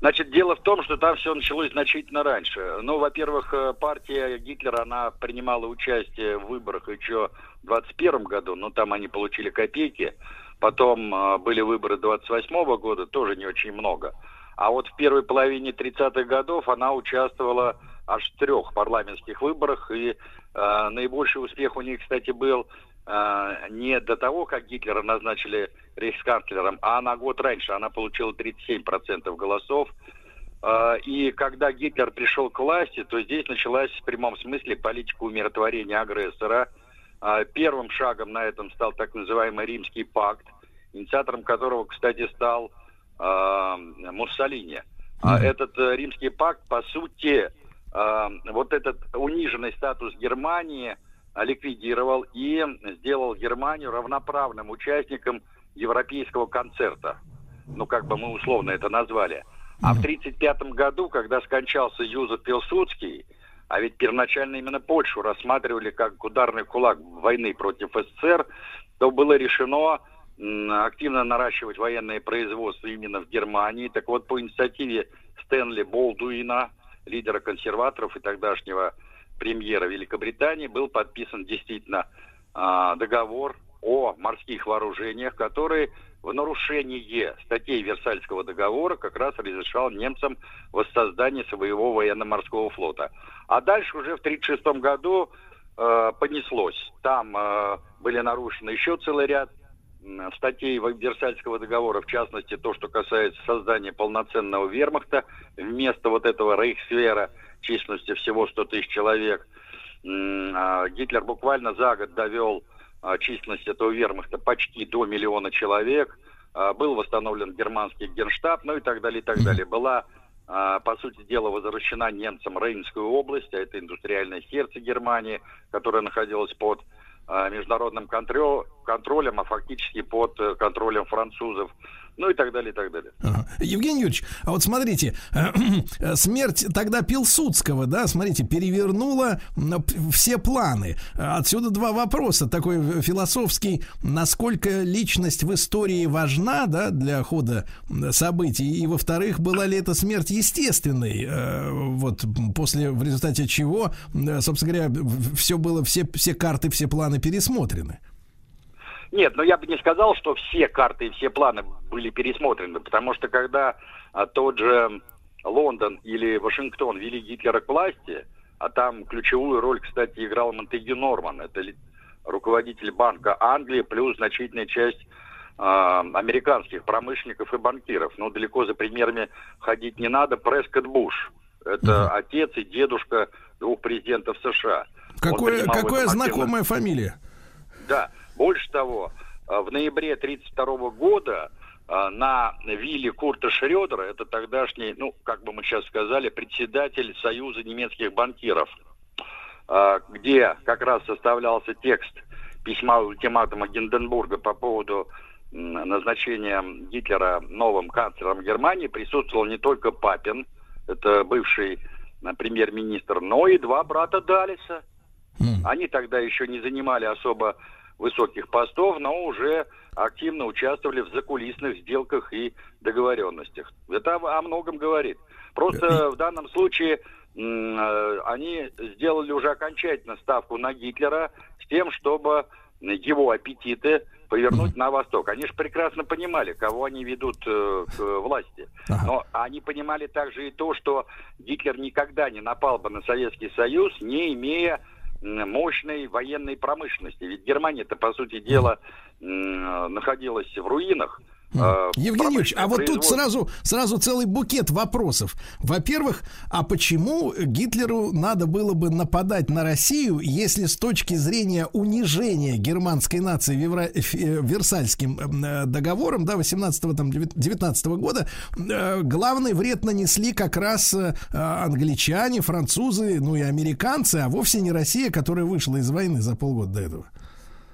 Значит, дело в том, что там все началось значительно раньше. Ну, во-первых, э, партия Гитлера, она принимала участие в выборах еще в 21 году, но там они получили копейки. Потом э, были выборы 28 года, тоже не очень много. А вот в первой половине 30-х годов она участвовала аж в трех парламентских выборах, и э, наибольший успех у них, кстати, был э, не до того, как Гитлера назначили рейхсканцлером, а на год раньше она получила 37% голосов. Э, И когда Гитлер пришел к власти, то здесь началась в прямом смысле политика умиротворения агрессора. Э, Первым шагом на этом стал так называемый Римский пакт, инициатором которого, кстати, стал э, Муссолини. А Этот э, Римский пакт, по сути, э, вот этот униженный статус Германии ликвидировал и сделал Германию равноправным участником европейского концерта. Ну, как бы мы условно это назвали. А в 1935 году, когда скончался Юзеф Пилсудский, а ведь первоначально именно Польшу рассматривали как ударный кулак войны против СССР, то было решено активно наращивать военное производство именно в Германии. Так вот, по инициативе Стэнли Болдуина, лидера консерваторов и тогдашнего премьера Великобритании, был подписан действительно а, договор о морских вооружениях, который в нарушение статей Версальского договора как раз разрешал немцам воссоздание своего военно-морского флота. А дальше уже в 1936 году э, понеслось. Там э, были нарушены еще целый ряд статей Версальского договора, в частности, то, что касается создания полноценного вермахта вместо вот этого рейхсвера численностью всего 100 тысяч человек. А Гитлер буквально за год довел а, численность этого вермахта почти до миллиона человек. А, Был восстановлен германский генштаб, ну и так далее, и так далее. Была, по сути дела, возвращена немцам Рейнскую область, а это индустриальное сердце Германии, которое находилось под международным контролем, а фактически под э, контролем французов, ну и так далее, и так далее. Ага. Евгений Юрьевич, а вот смотрите, э, смерть тогда Пилсудского, да, смотрите, перевернула все планы. Отсюда два вопроса. Такой философский, насколько личность в истории важна, да, для хода событий, и, во-вторых, была ли эта смерть естественной, э, вот, после, в результате чего, собственно говоря, все было, все, все карты, все планы пересмотрены. Нет, но я бы не сказал, что все карты и все планы были пересмотрены, потому что когда а, тот же Лондон или Вашингтон вели Гитлера к власти, а там ключевую роль, кстати, играл Монтеги Норман, это руководитель Банка Англии, плюс значительная часть а, американских промышленников и банкиров. Но далеко за примерами ходить не надо. Прескотт Буш. Это отец и дедушка двух президентов США. Какое, какое знакомая фамилия? да, больше того, э, в ноябре 1932 года э, на вилле Курта Шредера, это тогдашний, ну, как бы мы сейчас сказали, председатель Союза немецких банкиров, э, где как раз составлялся текст письма ультиматума Гинденбурга по поводу назначения Гитлера новым канцлером Германии, присутствовал не только Папин, это бывший премьер-министр, но и два брата Далиса. Они тогда еще не занимали особо высоких постов, но уже активно участвовали в закулисных сделках и договоренностях. Это о о многом говорит. Просто в данном случае э, они сделали уже окончательно ставку на Гитлера с тем, чтобы его аппетиты повернуть на восток. Они же прекрасно понимали, кого они ведут э, к власти. Но они понимали также и то, что Гитлер никогда не напал бы на Советский Союз, не имея мощной военной промышленности. Ведь Германия-то, по сути дела, находилась в руинах. Э, Евгений Юрьевич, а вот тут сразу, сразу целый букет вопросов. Во-первых, а почему Гитлеру надо было бы нападать на Россию, если с точки зрения унижения германской нации Вевра- э, Версальским э, договором, да, 18-19 года, э, главный вред нанесли как раз э, англичане, французы, ну и американцы, а вовсе не Россия, которая вышла из войны за полгода до этого.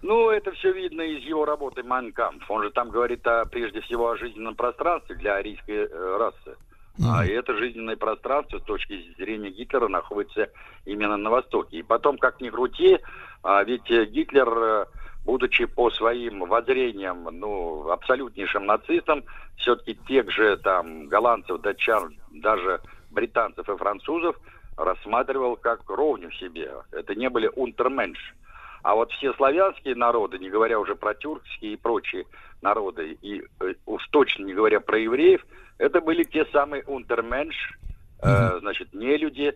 Ну, это все видно из его работы «Майнкамп». Он же там говорит о, прежде всего о жизненном пространстве для арийской э, расы. А и это жизненное пространство с точки зрения Гитлера находится именно на Востоке. И потом, как ни крути, а, ведь Гитлер, э, будучи по своим воззрениям, ну, абсолютнейшим нацистом, все-таки тех же там голландцев, датчан, даже британцев и французов рассматривал как ровню себе. Это не были унтерменш. А вот все славянские народы, не говоря уже про тюркские и прочие народы, и э, уж точно не говоря про евреев, это были те самые унтерменш, э, значит, не люди,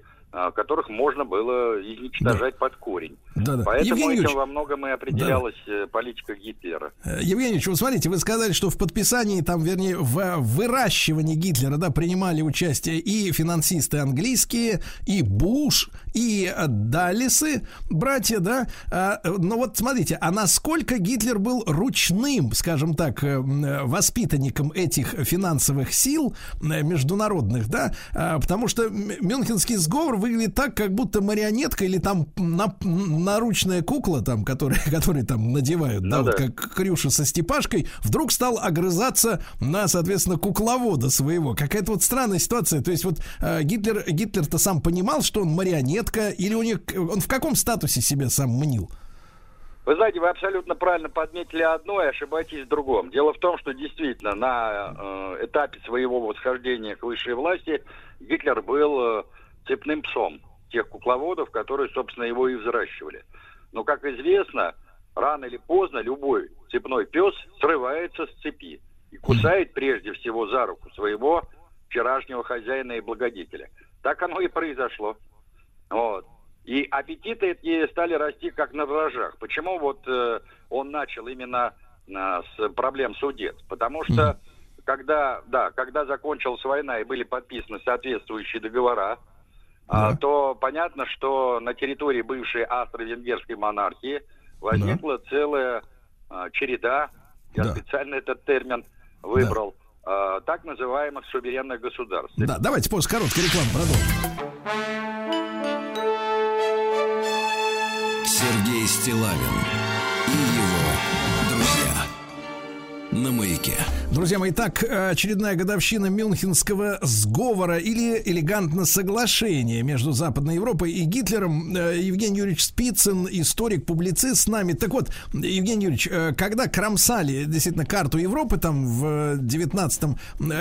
которых можно было изничтожать под корень. Да-да. Поэтому Евгений этим Юрьевич, во многом и определялась э, политика Гитлера. Э, Евгений Ильич, вот смотрите, вы сказали, что в подписании, там, вернее, в выращивании Гитлера, да, принимали участие и финансисты английские, и Буш, и э, Даллисы, братья, да. А, Но вот смотрите, а насколько Гитлер был ручным, скажем так, э, э, воспитанником этих финансовых сил международных, да, А, потому что Мюнхенский сговор выглядит так, как будто марионетка или там на- наручная кукла, там, которая, которые там надевают, да, Ну вот да. как Крюша со Степашкой, вдруг стал огрызаться на, соответственно, кукловода своего. Какая-то вот странная ситуация. То есть вот э, Гитлер, Гитлер-то сам понимал, что он марионетка, или у них, он в каком статусе себя сам мнил? Вы знаете, вы абсолютно правильно подметили одно и ошибаетесь в другом. Дело в том, что действительно на э, этапе своего восхождения к высшей власти Гитлер был э, цепным псом тех кукловодов, которые, собственно, его и взращивали. Но, как известно, рано или поздно любой цепной пес срывается с цепи и кусает прежде всего за руку своего вчерашнего хозяина и благодетеля. Так оно и произошло. Вот. И аппетиты эти стали расти как на дрожжах. Почему вот э, он начал именно э, с проблем судец? Потому что когда, да, когда закончилась война и были подписаны соответствующие договора, а, то понятно, что на территории бывшей австро-венгерской монархии возникла целая а, череда, я специально этот термин выбрал, а, так называемых суверенных государств. Да, давайте после короткой рекламы продолжим. Стилавин на маяке. Друзья мои, так, очередная годовщина Мюнхенского сговора или элегантно соглашения между Западной Европой и Гитлером. Э, Евгений Юрьевич Спицын, историк, публицист с нами. Так вот, Евгений Юрьевич, э, когда кромсали действительно карту Европы там в 19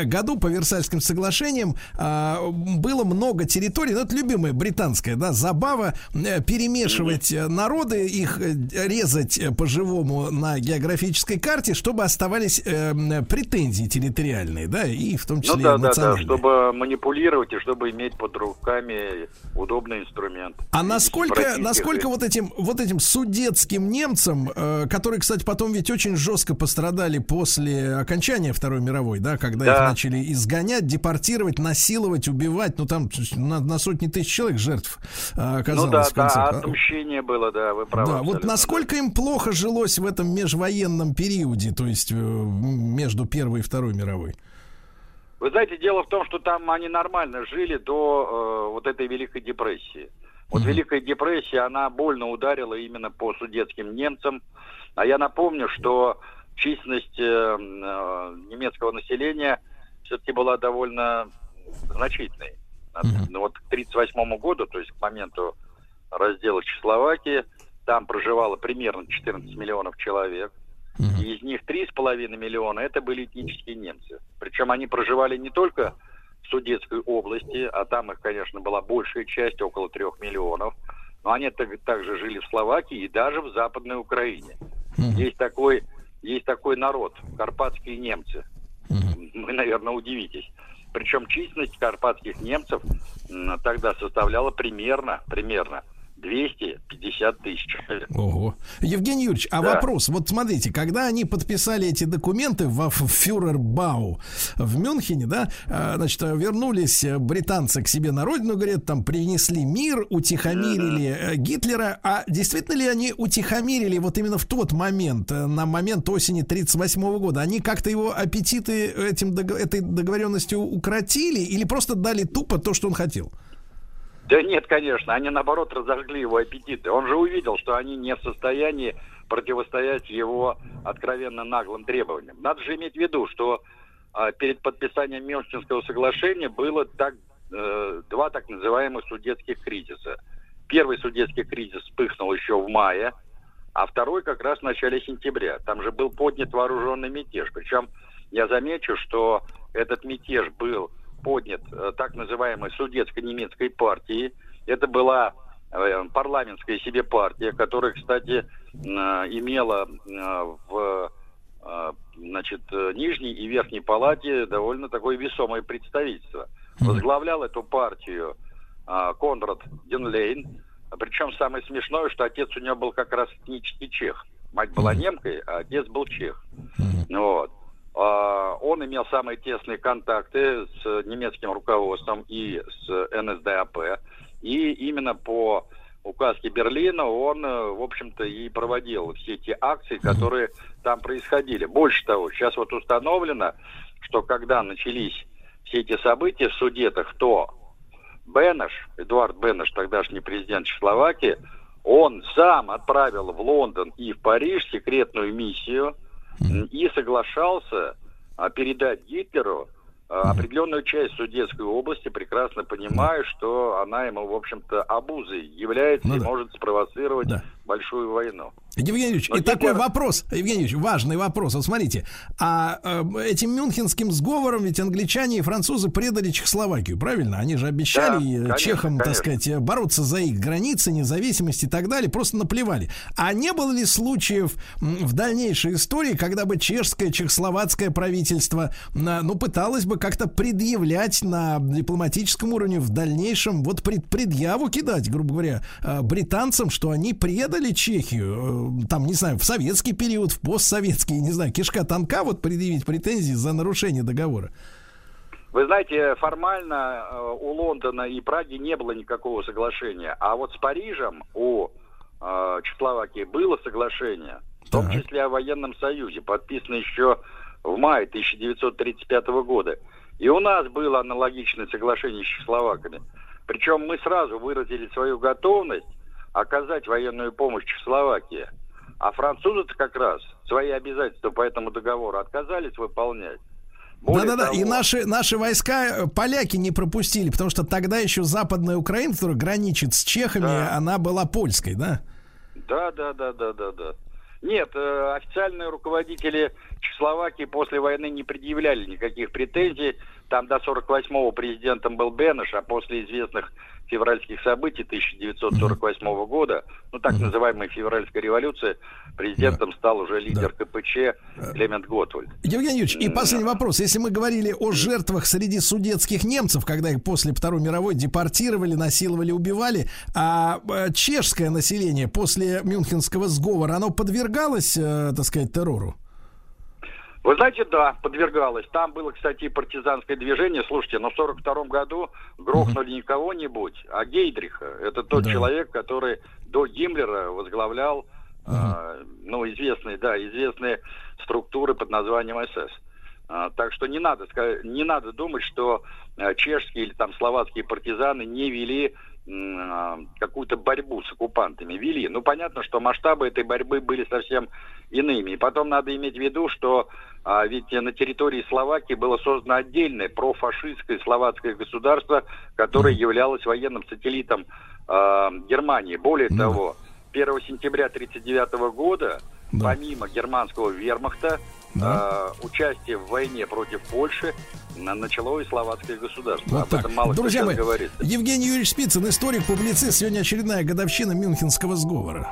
году по Версальским соглашениям, было много территорий, ну, это любимая британская, да, забава, э, перемешивать э, народы, их э, резать э, по-живому на географической карте, чтобы оставались э, м, претензии территориальные, да, и в том числе Ну да, да, да, эмоциональные. чтобы манипулировать и чтобы иметь под руками удобный инструмент. А насколько, насколько вот этим, вот этим судетским немцам, э, которые, кстати, потом ведь очень жестко пострадали после окончания Второй мировой, да, когда их Да. начали изгонять, депортировать, насиловать, убивать, ну там на, на сотни тысяч человек жертв э, оказалось Ну да, в конце. да, отмщение было, да, вы правы. Да, вот насколько им плохо жилось в этом межвоенном периоде, то есть э, между Первой и Второй мировой? Вы знаете, дело в том, что там они нормально жили до э, вот этой Великой депрессии. Вот Великая депрессия, она больно ударила именно по судетским немцам. А я напомню, что численность э, э, немецкого населения все-таки была довольно значительной. Ну, вот к 1938 году, то есть к моменту раздела Чехословакии. Там проживало примерно 14 миллионов человек. И из них 3,5 миллиона это были этнические немцы. Причем они проживали не только в Судетской области, а там их, конечно, была большая часть, около 3 миллионов. Но они так- также жили в Словакии и даже в Западной Украине. Есть такой, есть такой народ, карпатские немцы. Вы, наверное, удивитесь. Причем численность карпатских немцев тогда составляла примерно, примерно 250 тысяч человек. Ого. Евгений Юрьевич, а Да. вопрос. Вот смотрите, когда они подписали эти документы во Фюрербау в Мюнхене, да, а, значит, вернулись британцы к себе на родину, говорят, там принесли мир, утихомирили э, Гитлера. А действительно ли они утихомирили вот именно в тот момент, э, на момент осени 1938 года? Они как-то его аппетиты этим, этой договоренностью укротили или просто дали тупо то, что он хотел? Да нет, конечно, они наоборот разожгли его аппетиты. Он же увидел, что они не в состоянии противостоять его откровенно наглым требованиям. Надо же иметь в виду, что а, перед подписанием Мюнхенского соглашения было так, э, два так называемых судетских кризиса. Первый судетский кризис вспыхнул еще в мае, а второй как раз в начале сентября. Там же был поднят вооруженный мятеж. Причем я замечу, что этот мятеж был поднят э, так называемой судетско-немецкой партией. Это была э, парламентская себе партия, которая, кстати, э, имела в значит, нижней и верхней палате довольно такое весомое представительство. Возглавлял эту партию Конрад Денлейн. Причем самое смешное, что отец у него был как раз этнический чех. Мать была немкой, а отец был чех. Вот. А, Он имел самые тесные контакты с немецким руководством и с НСДАП. И именно по указке Берлина он, э, в общем-то, и проводил все эти акции, которые там происходили. Больше того, сейчас вот установлено, что когда начались все эти события в Судетах, то Бенеш, Эдуард Бенеш, тогдашний президент Чехословакии, он сам отправил в Лондон и в Париж секретную миссию и соглашался а, передать Гитлеру а, определенную часть Судетской области, прекрасно понимая, что она ему, в общем-то, обузой является Ну и да. может спровоцировать большую войну. Евгений Юрьевич, Но и такой Гитлер- вопрос, Евгений Юрьевич, важный вопрос. Вот смотрите, а э, этим мюнхенским сговором ведь англичане и французы предали Чехословакию, правильно? Они же обещали Да, конечно, чехам, так конечно. сказать, э, бороться за их границы, независимость и так далее, просто наплевали. А не было ли случаев в дальнейшей истории, когда бы чешское, чехословацкое правительство, ну, пыталось бы как-то предъявлять на дипломатическом уровне в дальнейшем, вот пред, предъяву кидать, грубо говоря, э, британцам, что они предали Чехию, э, там, не знаю, в советский период, в постсоветский, не знаю, кишка тонка, вот предъявить претензии за нарушение договора. Вы знаете, формально э, у Лондона и Праги не было никакого соглашения, а вот с Парижем у э, Чехословакии было соглашение, в том числе о военном союзе, подписано еще в мае 1935 года. И у нас было аналогичное соглашение с чехословаками. Причем мы сразу выразили свою готовность оказать военную помощь Чехословакии. А французы как раз свои обязательства по этому договору отказались выполнять. Да-да-да, и наши, наши войска э, поляки не пропустили, потому что тогда еще западная Украина, которая граничит с чехами, она была польской, да? Да, да, да, да, да, да. Нет, э, официальные руководители Чехословакии после войны не предъявляли никаких претензий. Там до 48-го президентом был Бенеш, а после известных февральских событий 1948 года, ну так называемая февральская революция, президентом стал уже лидер КПЧ Клемент Готвальд. Евгений Юрьевич, и последний вопрос. Если мы говорили о жертвах среди судетских немцев, когда их после Второй мировой депортировали, насиловали, убивали, а э, чешское население после Мюнхенского сговора, оно подвергалось, э, так сказать, террору? Вы знаете, да, подвергалось. Там было, кстати, партизанское движение. Слушайте, но в 42 году грохнули не кого-нибудь, а Гейдриха. Это тот человек, который до Гиммлера возглавлял, э, ну, известные, да, известные структуры под названием СС. А, так что не надо, не надо думать, что э, чешские или там словацкие партизаны не вели а, какую-то борьбу с оккупантами. Вели. Ну, понятно, что масштабы этой борьбы были совсем иными. И потом надо иметь в виду, что а, ведь на территории Словакии было создано отдельное профашистское словацкое государство, которое являлось военным сателлитом э, Германии. Более Ну. того, 1 сентября 1939 года, Да. помимо германского вермахта, Да. э, участие в войне против Польши на- начало и словацкое государство. Вот Об так. этом мало Друзья мои, говорит. Евгений Юрьевич Спицын, историк, публицист. Сегодня очередная годовщина Мюнхенского сговора.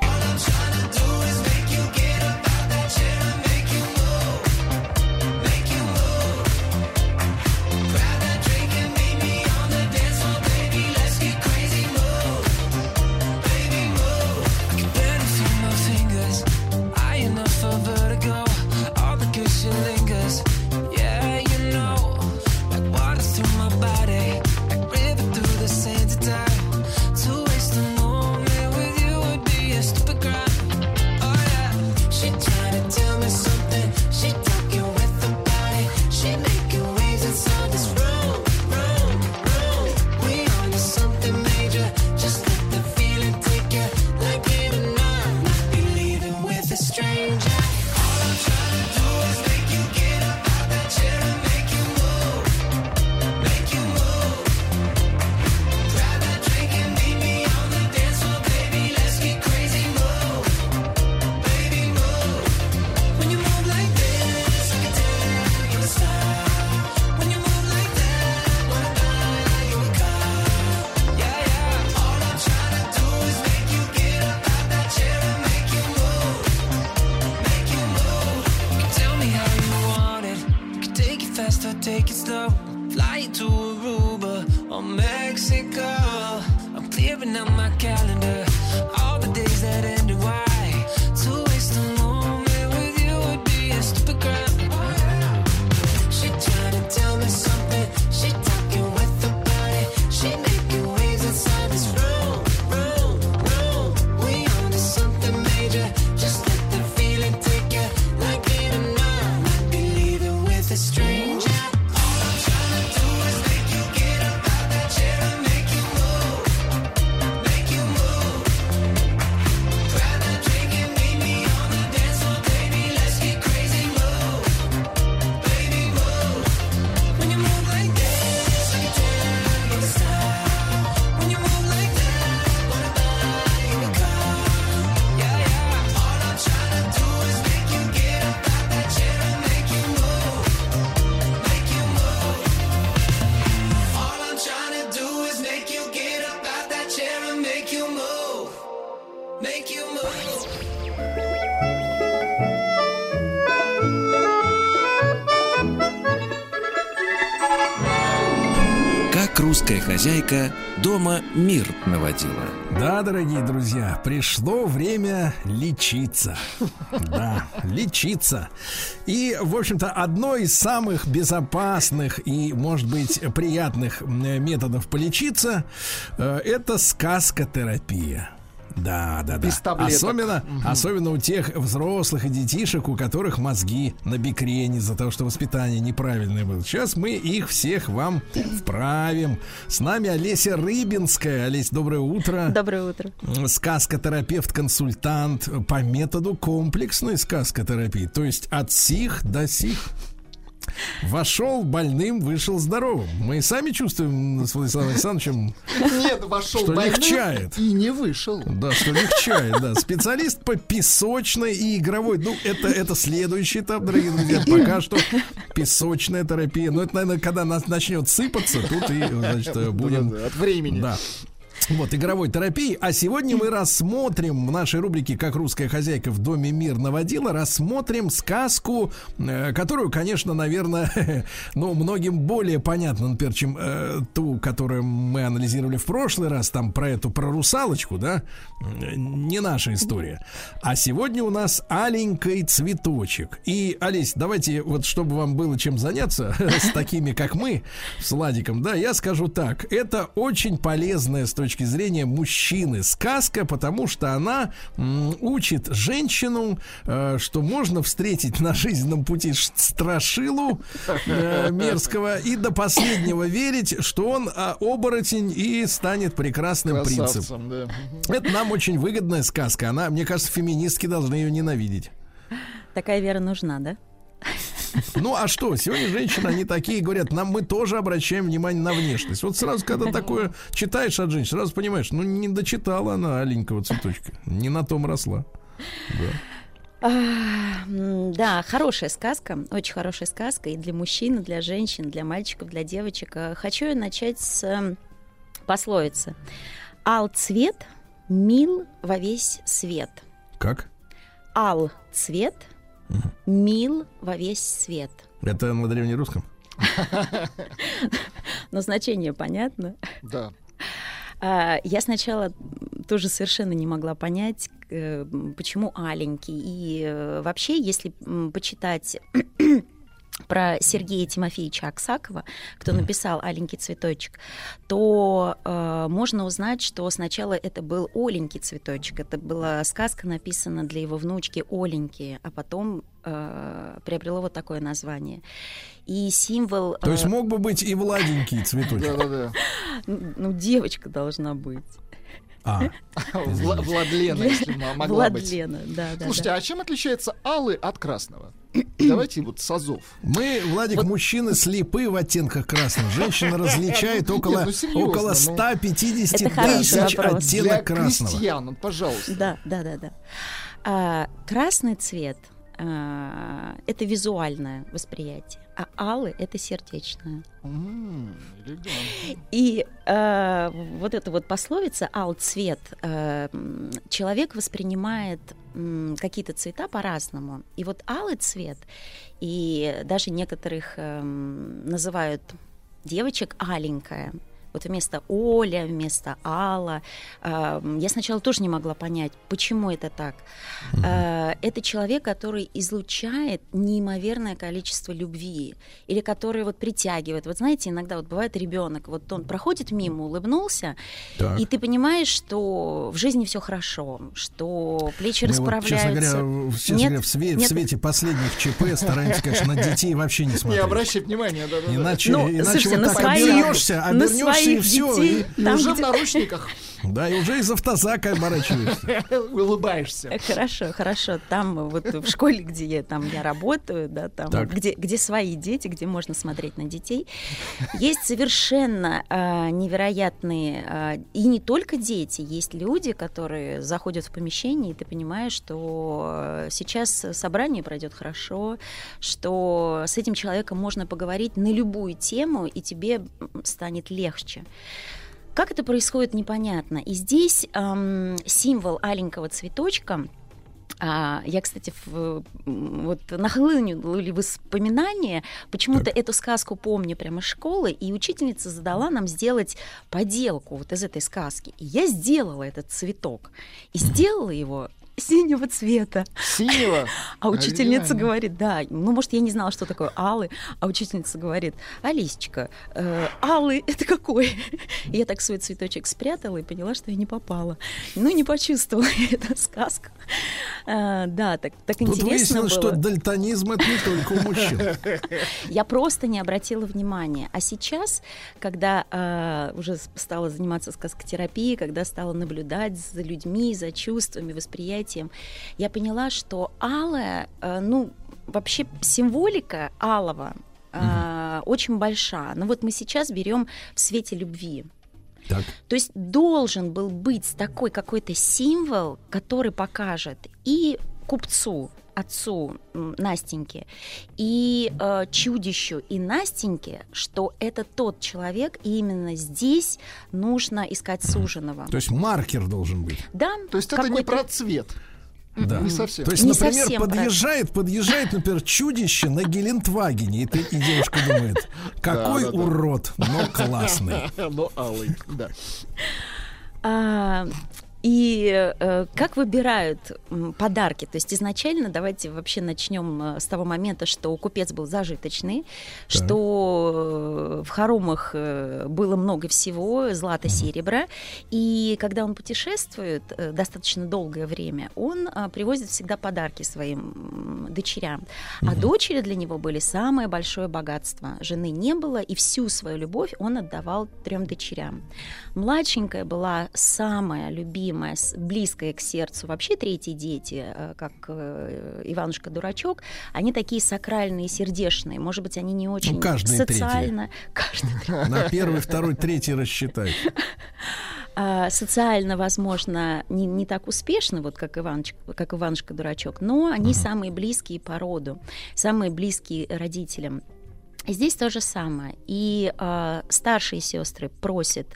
Хозяйка дома мир наводила. Да, дорогие друзья, пришло время лечиться. Да, лечиться. И, в общем-то, одно из самых безопасных и, может быть, приятных м, методов полечиться э, это сказкотерапия. Да, да, да. Без таблеток. Особенно, Мгм. особенно у тех взрослых и детишек, у которых мозги на бикрене из-за того, что воспитание неправильное было. Сейчас мы их всех вам вправим. С нами Олеся Рыбинская. Олесь, доброе утро. Доброе утро. Сказкотерапевт-консультант по методу комплексной сказкотерапии. То есть от сих до сих. Вошел больным, вышел здоровым. Мы сами чувствуем с Владиславом Александровичем, Нет, вошел что больным легчает. и не вышел. Да, что легчает, да. Специалист по песочной и игровой. Ну, это, это следующий этап, дорогие друзья. Пока что песочная терапия. Но это, наверное, когда нас начнет сыпаться, тут и, значит, будем... От времени. Да. Вот, игровой терапии. А сегодня мы рассмотрим в нашей рубрике «Как русская хозяйка в доме мир наводила», рассмотрим сказку, э, которую, конечно, наверное, ну, многим более понятно, например, чем э, ту, которую мы анализировали в прошлый раз, там про эту, про русалочку, да, не наша история. А сегодня у нас аленький цветочек. И, Олесь, давайте, вот чтобы вам было чем заняться с такими, как мы, с Ладиком, да, я скажу так. Это очень полезная с точки зрения мужчины сказка, потому что она учит женщину, э, что можно встретить на жизненном пути страшилу э, мерзкого и до последнего верить, что он а, оборотень и станет прекрасным принцем. Да. Это нам очень выгодная сказка. Она, мне кажется, феминистки должны ее ненавидеть. Такая вера нужна, да? Ну а что, сегодня женщины, они такие говорят, нам мы тоже обращаем внимание на внешность. Вот сразу, когда такое читаешь от женщин, сразу понимаешь, ну не дочитала она аленького цветочка, не на том росла. Да. А, Да, хорошая сказка, очень хорошая сказка и для мужчин, и для женщин, для мальчиков, для девочек. А, Хочу я начать с м, пословицы. Ал цвет мил во весь свет. Как? Ал цвет мил во весь свет. Это на древнерусском? Но значение понятно. Да. А, Я сначала тоже совершенно не могла понять, э, почему аленький. И э, вообще, если почитать про Сергея Тимофеевича Аксакова, кто написал «Аленький цветочек», то э, можно узнать, что сначала это был «Оленький цветочек». Это была сказка, написана для его внучки Оленьки, а потом э, приобрело вот такое название. И символ... То есть э, мог бы быть и Владенький цветочек. Ну, девочка должна быть. А, Вла- Владлена, если могла быть. Владлена, да, да. Слушайте, да. а чем отличается алый от красного? Давайте вот с азов. мы, Владик, мужчины слепы в оттенках красного. Женщина различает около, Нет, ну, серьезно, около ну. 150 Это хороший тысяч. Для оттенок красного. крестьян, ну, пожалуйста. Да, да, да, да. А, красный цвет а, это визуальное восприятие, а алый это сердечное. И э, вот эта вот пословица «ал цвет», э, м, человек воспринимает какие-то цвета по-разному. И вот алый цвет, и даже некоторых эм, называют девочек аленькая. Вот вместо Оля, вместо Алла. Я сначала тоже не могла понять, почему это так. Э, Это человек, который излучает неимоверное количество любви. Или который вот притягивает. Вот знаете, иногда вот бывает ребенок, вот он проходит мимо, улыбнулся, Так. и ты понимаешь, что в жизни все хорошо, что плечи Мы вот, расправляются. честно говоря, в- честно Нет, говоря, в, све- в нет. свете последних ЧП стараемся, конечно, на детей вообще не Не смотреть. обращай внимания, да-да-да. Иначе, Ну, иначе слушайте, вот на так своих- обернешься, на обернешься и все. детей. И уже в где- наручниках да, и уже из автозака оборачиваешься. улыбаешься. Э, Хорошо, хорошо. Там вот в школе, где я, там я работаю, да, там где, где свои дети, где можно смотреть на детей, есть совершенно а, невероятные а, и не только дети, есть люди, которые заходят в помещение, и ты понимаешь, что э, сейчас собрание пройдет хорошо, что с этим человеком можно поговорить на любую тему, и тебе станет легче. Как это происходит, непонятно. И здесь ам, символ аленького цветочка. а, я, кстати, в- вот нахлынули воспоминания. Почему-то эту сказку помню прямо из школы, и учительница задала нам сделать поделку вот из этой сказки. И я сделала этот цветок. И сделала его синего цвета. Синего. А учительница говорит, да, ну, может, я не знала, что такое алый, а учительница говорит, Алисечка, э, алый это какой? И я так свой цветочек спрятала и поняла, что я не попала. Ну, не почувствовала я эту сказку. А, да, так, так Тут интересно выяснилось, было. что дальтонизм это не только у мужчин. Я просто не обратила внимания. А сейчас, когда а, уже стала заниматься сказкотерапией, когда стала наблюдать за людьми, за чувствами, восприятием, я поняла, что алая, а, ну, вообще символика алого а, очень большая. Но вот мы сейчас берем в свете любви. Так. То есть должен был быть такой какой-то символ, который покажет и купцу, отцу м, Настеньки, и э, чудищу, и Настеньке, что это тот человек, и именно здесь нужно искать суженого. То есть маркер должен быть. Да, То есть это не про цвет. Да. Не совсем. То есть, Не например, совсем про- подъезжает, подъезжает, например, чудище на Гелендвагене, и, ты, и девушка думает, какой Да, да, да. урод, но классный. Но алый, да. А, и э, как выбирают подарки? То есть изначально давайте вообще начнем э, с того момента, что купец был зажиточный, что э, в хоромах э, было много всего, злата, серебра, и когда он путешествует достаточно долгое время, он а, привозит всегда подарки своим дочерям. А дочери для него были самое большое богатство. Жены не было, и всю свою любовь он отдавал трем дочерям. Младшенькая была самая любимая любимое, близкое к сердцу. Вообще третьи дети, э, как э, Иванушка-дурачок, они такие сакральные, сердечные. Может быть, они не очень Ну, каждый социально... Каждый На первый, второй, третий рассчитай. а, социально, возможно, не, не так успешны, вот как, Иваныч, как Иванушка-дурачок, но они самые близкие по роду, самые близкие родителям. Здесь то же самое. И а, старшие сестры просят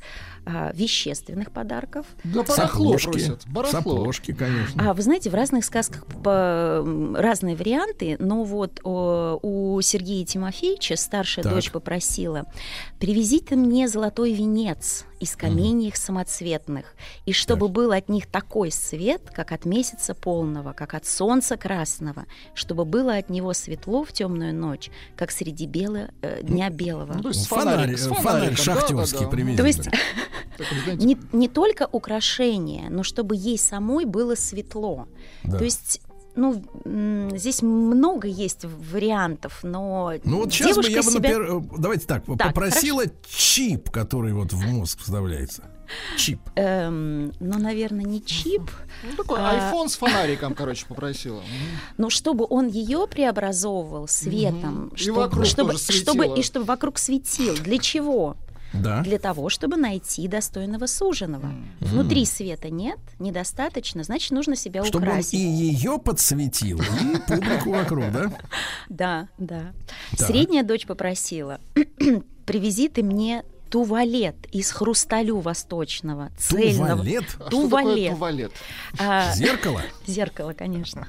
а, вещественных подарков. Да барахло Сапожки, просят. Барахло. сапожки, конечно. А вы знаете, в разных сказках по- разные варианты, но вот о, у Сергея Тимофеевича старшая Так. дочь попросила: привезите мне золотой венец из каменьев самоцветных, и чтобы был от них такой свет, как от месяца полного, как от солнца красного, чтобы было от него светло в темную ночь, как среди бела, э, дня белого. Ну, то есть Фонарь, фонарь фонариком, шахтерский да-да-да. привезли. То есть Знаете, не, не только украшение, но чтобы ей самой было светло. Да. То есть, ну, здесь много есть вариантов, но Ну вот сейчас бы я бы, себя... например, э, давайте так, попросила чип, который вот в мозг вставляется. Чип. Эм, ну, наверное, не чип, ну, такой а- айфон с фонариком, короче, попросила. Но чтобы он ее преобразовывал светом, Мгм. И чтобы, вокруг чтобы, тоже чтобы и чтобы вокруг светил. Для чего? Да. Для того, чтобы найти достойного суженого. Внутри света нет, недостаточно, значит, нужно себя Чтобы он украсить. и ее подсветил, и публику вокруг, да? Да, да. Средняя дочь попросила, привези ты мне тувалет из хрусталю восточного, цельного. Туалет? А что такое туалет? А, Зеркало? Зеркало, конечно.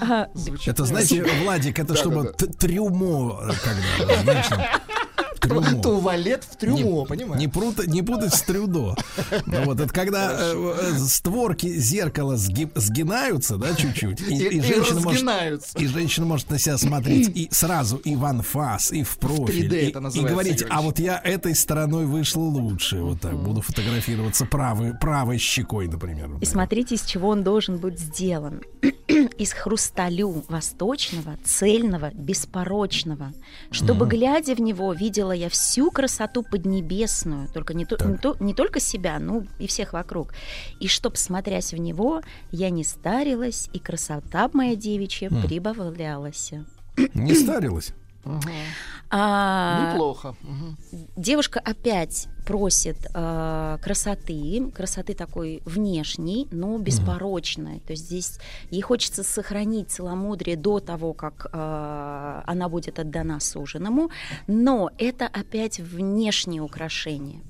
А, Это, знаете, Владик, это чтобы трюмо, э, когда, трюмо. Туалет в трюмо, Не- понимаешь? Не, прута- не путать с трюдо. Ну, вот, это когда э, э, створки зеркала сги- сгинаются, да, чуть-чуть. И, И- и и женщина может, и женщина может на себя смотреть и сразу и в анфас, и в профиль. 3D и, это и называется, говорить, Игорь. а вот я этой стороной вышла лучше. Вот так. Буду фотографироваться правой, правой щекой, например. И смотрите, из чего он должен быть сделан. из хрусталю восточного, цельного, беспорочного. Чтобы, глядя в него, видела я всю красоту поднебесную, только не, то- не, то- не только себя, ну и всех вокруг. И чтоб, смотрясь в него, я не старилась, и красота моя девичья прибавлялась. Не старилась. А, Неплохо. Мгм. Девушка опять просит э, красоты, красоты такой внешней, но беспорочной. То есть здесь ей хочется сохранить целомудрие до того, как э, она будет отдана суженому, но это опять внешнее украшение.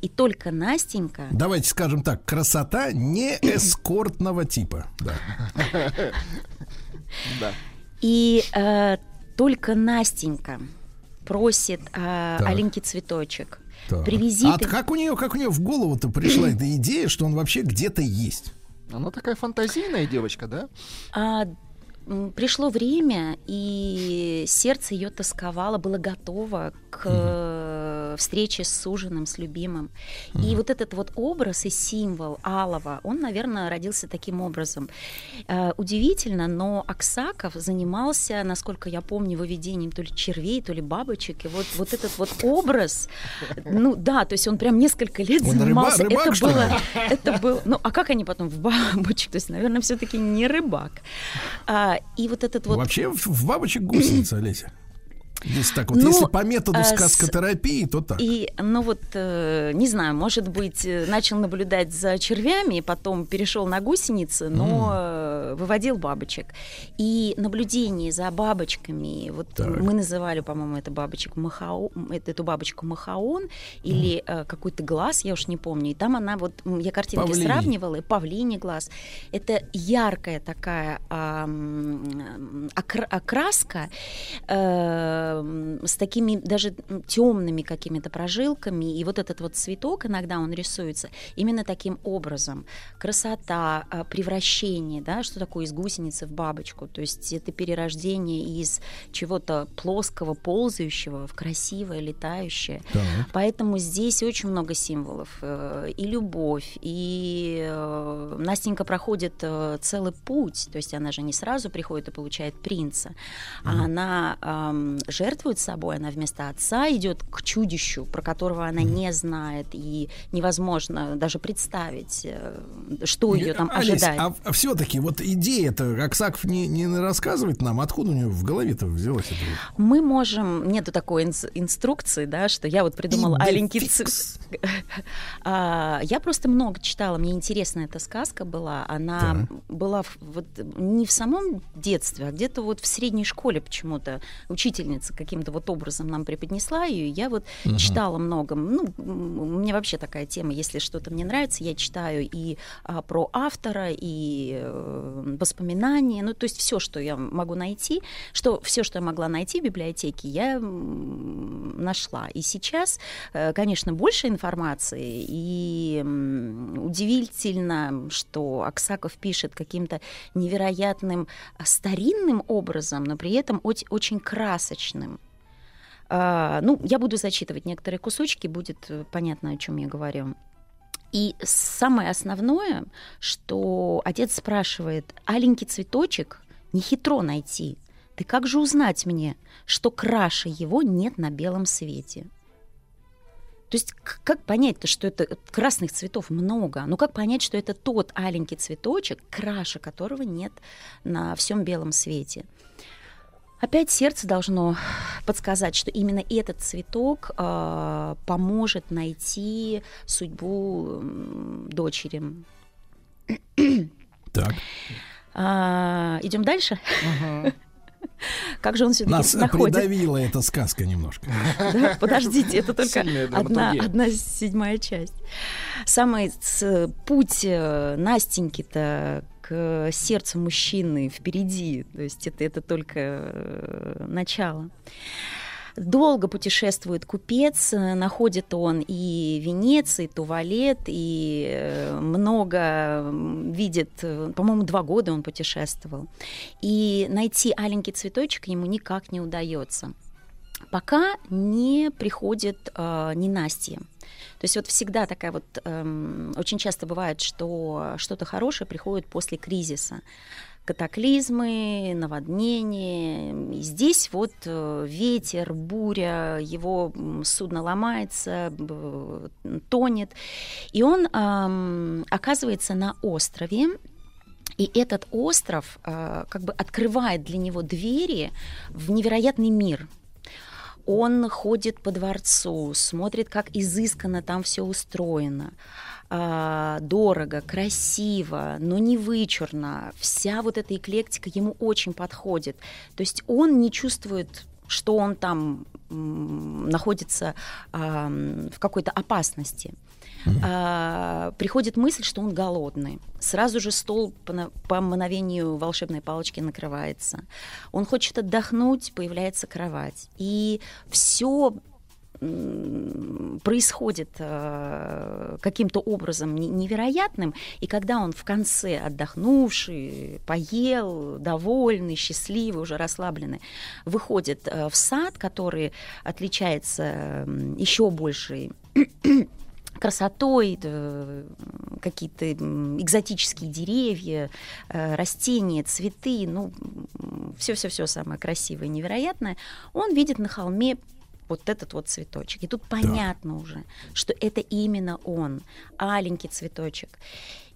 И только Настенька Давайте скажем так, красота не эскортного типа. Да. И э, только Настенька просит э, Так. Аленький цветочек. Так. Привези А ты- как у нее, как у нее в голову-то пришла эта идея, что он вообще где-то есть? Она такая фантазийная девочка, да? А, пришло время, и сердце ее тосковало, было готово к э, встрече с суженым, с любимым. И вот этот вот образ и символ Алова, он, наверное, родился таким образом. Э, удивительно, но Аксаков занимался, насколько я помню, выведением то ли червей, то ли бабочек. И вот, вот этот вот образ, ну да, то есть он прям несколько лет Он рыба- занимался. рыбак, это было, это был, ну а как они потом в бабочек? То есть, наверное, все-таки не рыбак. А, и вот этот вот Вообще в бабочек гусеница, Олеся. Если так вот, Ну, если по методу а, с- сказкотерапии, то так. И, ну вот, э, не знаю, может быть, э, начал наблюдать за червями, потом перешел на гусеницы, но э, выводил бабочек. И наблюдение за бабочками, вот Так. мы называли, по-моему, это бабочек махаон, эту бабочку махаон или э, какой-то глаз, я уж не помню. И там она вот, я картинки Павлиний. сравнивала, и павлиний глаз. Это яркая такая м, окра- окраска э, м, с такими даже темными какими-то прожилками. И вот этот вот цветок, иногда он рисуется именно таким образом. Красота, а, превращение, да, что такое из гусеницы в бабочку. То есть это перерождение из чего-то плоского, ползающего в красивое, летающее. Так. Поэтому здесь очень много символов. э, И любовь, и э, Настенька проходит э, целый путь. То есть она же не сразу приходит и получает принца, а она жертвует собой, она вместо отца идет к чудищу, про которого она не знает, и невозможно даже представить, э, что ее там Олесь, ожидает. а, все-таки вот идея-то, Аксаков не, не рассказывает нам, откуда у него в голове-то взялась эта? Мы можем, нету такой инс- инструкции, да, что я вот придумала аленький цвет. А, Я просто много читала, мне интересна эта сказка была. Она была в- вот не в самом детстве, а где-то вот в средней школе почему-то учительница каким-то вот образом нам преподнесла ее. Я вот Мгм. читала много. Ну, м, у меня вообще такая тема, если что-то мне нравится, я читаю и а, про автора, и э, воспоминания. Ну, то есть все, что я могу найти, что все, что я могла найти в библиотеке, я нашла. И сейчас, э, конечно, больше информации, и удивительно, что Аксаков пишет каким-то невероятным а, старинным образом, но при этом оч- очень красочным. А, ну, я буду зачитывать некоторые кусочки, будет э, понятно, о чем я говорю. И самое основное, что отец спрашивает, аленький цветочек не хитро найти. Ты как же узнать мне, что краше его нет на белом свете? То есть как понять-то, что это красных цветов много? Ну как понять, что это тот аленький цветочек, краше которого нет на всем белом свете? Опять сердце должно подсказать, что именно этот цветок э, поможет найти судьбу дочери. Так. идем дальше. Как же он все-таки Нас находит? придавила эта сказка немножко. Да, подождите, это только одна, одна седьмая часть. Самый путь э, Настеньки-то к сердцу мужчины впереди. То есть это, это только э, начало. Долго путешествует купец, э, находит он и Венеции, и Тувалет, и э, много видит, э, по-моему, два года он путешествовал. И найти аленький цветочек ему никак не удается пока не приходит э, ненастье. То есть вот всегда такая вот, эм, очень часто бывает, что что-то хорошее приходит после кризиса. Катаклизмы, наводнения. И здесь вот э, ветер, буря, его судно ломается, тонет. И он эм, оказывается на острове, и этот остров э, как бы открывает для него двери в невероятный мир. Он ходит по дворцу, смотрит, как изысканно там все устроено. А, дорого, красиво, но не вычурно. Вся вот эта эклектика ему очень подходит. То есть он не чувствует что он там находится в какой-то опасности. А, приходит мысль, что он голодный. Сразу же стол по, по мановению волшебной палочки накрывается. Он хочет отдохнуть, появляется кровать. И все происходит э, каким-то образом не- невероятным, и когда он в конце отдохнувший, поел, довольный, счастливый, уже расслабленный, выходит э, в сад, который отличается еще большей красотой, какие-то экзотические деревья, э, растения, цветы, ну, все-все-все самое красивое, невероятное, он видит на холме вот этот вот цветочек. И тут понятно уже, что это именно он, аленький цветочек.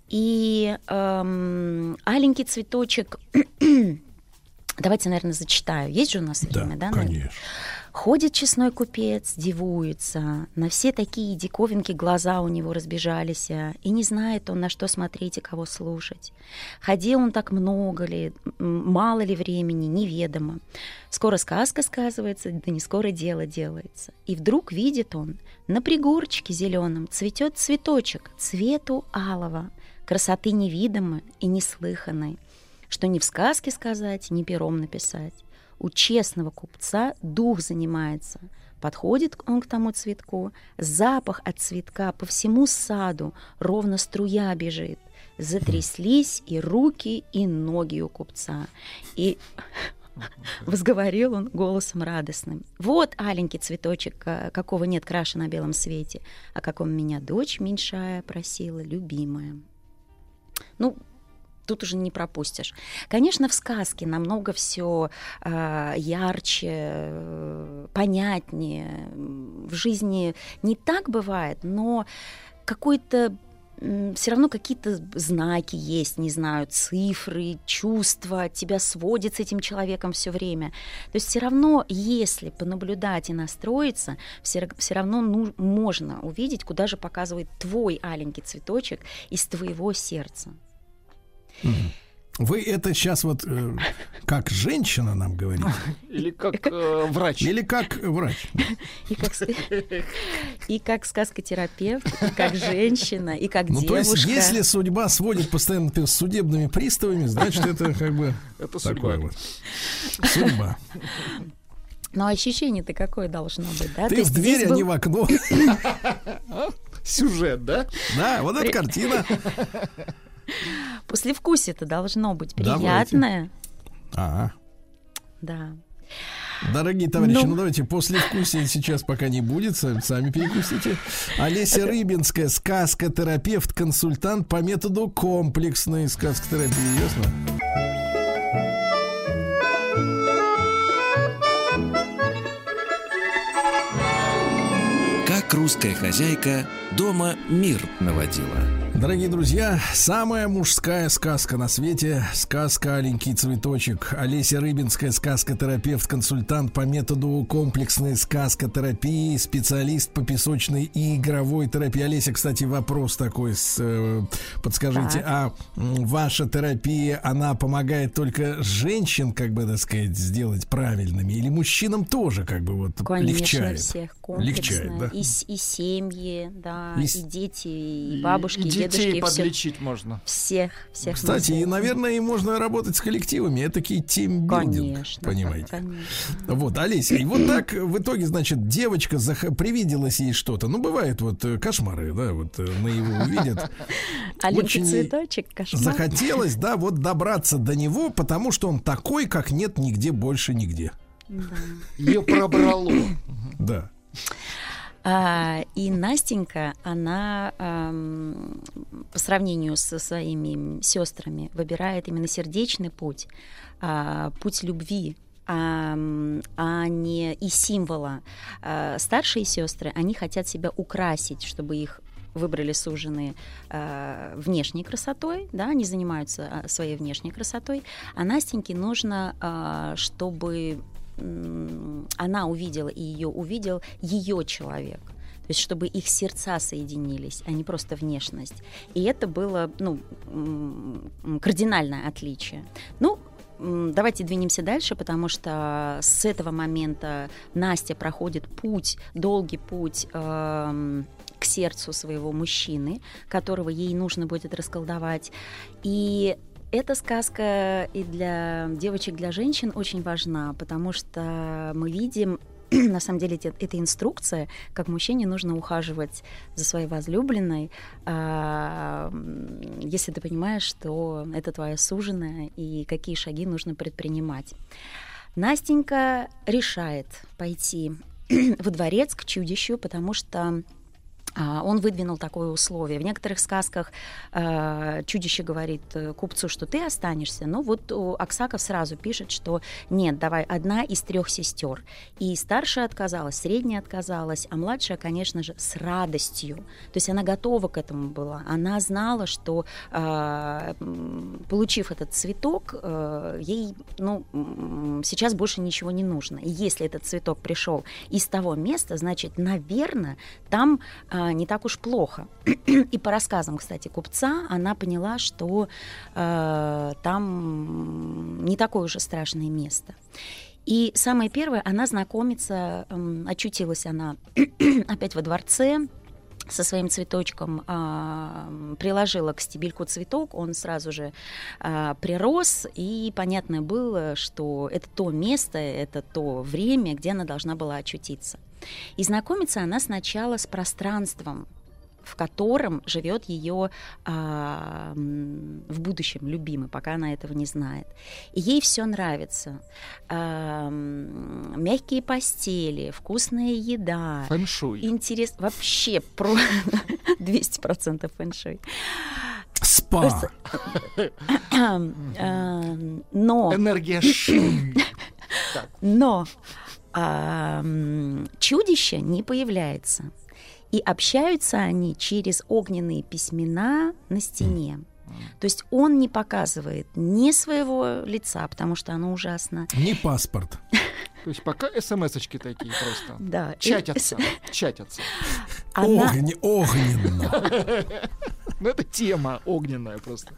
И эм, аленький цветочек, давайте, наверное, зачитаю. Есть же у нас время, да? наверное? конечно. Ходит честной купец, дивуется, на все такие диковинки глаза у него разбежались, а, и не знает он, на что смотреть и кого слушать. Ходил он так много ли, мало ли времени, неведомо. Скоро сказка сказывается, да не скоро дело делается. И вдруг видит он, на пригорочке зеленом цветет цветочек цвету алого, красоты невидимой и неслыханной, что ни в сказке сказать, ни пером написать. У честного купца дух занимается. Подходит он к тому цветку, запах от цветка по всему саду ровно струя бежит. затряслись и руки, и ноги у купца. И возговорил он голосом радостным. «Вот, аленький цветочек, а, какого нет краше на белом свете, о каком меня дочь меньшая просила, любимая». Ну, тут уже не пропустишь. Конечно, в сказке намного все ярче, э, понятнее. В жизни не так бывает, но какой-то все равно какие-то знаки есть, не знаю, цифры, чувства, тебя сводит с этим человеком все время. То есть все равно, если понаблюдать и настроиться, все, все равно ну, можно увидеть, куда же показывает твой аленький цветочек из твоего сердца. Вы это сейчас вот э, как женщина нам говорите? Или как э, врач? Или как врач? И как, и как сказкотерапевт, и как женщина, и как Ну, то девушка. есть, если судьба сводит постоянно например, с судебными приставами, значит, это как бы Это такое судьба. вот. Судьба. Но ощущение-то какое должно быть, да? То Ты в дверь, а был- не в окно. Сюжет, да? Да, вот эта картина. Послевкусие-то должно быть приятное. Ага. Да. Дорогие товарищи, Ну. ну, давайте после вкусия сейчас пока не будет, сами, сами перекусите. Олеся Рыбинская, сказкотерапевт, консультант по методу комплексной сказкотерапии, ясно? Как русская хозяйка дома мир наводила. Дорогие друзья, самая мужская сказка на свете Сказка «Аленький цветочек» Олеся Рыбинская, сказкотерапевт, консультант по методу комплексной сказкотерапии Специалист по песочной и игровой терапии Олеся, кстати, вопрос такой с, э, Подскажите, Так. а ваша терапия, она помогает только женщин, как бы, так сказать, сделать правильными Или мужчинам тоже, как бы, вот, Конечно, легчает? всех комплексно. Легчает, да? и, и семьи, да, И и, дети, и И- бабушки, и и, детей подлечить можно. Всех, всех. Кстати, и, наверное, и можно работать с коллективами. Это такие тимбилдинг, Конечно, понимаете. конечно. Вот, Олеся, и вот так в итоге, значит, девочка зах- привиделась ей что-то. Ну, бывает вот э, кошмары, да, вот э, на его увидят. Очень цветочек, кошмар. Захотелось, да, вот добраться до него, потому что он такой, как нет нигде больше нигде. Ее пробрало. Да. А, и Настенька, она ам, по сравнению со своими сестрами выбирает именно сердечный путь, а, путь любви, а, а не и символа. А, старшие сестры, они хотят себя украсить, чтобы их выбрали суженые э, внешней красотой, да, они занимаются своей внешней красотой, а Настеньке нужно, а, чтобы она увидела и ее увидел ее человек. То есть, чтобы их сердца соединились, а не просто внешность. И это было ну, кардинальное отличие. Ну, давайте двинемся дальше, потому что с этого момента Настя проходит путь, долгий путь эм, к сердцу своего мужчины, которого ей нужно будет расколдовать. И эта сказка и для девочек, для женщин очень важна, потому что мы видим, на самом деле, это, инструкция, как мужчине нужно ухаживать за своей возлюбленной, а, если ты понимаешь, что это твоя суженая и какие шаги нужно предпринимать. Настенька решает пойти во дворец к чудищу, потому что он выдвинул такое условие. В некоторых сказках э, чудище говорит э, купцу, что ты останешься, но вот Аксаков сразу пишет, что нет, давай одна из трех сестер. И старшая отказалась, средняя отказалась, а младшая, конечно же, с радостью. То есть она готова к этому была. Она знала, что э, получив этот цветок, э, ей ну, сейчас больше ничего не нужно. И если этот цветок пришел из того места, значит, наверное, там а, не так уж плохо. И по рассказам, кстати, купца, она поняла, что э, там не такое уже страшное место. И самое первое, она знакомится, эм, очутилась она опять во дворце, со своим цветочком а, приложила к стебельку цветок, он сразу же а, прирос, и понятно было, что это то место, это то время, где она должна была очутиться. И знакомится она сначала с пространством, в котором живет ее а, в будущем любимый, пока она этого не знает. И ей все нравится. А, мягкие постели, вкусная еда. Фэншуй. Интерес вообще про 200% фэншуй. Спа. Просто- Эм, Но Энергия но а, чудище не появляется. И общаются они через огненные письмена на стене. То есть он не показывает ни своего лица, потому что оно ужасно. Не паспорт. То есть пока смс-очки такие просто. Да. Чатятся. Чатятся. Она- Огне- огненно. Ну, это тема огненная просто.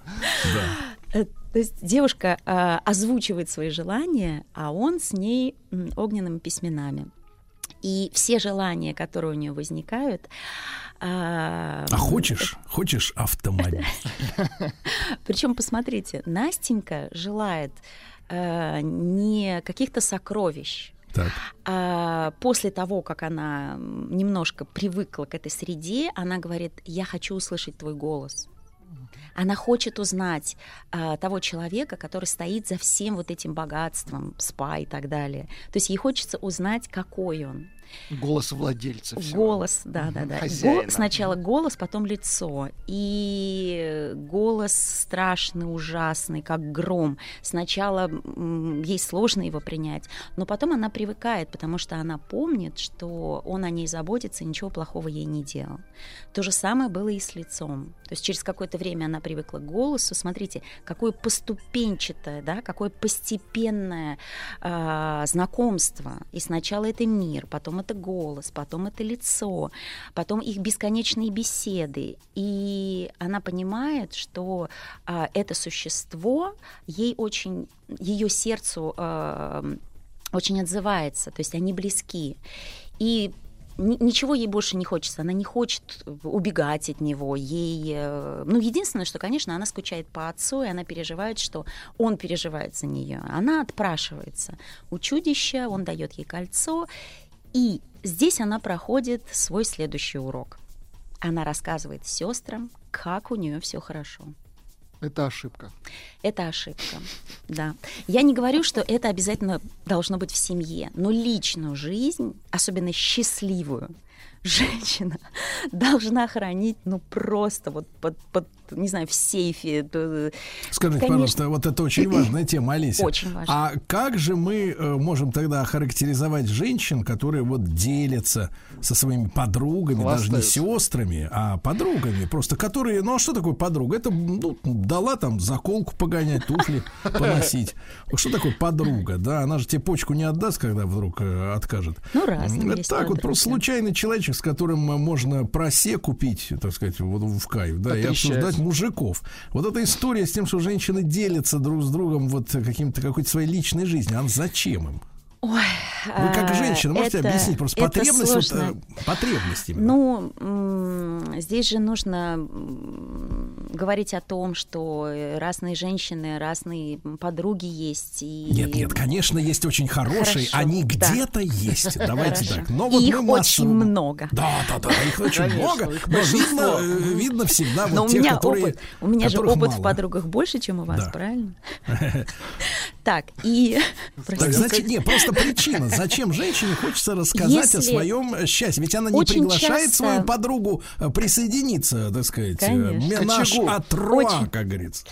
Да. Э, То есть девушка а, озвучивает свои желания, а он с ней м, огненными письменами. И все желания, которые у нее возникают, а, А хочешь, хочешь автомобиль? Причем, посмотрите, Настенька желает э, не каких-то сокровищ, Так. а после того, как она немножко привыкла к этой среде, она говорит, я хочу услышать твой голос. Она хочет узнать а, того человека, который стоит за всем вот этим богатством, спа и так далее. То есть ей хочется узнать, какой он. Голос владельца. всего. Голос, да, да, да. Хозяина. Го- сначала голос, потом лицо. И голос страшный, ужасный, как гром. Сначала ей сложно его принять, но потом она привыкает, потому что она помнит, что он о ней заботится и ничего плохого ей не делал. То же самое было и с лицом. То есть через какое-то время она привыкла к голосу. Смотрите, какое поступенчатое, да, какое постепенное а, знакомство. И сначала это мир, потом это голос, потом это лицо, потом их бесконечные беседы. И она понимает, что а, это существо ей очень, ее сердцу а, очень отзывается, то есть они близки. И ни- ничего ей больше не хочется, она не хочет убегать от него. Ей, э, ну, единственное, что, конечно, она скучает по отцу, и она переживает, что он переживает за нее. Она отпрашивается у чудища, он дает ей кольцо, и здесь она проходит свой следующий урок. Она рассказывает сестрам, как у нее все хорошо. Это ошибка. Это ошибка, да. Я не говорю, что это обязательно должно быть в семье, но личную жизнь, особенно счастливую, женщина должна хранить, ну, просто вот под, под, не знаю, в сейфе. Т- Скажите, Конечно. пожалуйста, вот это очень важная тема, Олеся. Очень важно. А как же мы э, можем тогда охарактеризовать женщин, которые вот делятся со своими подругами, даже не Хвастаются. сестрами, а подругами, просто которые, ну а что такое подруга? Это ну, дала там заколку погонять, туфли поносить. Что такое подруга? Да, она же тебе почку не отдаст, когда вдруг э, откажет. Ну, разные Это так вот, просто случайный человечек, с которым э, можно просе купить, так сказать, вот в кайф, да, и Потрещать. Обсуждать мужиков. Вот эта история с тем, что женщины делятся друг с другом вот каким-то какой-то своей личной жизнью, она зачем им? Ой, Вы как а, женщина можете это- объяснить просто это потребность, вот, сложно. э, потребность именно? Ну, здесь же нужно говорить о том, что э, разные женщины, разные подруги есть. И... Нет, нет, конечно, есть очень хорошие, Хорошо, они да. где-то есть. Давайте Хорошо. так. Но вот их мы очень много. Да, да, да, их очень много. их Но видно, э, видно всегда Но вот у тех, меня опыт, у меня же опыт в подругах больше, чем у вас, правильно? Так, и... Значит, не, просто причина. Зачем женщине хочется рассказать о Если- своем э, счастье? Ведь она не Очень приглашает часто- свою подругу э, присоединиться, так сказать, э, Конечно. ме- наш отруа, Очень. как говорится.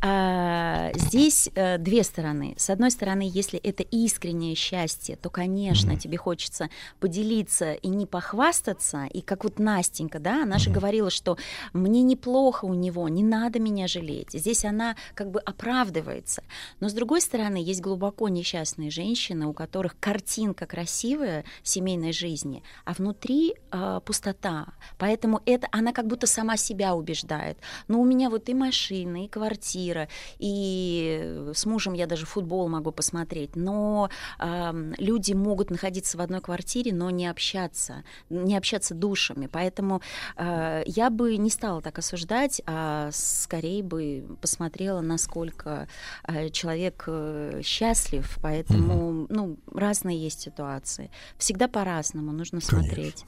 А, здесь э, две стороны. С одной стороны, если это искреннее счастье, то, конечно, тебе хочется поделиться и не похвастаться. И как вот Настенька, да, она же говорила, что мне неплохо у него, не надо меня жалеть. Здесь она как бы оправдывается. Но с другой стороны, есть глубоко несчастные женщины, у которых картинка красивая семейной жизни, а внутри э, пустота. Поэтому это она как будто сама себя убеждает. Ну, у меня вот и машина, и квартира, и с мужем я даже футбол могу посмотреть. Но ам, люди могут находиться в одной квартире, но не общаться, не общаться душами. Поэтому э, я бы не стала так осуждать, а скорее бы посмотрела, насколько э, человек э, счастлив. Поэтому, ну, разные есть ситуации. Всегда по-разному нужно Конечно. смотреть.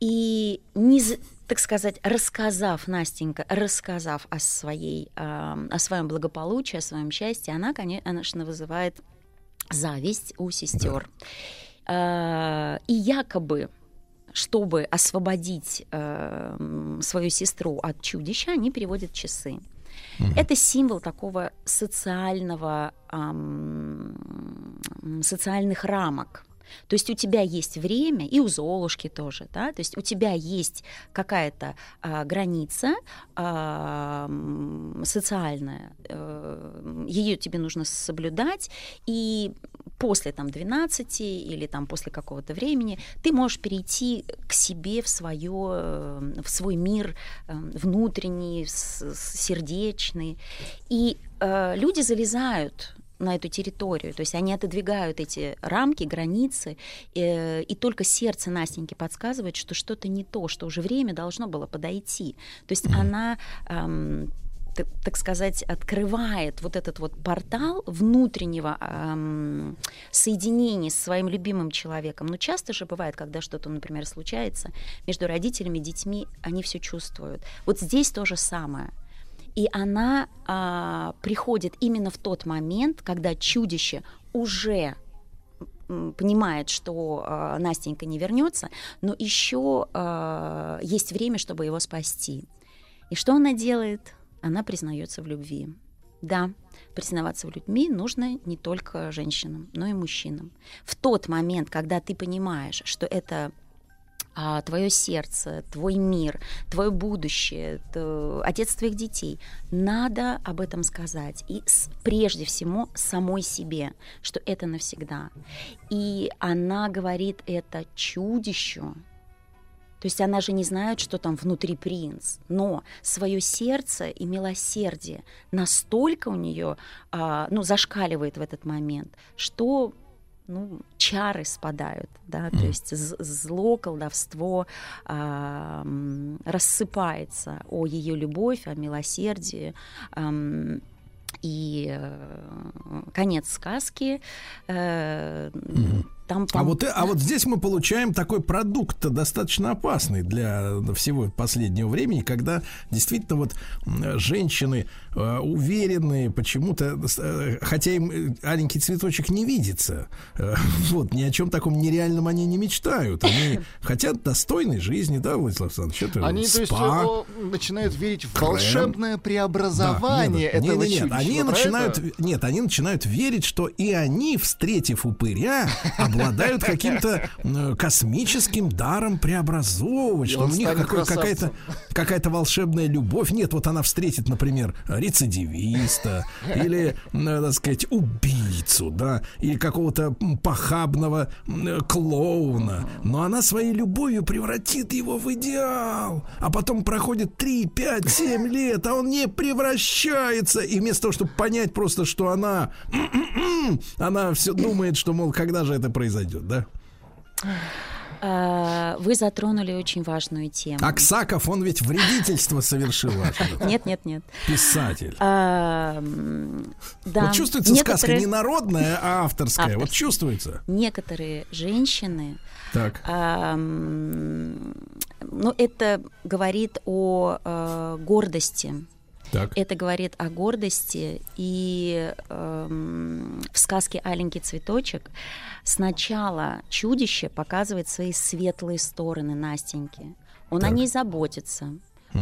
И не, так сказать, рассказав, Настенька, рассказав о, своей, а, о своем благополучии, о своем счастье, она, конечно, вызывает зависть у сестер. А, И якобы чтобы освободить э, свою сестру от чудища, они переводят часы. Это символ такого социального, ам, социальных рамок. То есть у тебя есть время, и у Золушки тоже, да, то есть у тебя есть какая-то а, граница а, социальная, ее тебе нужно соблюдать, и после там 12 или там после какого-то времени ты можешь перейти к себе в свое, в свой мир э, внутренний, сердечный, и э, люди залезают на эту территорию, то есть они отодвигают эти рамки, границы, э, и только сердце Настеньки подсказывает, что что-то не то, что уже время должно было подойти. То есть она эм, так сказать, открывает вот этот вот портал внутреннего эм, соединения с своим любимым человеком. Но часто же бывает, когда что-то, например, случается между родителями и детьми, они все чувствуют. Вот здесь то же самое. И она а, приходит именно в тот момент, когда чудище уже понимает, что а, Настенька не вернется, но еще а, есть время, чтобы его спасти. И что она делает? Она признается в любви. Да, признаваться в любви нужно не только женщинам, но и мужчинам. В тот момент, когда ты понимаешь, что это а, твое сердце, твой мир, твое будущее, т- отец твоих детей, надо об этом сказать. И с- прежде всего самой себе, что это навсегда. И она говорит это чудищу, то есть она же не знает, что там внутри принц, но свое сердце и милосердие настолько у нее а, ну, зашкаливает в этот момент, что ну, чары спадают, да, то есть зло, колдовство м, рассыпается о ее любовь, о милосердии. ам, и э, конец сказки. э, Там, А вот, а вот здесь мы получаем такой продукт достаточно опасный для всего последнего времени, когда действительно вот женщины э, уверенные почему-то, э, хотя им э, аленький цветочек не видится, э, вот, ни о чем таком нереальном они не мечтают. Они хотят достойной жизни, да, Владислав Александрович? Это Они, то есть, спа, начинают верить в крем. волшебное преобразование Да, нет, этого нет, нет. Они начинают, это? нет, они начинают верить, что и они, встретив упыря, обладают каким-то э, космическим даром преобразовывать, что у них какой- какая-то какая-то волшебная любовь. Нет, вот она встретит, например, рецидивиста или, э, так сказать, убийцу, да, или какого-то похабного э, клоуна. Но она своей любовью превратит его в идеал. А потом проходит 3, 5, 7 лет, а он не превращается. И вместо того, чтобы понять просто, что она... Она все думает, что, мол, когда же это произойдет, да? А, Вы затронули очень важную тему. Аксаков, он ведь вредительство совершил. Нет, нет, нет. Писатель. М, да, Вот чувствуется сказка не народная, а авторская. Вот чувствуется. Некоторые женщины, Так. а, м, ну, это говорит о э, гордости. Так. Это говорит о гордости. И эм, в сказке «Аленький цветочек» сначала чудище показывает свои светлые стороны Настеньки. Он о Так. ней заботится.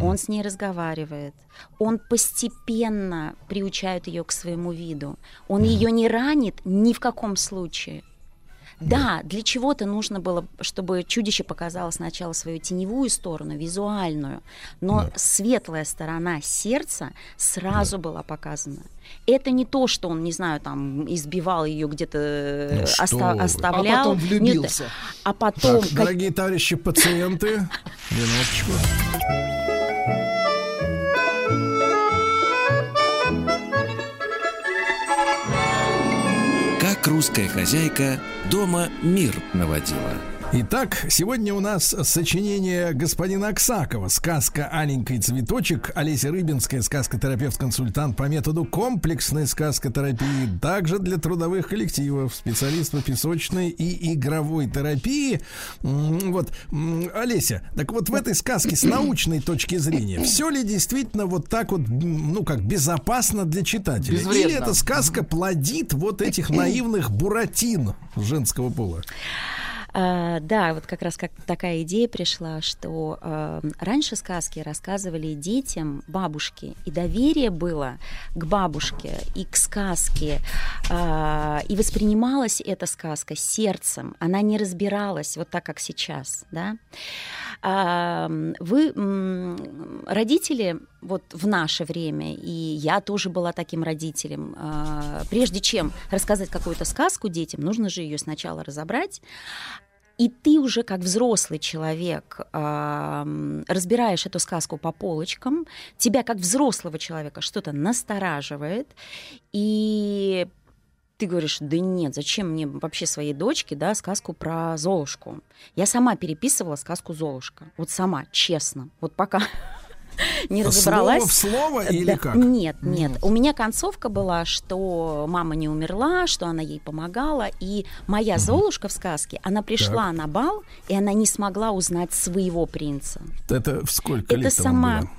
Он с ней разговаривает. Он постепенно приучает ее к своему виду. Он ее не ранит ни в каком случае. Да, для чего-то нужно было, чтобы чудище показало сначала свою теневую сторону, визуальную, но светлая сторона сердца сразу была показана. Это не то, что он, не знаю, там избивал ее где-то, э, Ну что оста- оставлял. А потом Нет, влюбился. а потом, Так, как- дорогие товарищи пациенты, минуточку. Русская хозяйка дома мир наводила. Итак, сегодня у нас сочинение господина Аксакова. Сказка «Аленький цветочек». Олеся Рыбинская, сказкотерапевт-консультант по методу комплексной сказкотерапии. Также для трудовых коллективов, специалист по песочной и игровой терапии. Вот, Олеся, так вот в этой сказке с научной точки зрения, все ли действительно вот так вот, ну как, безопасно для читателя? Безвредно. Или эта сказка плодит вот этих наивных буратин женского пола? А, да, вот как раз как такая идея пришла, что э, раньше сказки рассказывали детям бабушки, и доверие было к бабушке и к сказке, а, и воспринималась эта сказка сердцем, она не разбиралась вот так, как сейчас, да. Вы, родители, вот в наше время, и я тоже была таким родителем, а, прежде чем рассказать какую-то сказку детям, нужно же ее сначала разобрать, и ты уже как взрослый человек м, разбираешь эту сказку по полочкам, тебя как взрослого человека что-то настораживает, и ты говоришь, да нет, зачем мне вообще своей дочке, да, сказку про Золушку? Я сама переписывала сказку Золушка, вот сама, честно, вот пока не Слово разобралась. в слово или Да, как? Нет, нет. У меня концовка была, что мама не умерла, что она ей помогала, и моя Золушка в сказке, она пришла Так. на бал, и она не смогла узнать своего принца. Это в сколько Это лет сама... было?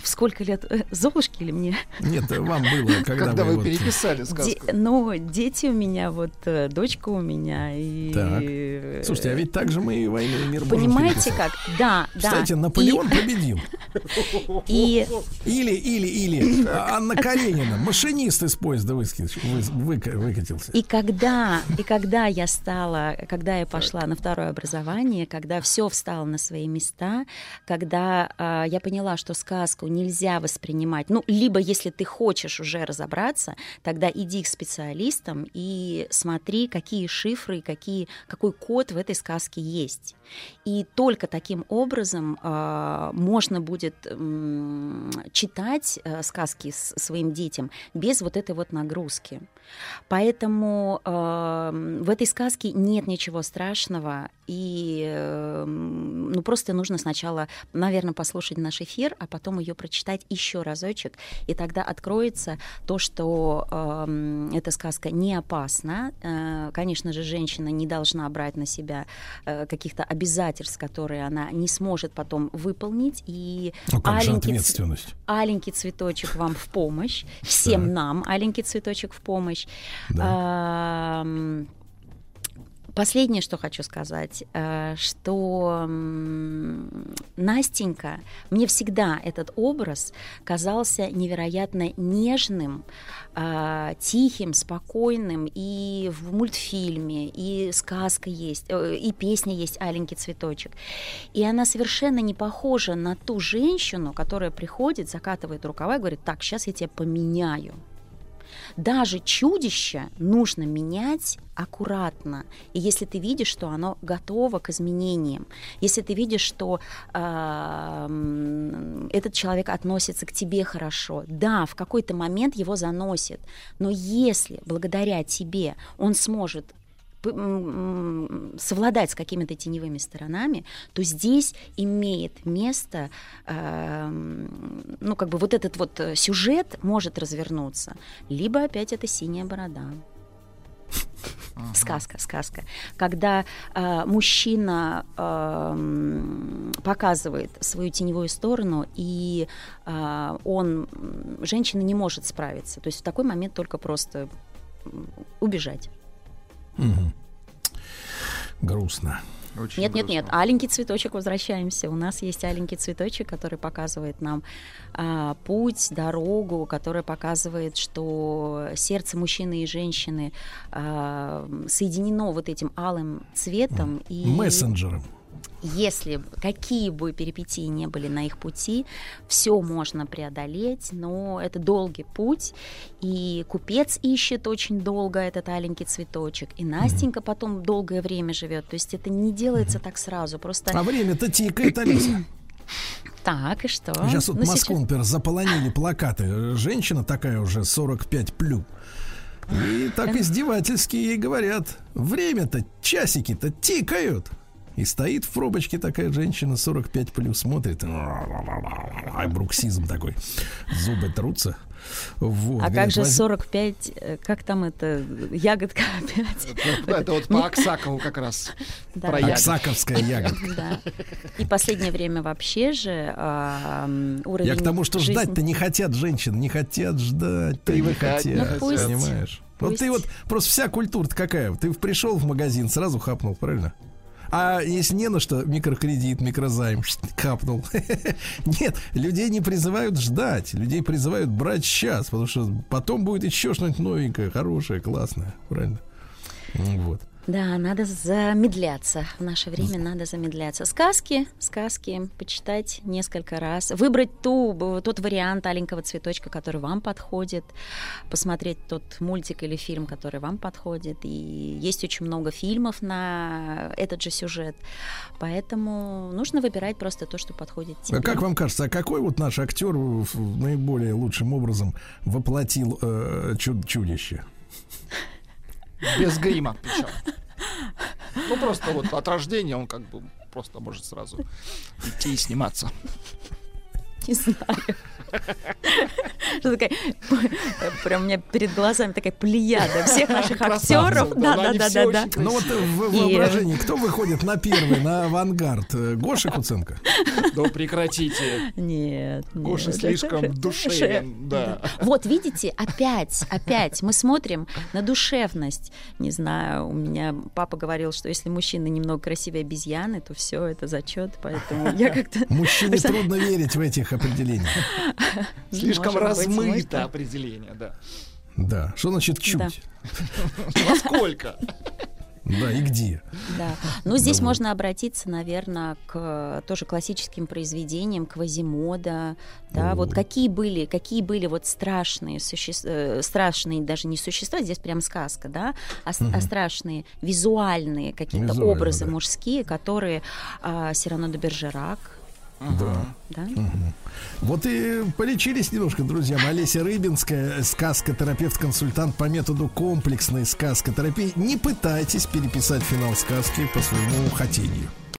Э, В сколько лет? э, Золушке или мне? Нет, вам было, когда, Когда вы вот- переписали Де- сказку. ну, дети у меня, вот э, дочка у меня. И, Так. э, Слушайте, а ведь так же мы и «Войну и мир» Понимаете как? Да, да. Кстати, Наполеон победил. И, Или, или, или а, Анна Каренина, машинист из поезда вы- выкатился. И когда, и когда я стала, когда я пошла на второе образование, когда все встало на свои места, когда а, я поняла, что сказку нельзя воспринимать, ну, либо если ты хочешь уже разобраться, тогда иди к специалистам и смотри, какие шифры, какие, какой код в этой сказке есть. И только таким образом а, можно будет м, читать э, сказки с своим детям без вот этой вот нагрузки. Поэтому э, в этой сказке нет ничего страшного, и э, ну, просто нужно сначала, наверное, послушать наш эфир, а потом ее прочитать еще разочек, и тогда откроется то, что э, эта сказка не опасна. Э, конечно же, женщина не должна брать на себя э, каких-то обязательств, которые она не сможет потом выполнить, и Ну как же аленький ц- ответственность? аленький цветочек вам в помощь, всем нам аленький цветочек в помощь. Да. Последнее, что хочу сказать, э, что Настенька, мне всегда этот образ казался невероятно нежным, а, тихим, спокойным. И в мультфильме, и сказка есть, э, и песня есть «Аленький цветочек». И она совершенно не похожа на ту женщину, которая приходит, закатывает рукава и говорит, так, сейчас я тебя поменяю. Даже чудище нужно менять аккуратно. И если ты видишь, что оно готово к изменениям, если ты видишь, что м, этот человек относится к тебе хорошо, да, в какой-то момент его заносит, но если благодаря тебе он сможет совладать с какими-то теневыми сторонами, то здесь имеет место, эм, ну, как бы вот этот вот э, сюжет может развернуться. Либо опять это синяя борода. Сказка, сказка. Когда э, мужчина эм, показывает свою теневую сторону, и э, он, женщина не может справиться. То есть в такой момент только просто убежать. Мгм. Грустно. Очень Нет, нет, нет. грустно. Аленький цветочек, возвращаемся. У нас есть аленький цветочек, который показывает нам а, путь, дорогу, который показывает, что сердце мужчины и женщины а, соединено вот этим алым цветом. И Мессенджером. Если какие бы перипетии не были на их пути, все можно преодолеть, но это долгий путь, и купец ищет очень долго этот аленький цветочек, и Настенька потом долгое время живет, то есть это не делается так сразу, просто А время-то тикает, Алиса. так и что? Сейчас вот Ну, Москву, например, заполонили плакаты. Женщина такая уже 45 плю. И так издевательски ей говорят. Время-то, часики-то тикают. И стоит в пробочке такая женщина 45 плюс, смотрит. Ай, бруксизм такой. Зубы трутся. Вот, А как говорит, же «Возь- 45, э, как там это, ягодка опять? Это вот по Аксакову как раз. Да. Про. Аксаковская ягодка. Да. И последнее время вообще же м, уровень Я к тому, что жизни- ждать-то не хотят женщины, не хотят ждать, Привыкать хотят, Ну, пусть- понимаешь? Вот ты вот просто вся культура какая? Ты пришел в магазин, сразу хапнул, правильно? А если не на что, микрокредит, микрозайм, капнул. Нет, людей не призывают ждать, людей призывают брать сейчас, потому что потом будет еще что-нибудь новенькое, хорошее, классное, правильно? Вот. Да, надо замедляться. В наше время надо замедляться. Сказки, сказки почитать несколько раз. Выбрать ту, тот вариант аленького цветочка, который вам подходит. Посмотреть тот мультик или фильм, который вам подходит. И есть очень много фильмов на этот же сюжет. Поэтому нужно выбирать просто то, что подходит тебе. А как вам кажется, а какой вот наш актер наиболее лучшим образом воплотил э, чуд- чудище? Без грима причем. Ну, просто вот от рождения он как бы просто может сразу идти и сниматься. Не знаю. Что такая, прям у меня перед глазами такая плеяда всех наших актеров. да, Да, да, да, да. Ну вот в воображении, кто выходит на первый, на авангард? Гоша Куценко? Да прекратите. Нет, Гоша слишком душевен, да. Вот, видите, опять, опять мы смотрим на душевность. Не знаю, у меня папа говорил, что если мужчина немного красивее обезьяны, то все, это зачет, поэтому я как-то... Мужчине трудно верить в этих определениях. Слишком размыто определение, да. Да. Что значит чуть? Да. Насколько? Да, и где? Да. Ну, здесь вот. можно обратиться, наверное, к тоже классическим произведениям, Квазимода. Да, вот какие были, какие были вот страшные существа, страшные даже не существа, здесь прям сказка, да, а, с- а страшные визуальные какие-то Визуально, образы да. мужские, которые а, Сирано де Бержерак, Да. да, Вот и полечились немножко, друзья. Олеся Рыбинская, сказка-терапевт-консультант по методу комплексной сказкотерапии. Не пытайтесь переписать финал сказки по своему хотению.